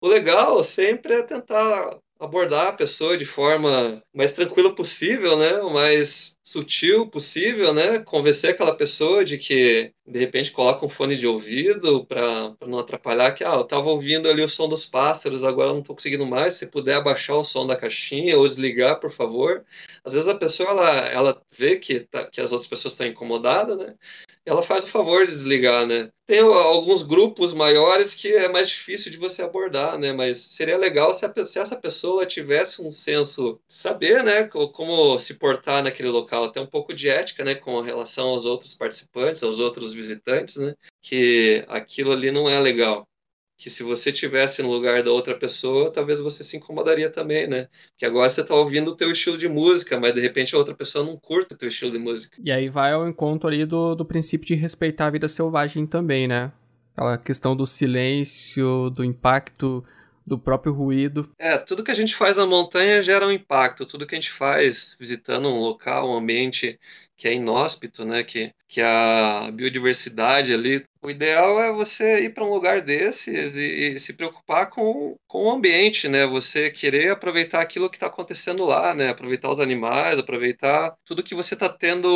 O legal sempre é tentar abordar a pessoa de forma mais tranquila possível, né? O mais sutil possível, né? Convencer aquela pessoa de que de repente coloca um fone de ouvido para não atrapalhar que ah, eu estava ouvindo ali o som dos pássaros, agora não estou conseguindo mais, se puder abaixar o som da caixinha ou desligar, por favor. Às vezes a pessoa ela, ela vê que, tá, que as outras pessoas estão incomodadas, né? Ela faz o favor de desligar, né? Tem alguns grupos maiores que é mais difícil de você abordar, né? Mas seria legal se, a, se essa pessoa tivesse um senso de saber, né? Como se portar naquele local, até um pouco de ética, né? Com relação aos outros participantes, aos outros visitantes, né? Que aquilo ali não é legal que se você tivesse no lugar da outra pessoa, talvez você se incomodaria também, né? Porque agora você está ouvindo o teu estilo de música, mas de repente a outra pessoa não curte o teu estilo de música. E aí vai ao encontro ali do, do princípio de respeitar a vida selvagem também, né? Aquela questão do silêncio, do impacto do próprio ruído. É, tudo que a gente faz na montanha gera um impacto. Tudo que a gente faz visitando um local, um ambiente que é inóspito, né? Que, que a biodiversidade ali. O ideal é você ir para um lugar desses e, e, se preocupar com, com o ambiente, né? Você querer aproveitar aquilo que está acontecendo lá, né? Aproveitar os animais, aproveitar tudo que você está tendo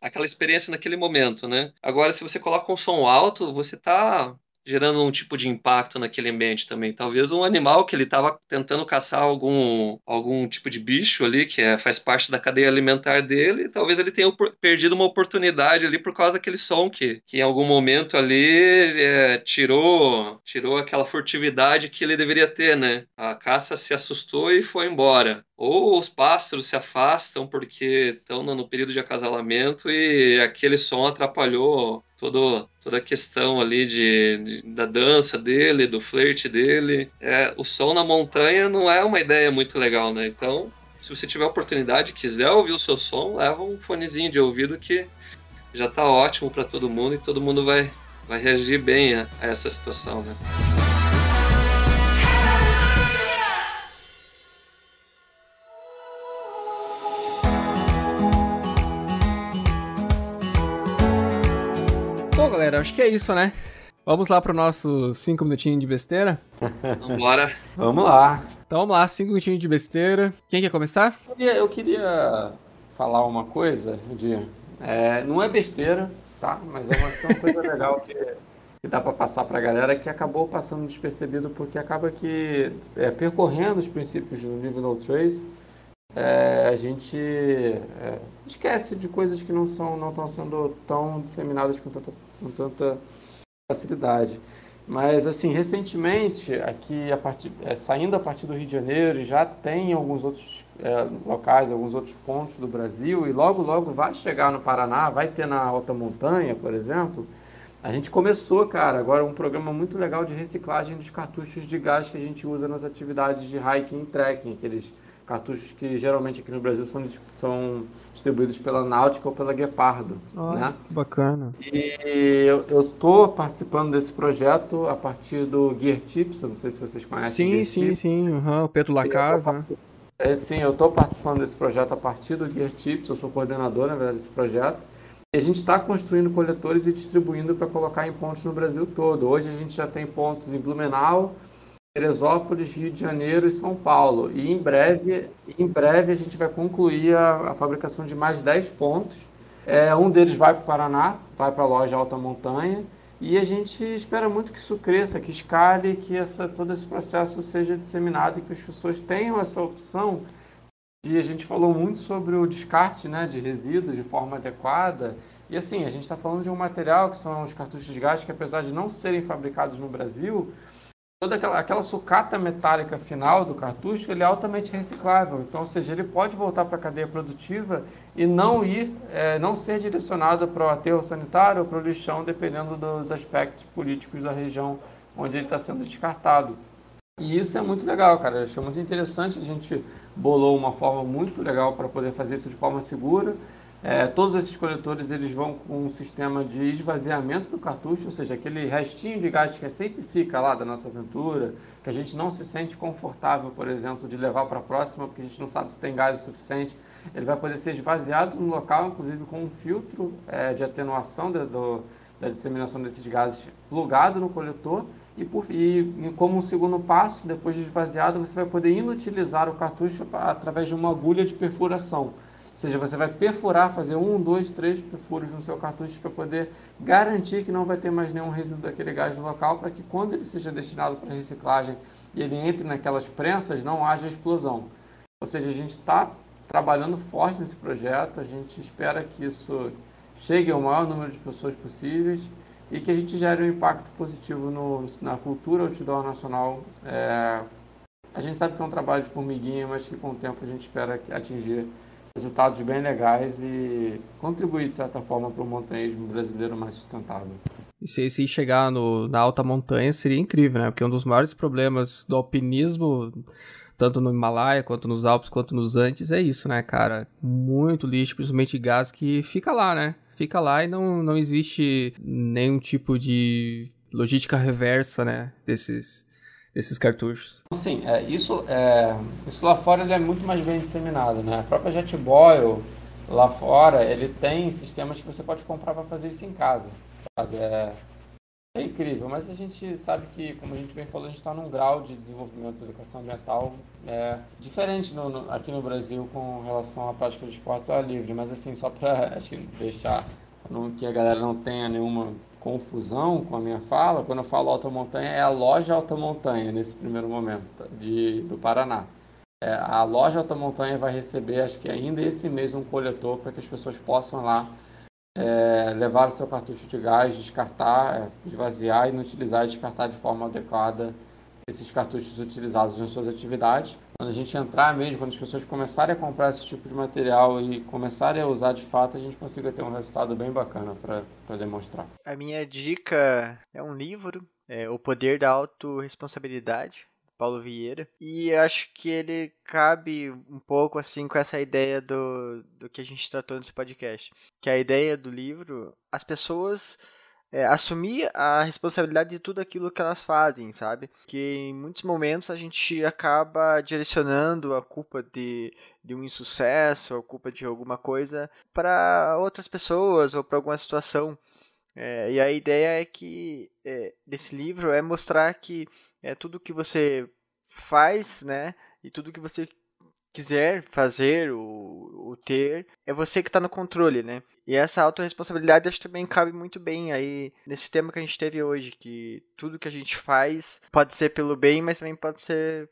aquela experiência naquele momento, né? Agora, se você coloca um som alto, você está gerando um tipo de impacto naquele ambiente também. Talvez um animal que ele estava tentando caçar algum, algum tipo de bicho ali, que é, faz parte da cadeia alimentar dele, talvez ele tenha perdido uma oportunidade ali por causa daquele som que, que em algum momento ali é, tirou, tirou aquela furtividade que ele deveria ter, né? A caça se assustou e foi embora. Ou os pássaros se afastam porque estão no período de acasalamento e aquele som atrapalhou todo, toda a questão ali de, de, da dança dele, do flerte dele. É, o som na montanha não é uma ideia muito legal, né? Então, se você tiver oportunidade, quiser ouvir o seu som, leva um fonezinho de ouvido que já está ótimo para todo mundo e todo mundo vai, vai reagir bem a, a essa situação, né? Acho que é isso, né? Vamos lá para o nosso 5 minutinhos de besteira? Vambora. vamos lá. Então vamos lá, 5 minutinhos de besteira. Quem quer começar? Eu queria, eu queria falar uma coisa, de, é, não é besteira, tá? Mas é uma, é uma coisa legal que, que dá para passar para a galera que acabou passando despercebido porque acaba que é, percorrendo os princípios do livro No Trace, é, a gente é, esquece de coisas que não são não estão sendo tão disseminadas com tanta, com tanta facilidade. Mas assim, recentemente, aqui a partir, é, saindo a partir do Rio de Janeiro, já tem alguns outros é, locais, alguns outros pontos do Brasil, e logo logo vai chegar no Paraná, vai ter na alta montanha, por exemplo. A gente começou, cara, agora um programa muito legal de reciclagem dos cartuchos de gás que a gente usa nas atividades de hiking e trekking, aqueles cartuchos que geralmente aqui no Brasil são, são distribuídos pela Náutica ou pela Guepardo. Oh, né? Bacana. E eu estou participando desse projeto a partir do Gear Tips, eu não sei se vocês conhecem. Sim, sim, Tips. sim, uhum, o Pedro Lacasa. Né? É, sim, eu estou participando desse projeto a partir do Gear Tips, eu sou coordenador, na verdade, desse projeto. E a gente está construindo coletores e distribuindo para colocar em pontos no Brasil todo. Hoje a gente já tem pontos em Blumenau, Teresópolis, Rio de Janeiro e São Paulo. E em breve, em breve a gente vai concluir a, a fabricação de mais 10 pontos. É, um deles vai para o Paraná, vai para a loja Alta Montanha. E a gente espera muito que isso cresça, que escale, que essa, todo esse processo seja disseminado e que as pessoas tenham essa opção. E a gente falou muito sobre o descarte né, de resíduos de forma adequada. E assim, a gente está falando de um material que são os cartuchos de gás que, apesar de não serem fabricados no Brasil, toda aquela, aquela sucata metálica final do cartucho ele é altamente reciclável. Então, ou seja, ele pode voltar para a cadeia produtiva e não ir, é, não ser direcionado para o aterro sanitário ou para o lixão, dependendo dos aspectos políticos da região onde ele está sendo descartado. E isso é muito legal, cara. Achamos interessante. A gente bolou uma forma muito legal para poder fazer isso de forma segura. É, todos esses coletores eles vão com um sistema de esvaziamento do cartucho, ou seja, aquele restinho de gás que sempre fica lá da nossa aventura, que a gente não se sente confortável, por exemplo, de levar para a próxima, porque a gente não sabe se tem gás o suficiente. Ele vai poder ser esvaziado no local, inclusive com um filtro é, de atenuação da, do, da disseminação desses gases plugado no coletor. E, por, e, como um segundo passo, depois de esvaziado, você vai poder inutilizar o cartucho através de uma agulha de perfuração. Ou seja, você vai perfurar, fazer um, dois, três perfuros no seu cartucho para poder garantir que não vai ter mais nenhum resíduo daquele gás no local, para que quando ele seja destinado para reciclagem e ele entre naquelas prensas, não haja explosão. Ou seja, a gente está trabalhando forte nesse projeto, a gente espera que isso chegue ao maior número de pessoas possíveis e que a gente gere um impacto positivo no, na cultura outdoor nacional. É, a gente sabe que é um trabalho de formiguinha, mas que com o tempo a gente espera atingir resultados bem legais e contribuir, de certa forma, para o montanhismo brasileiro mais sustentável. E se, se chegar no, na alta montanha seria incrível, né? Porque um dos maiores problemas do alpinismo, tanto no Himalaia, quanto nos Alpes, quanto nos Andes, é isso, né, cara? Muito lixo, principalmente gás, que fica lá, né? Fica lá e não, não existe nenhum tipo de logística reversa, né? Desses, desses cartuchos. Sim, é, isso, é, isso lá fora é muito mais bem disseminado, né? A própria JetBoil lá fora, ele tem sistemas que você pode comprar para fazer isso em casa, sabe? É, é, incrível, mas a gente sabe que, como a gente bem falou, a gente está num grau de desenvolvimento de educação ambiental é, diferente no, no, aqui no Brasil com relação à prática de esportes ao livre, mas assim, só para deixar não, que a galera não tenha nenhuma confusão com a minha fala, quando eu falo alta montanha, é a loja alta montanha nesse primeiro momento tá? de, do Paraná. É, a loja alta montanha vai receber, acho que ainda esse mês, um coletor para que as pessoas possam lá é, levar o seu cartucho de gás, descartar, é, esvaziar e utilizar e descartar de forma adequada esses cartuchos utilizados nas suas atividades. Quando a gente entrar mesmo, quando as pessoas começarem a comprar esse tipo de material e começarem a usar de fato, a gente consiga ter um resultado bem bacana para demonstrar. A minha dica é um livro, é O Poder da Autoresponsabilidade, Paulo Vieira. E acho que ele cabe um pouco assim com essa ideia do, do que a gente tratou nesse podcast. Que a ideia do livro, as pessoas é, assumir a responsabilidade de tudo aquilo que elas fazem, sabe? Que em muitos momentos a gente acaba direcionando a culpa de, de um insucesso, a culpa de alguma coisa para outras pessoas ou para alguma situação. É, e a ideia é que é, desse livro é mostrar que é tudo que você faz, né? E tudo que você quiser fazer, o, o ter, é você que está no controle, né? E essa autorresponsabilidade acho que também cabe muito bem aí nesse tema que a gente teve hoje, que tudo que a gente faz pode ser pelo bem, mas também pode ser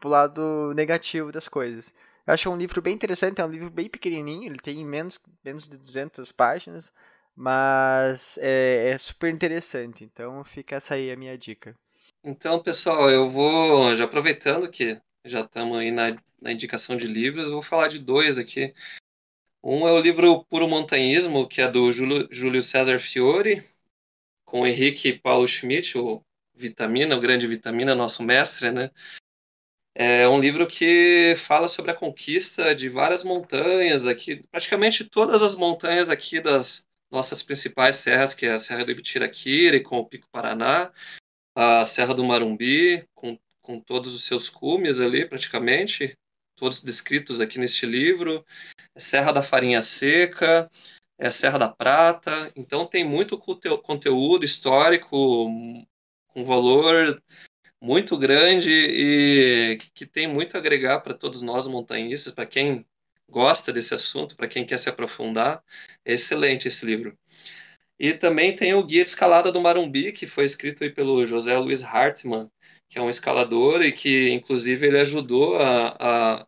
pro lado negativo das coisas. Eu acho um livro bem interessante, é um livro bem pequenininho, ele tem menos, menos de 200 páginas, mas é, é super interessante, então fica essa aí a minha dica. Então, pessoal, eu vou, já aproveitando que já estamos aí na na indicação de livros, vou falar de dois aqui. Um é o livro Puro Montanhismo, que é do Júlio, Júlio César Fiore, com Henrique Paulo Schmidt, o Vitamina, o grande Vitamina, nosso mestre, né? É um livro que fala sobre a conquista de várias montanhas aqui, praticamente todas as montanhas aqui das nossas principais serras, que é a Serra do Ibitiraquiri, com o Pico Paraná, a Serra do Marumbi, com, com todos os seus cumes ali, praticamente, todos descritos aqui neste livro, é Serra da Farinha Seca, é Serra da Prata, então tem muito conteúdo histórico com valor muito grande e que tem muito a agregar para todos nós montanhistas, para quem gosta desse assunto, para quem quer se aprofundar, é excelente esse livro. E também tem o Guia de Escalada do Marumbi, que foi escrito pelo José Luiz Hartmann, que é um escalador e que, inclusive, ele ajudou a, a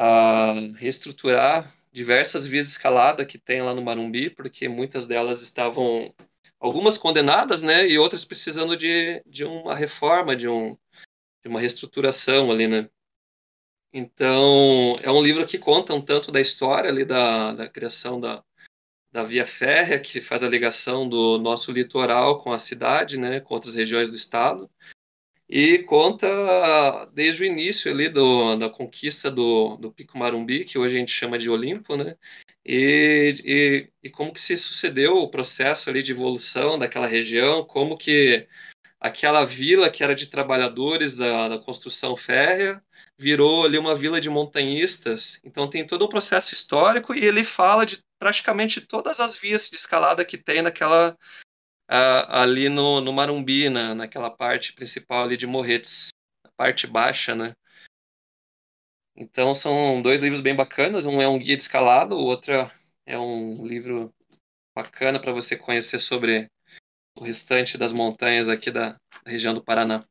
a reestruturar diversas vias escalada que tem lá no Marumbi, porque muitas delas estavam algumas condenadas, né, e outras precisando de, de uma reforma, de, um, de uma reestruturação ali, né. Então, é um livro que conta um tanto da história ali da, da criação da, da via férrea, que faz a ligação do nosso litoral com a cidade, né, com outras regiões do estado, e conta desde o início ali do, da conquista do, do Pico Marumbi, que hoje a gente chama de Olimpo, né, e, e, e como que se sucedeu o processo ali de evolução daquela região, como que aquela vila que era de trabalhadores da, da construção férrea virou ali uma vila de montanhistas. Então tem todo um processo histórico e ele fala de praticamente todas as vias de escalada que tem naquela ali no, no Marumbi, na, naquela parte principal ali de Morretes, a parte baixa, né? Então são dois livros bem bacanas. Um é um guia de escalada, o outro é um livro bacana para você conhecer sobre o restante das montanhas aqui da região do Paraná.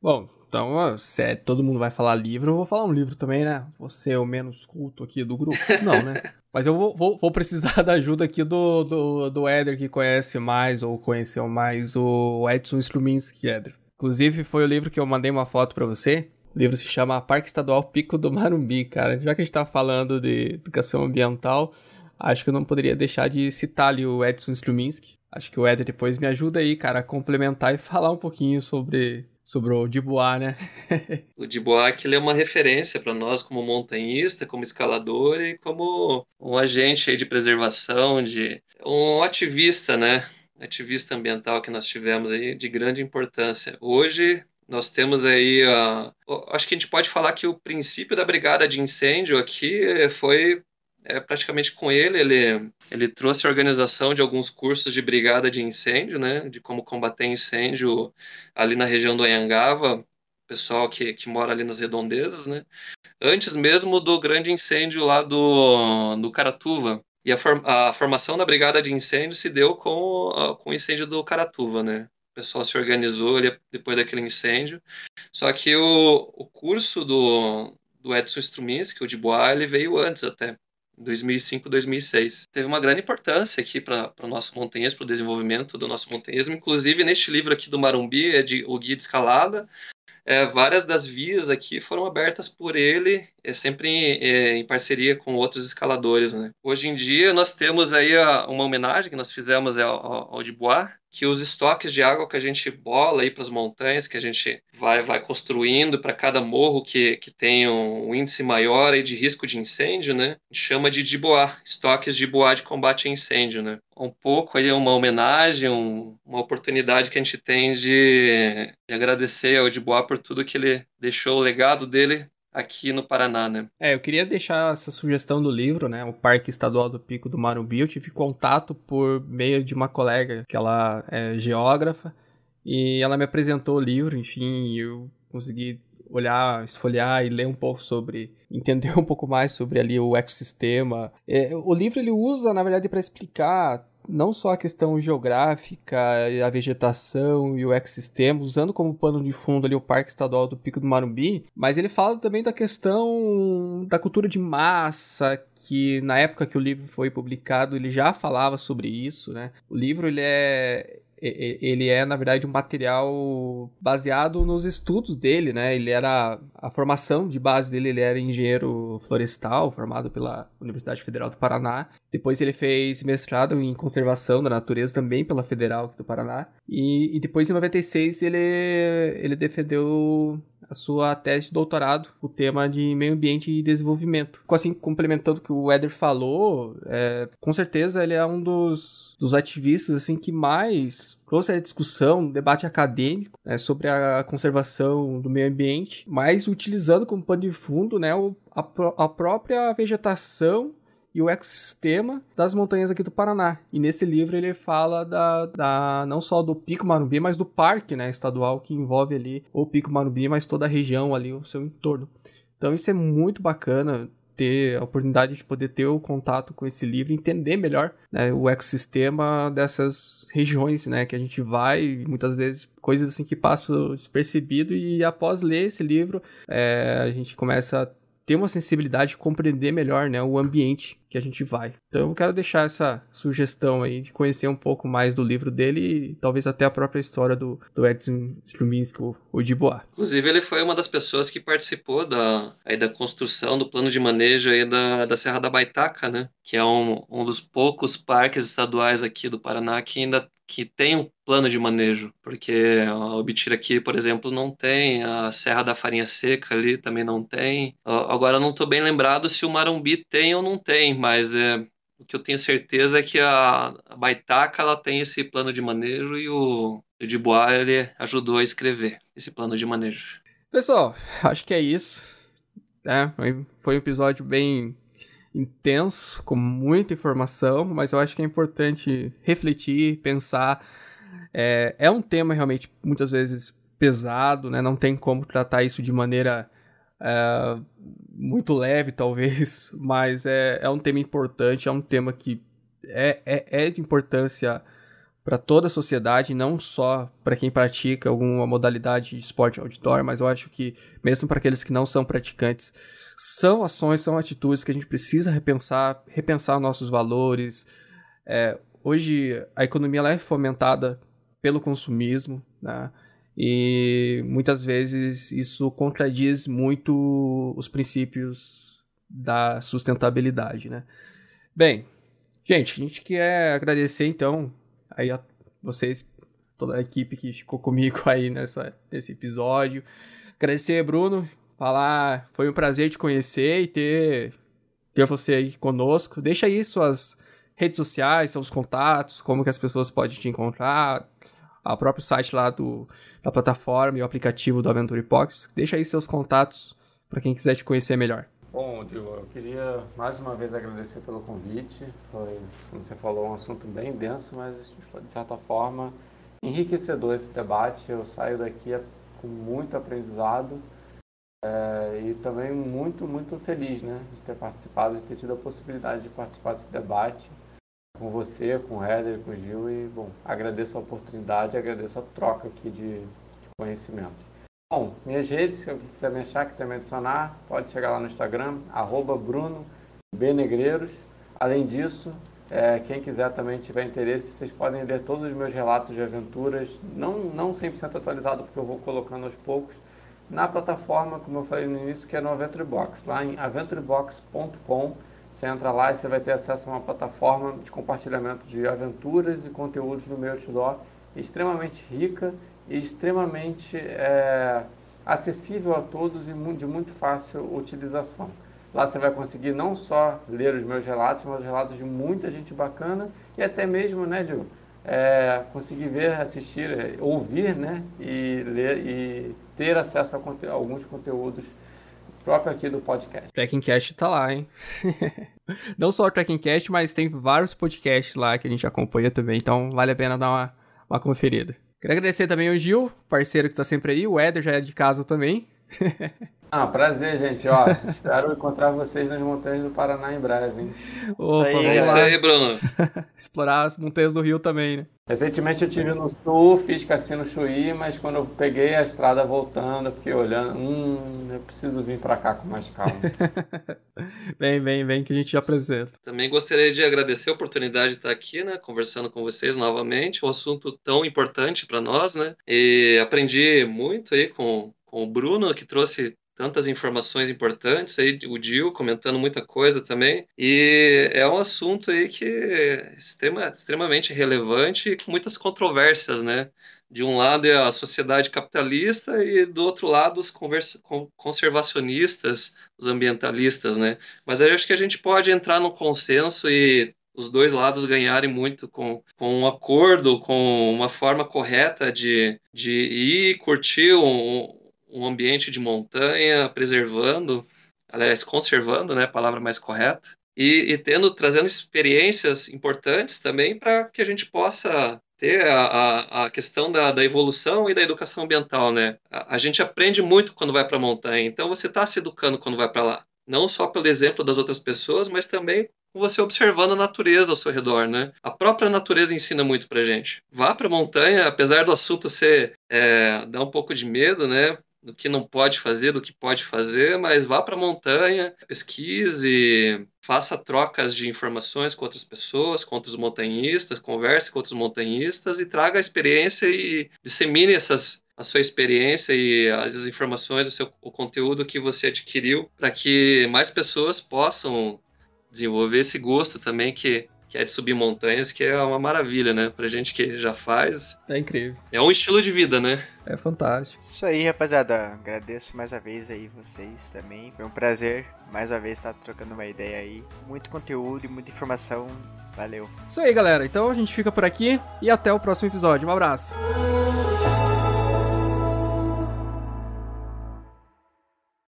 Bom, então, se é, todo mundo vai falar livro, eu vou falar um livro também, né? Você é o menos culto aqui do grupo. Não, né? Mas eu vou, vou, vou, precisar da ajuda aqui do, do, do Éder, que conhece mais, ou conheceu mais, o Edson Struminski, Éder. Inclusive, foi o livro que eu mandei uma foto para você. O livro se chama Parque Estadual Pico do Marumbi, cara. Já que a gente tá falando de educação ambiental, acho que eu não poderia deixar de citar ali o Edson Struminski. Acho que o Éder depois me ajuda aí, cara, a complementar e falar um pouquinho sobre sobre o Dubois, né? o Dubois que ele é uma referência para nós como montanhista, como escalador e como um agente de preservação, de um ativista, né? Ativista ambiental que nós tivemos aí de grande importância. Hoje nós temos aí, uh, acho que a gente pode falar que o princípio da brigada de incêndio aqui foi é, praticamente com ele, ele, ele trouxe a organização de alguns cursos de brigada de incêndio, né, de como combater incêndio ali na região do Anhangava, pessoal que, que mora ali nas redondezas, né, antes mesmo do grande incêndio lá do, do Caratuva. E a, form, a formação da brigada de incêndio se deu com, com o incêndio do Caratuva, né, o pessoal se organizou ali depois daquele incêndio. Só que o, o curso do, do Edson Struminski, o de Bois, ele veio antes até. 2005, 2006. Teve uma grande importância aqui para o nosso montanhismo, para o desenvolvimento do nosso montanhismo. Inclusive, neste livro aqui do Marumbi, é de O Guia de Escalada, é, várias das vias aqui foram abertas por ele, é sempre em, é, em parceria com outros escaladores. Né? Hoje em dia, nós temos aí a, uma homenagem que nós fizemos ao, ao, ao que os estoques de água que a gente bola aí para as montanhas, que a gente vai, vai construindo para cada morro que, que tem um índice maior aí de risco de incêndio, né? A gente chama de Diboá, estoques de Diboá de combate a incêndio, né? Um pouco aí uma homenagem, um, uma oportunidade que a gente tem de, de agradecer ao Diboá por tudo que ele deixou, o legado dele aqui no Paraná, né? É, eu queria deixar essa sugestão do livro, né? O Parque Estadual do Pico do Marumbi. Eu tive contato por meio de uma colega, que ela é geógrafa, e ela me apresentou o livro, enfim, eu consegui olhar, esfolhar e ler um pouco sobre, entender um pouco mais sobre ali o ecossistema. É, o livro ele usa, na verdade, para explicar não só a questão geográfica, a vegetação e o ecossistema, usando como pano de fundo ali o Parque Estadual do Pico do Marumbi, mas ele fala também da questão da cultura de massa, que na época que o livro foi publicado ele já falava sobre isso, né? O livro ele é ele é, na verdade, um material baseado nos estudos dele, né? Ele era. A formação de base dele, ele era engenheiro florestal, formado pela Universidade Federal do Paraná. Depois ele fez mestrado em conservação da natureza também pela Federal do Paraná. E, e depois, em 96, ele, ele defendeu a sua tese de doutorado, o tema de meio ambiente e desenvolvimento. Assim, complementando o que o Eder falou, é, com certeza ele é um dos, dos ativistas assim que mais trouxe a discussão, debate acadêmico né, sobre a conservação do meio ambiente, mas utilizando como pano de fundo né, a, a própria vegetação e o ecossistema das montanhas aqui do Paraná. E nesse livro ele fala da, da não só do Pico Marumbi, mas do parque né, estadual que envolve ali o Pico Marumbi, mas toda a região ali, o seu entorno. Então isso é muito bacana ter a oportunidade de poder ter o contato com esse livro, entender melhor né, o ecossistema dessas regiões, né, que a gente vai, muitas vezes coisas assim que passam despercebido e após ler esse livro é, a gente começa a ter uma sensibilidade, compreender melhor, né, o ambiente que a gente vai. Então eu quero deixar essa sugestão aí de conhecer um pouco mais do livro dele e talvez até a própria história do, do Edson Struminski, o, o Dubois. Inclusive ele foi uma das pessoas que participou da, aí da construção do plano de manejo aí da, da Serra da Baitaca, né? Que é um, um dos poucos parques estaduais aqui do Paraná que ainda que tem um plano de manejo, porque a Obitira aqui, por exemplo, não tem, a Serra da Farinha Seca ali também não tem. Agora não estou bem lembrado se o Marumbi tem ou não tem, mas é, o que eu tenho certeza é que a, a Baitaca ela tem esse plano de manejo e o, o Dubois ele ajudou a escrever esse plano de manejo. Pessoal, acho que é isso. É, foi um episódio bem intenso, com muita informação, mas eu acho que é importante refletir, pensar. É, é um tema realmente muitas vezes pesado, né? Não tem como tratar isso de maneira é, muito leve, talvez, mas é, é um tema importante, é um tema que é, é, é de importância para toda a sociedade, não só para quem pratica alguma modalidade de esporte outdoor, mas eu acho que mesmo para aqueles que não são praticantes, são ações, são atitudes que a gente precisa repensar, repensar nossos valores. É, hoje a economia é fomentada pelo consumismo, né? E muitas vezes isso contradiz muito os princípios da sustentabilidade, né? Bem, gente, a gente quer agradecer então aí a vocês, toda a equipe que ficou comigo aí nessa, nesse episódio. Agradecer, Bruno, falar, foi um prazer te conhecer e ter, ter você aí conosco. Deixa aí suas redes sociais, seus contatos, como que as pessoas podem te encontrar, o próprio site lá do, da plataforma e o aplicativo do Aventure Pockets. Deixa aí seus contatos para quem quiser te conhecer melhor. Bom, Diogo, eu queria mais uma vez agradecer pelo convite. Foi, como você falou, um assunto bem denso, mas de certa forma enriquecedor esse debate. Eu saio daqui com muito aprendizado é, e também muito, muito feliz né, de ter participado, de ter tido a possibilidade de participar desse debate com você, com o Éder, com o Gil. E, bom, agradeço a oportunidade, agradeço a troca aqui de conhecimento. Bom, minhas redes, se alguém quiser me achar, quiser me adicionar, pode chegar lá no Instagram, arroba Bruno Benegreiros. Além disso, é, quem quiser também tiver interesse, vocês podem ler todos os meus relatos de aventuras, não, não 100% atualizado, porque eu vou colocando aos poucos, na plataforma, como eu falei no início, que é no Aventurebox. Lá em aventurebox.com, você entra lá e você vai ter acesso a uma plataforma de compartilhamento de aventuras e conteúdos do meu outdoor extremamente rica e extremamente é, acessível a todos e de muito fácil utilização. Lá você vai conseguir não só ler os meus relatos, mas os relatos de muita gente bacana e até mesmo, né, Diogo, é, conseguir ver, assistir, ouvir, né, e ler e ter acesso a, conte alguns conteúdos próprios aqui do podcast. Cast tá lá, hein? Não só o Cast, mas tem vários podcasts lá que a gente acompanha também, então vale a pena dar uma, uma conferida. Quero agradecer também ao Gil, parceiro que tá sempre aí, o Éder já é de casa também. Ah, prazer, gente. Ó, espero encontrar vocês nas montanhas do Paraná em breve, hein? Opa, isso aí, é isso aí, Bruno. Explorar as montanhas do Rio também, né? Recentemente eu tive no sul, fiz cassino Chuí, mas quando eu peguei a estrada voltando, eu fiquei olhando, hum, eu preciso vir para cá com mais calma. vem, vem, vem que a gente apresenta. Também gostaria de agradecer a oportunidade de estar aqui, né, conversando com vocês novamente, um assunto tão importante para nós, né? E aprendi muito aí com com o Bruno, que trouxe tantas informações importantes aí, o Dil comentando muita coisa também, e é um assunto aí que é extrema, extremamente relevante e com muitas controvérsias, né? De um lado é a sociedade capitalista e do outro lado os conservacionistas, os ambientalistas, né? Mas eu acho que a gente pode entrar no consenso e os dois lados ganharem muito com, com um acordo, com uma forma correta de, de ir curtir um, um ambiente de montanha, preservando, aliás, conservando, né, a palavra mais correta, e, e tendo, trazendo experiências importantes também para que a gente possa ter a, a, a questão da, da, evolução e da educação ambiental, né? A, a gente aprende muito quando vai para a montanha, então você está se educando quando vai para lá. Não só pelo exemplo das outras pessoas, mas também você observando a natureza ao seu redor, né? A própria natureza ensina muito pra gente. Vá pra montanha, apesar do assunto ser, é, dar um pouco de medo, né? Do que não pode fazer, do que pode fazer, mas vá para a montanha, pesquise, faça trocas de informações com outras pessoas, com outros montanhistas, converse com outros montanhistas e traga a experiência e dissemine essas a sua experiência e as informações, o, seu, o conteúdo que você adquiriu, para que mais pessoas possam desenvolver esse gosto também que que é de subir montanhas, que é uma maravilha, né? Pra gente que já faz. É incrível. É um estilo de vida, né? É fantástico. Isso aí, rapaziada. Agradeço mais uma vez aí vocês também. Foi um prazer mais uma vez estar trocando uma ideia aí. Muito conteúdo e muita informação. Valeu. Isso aí, galera. Então a gente fica por aqui e até o próximo episódio. Um abraço.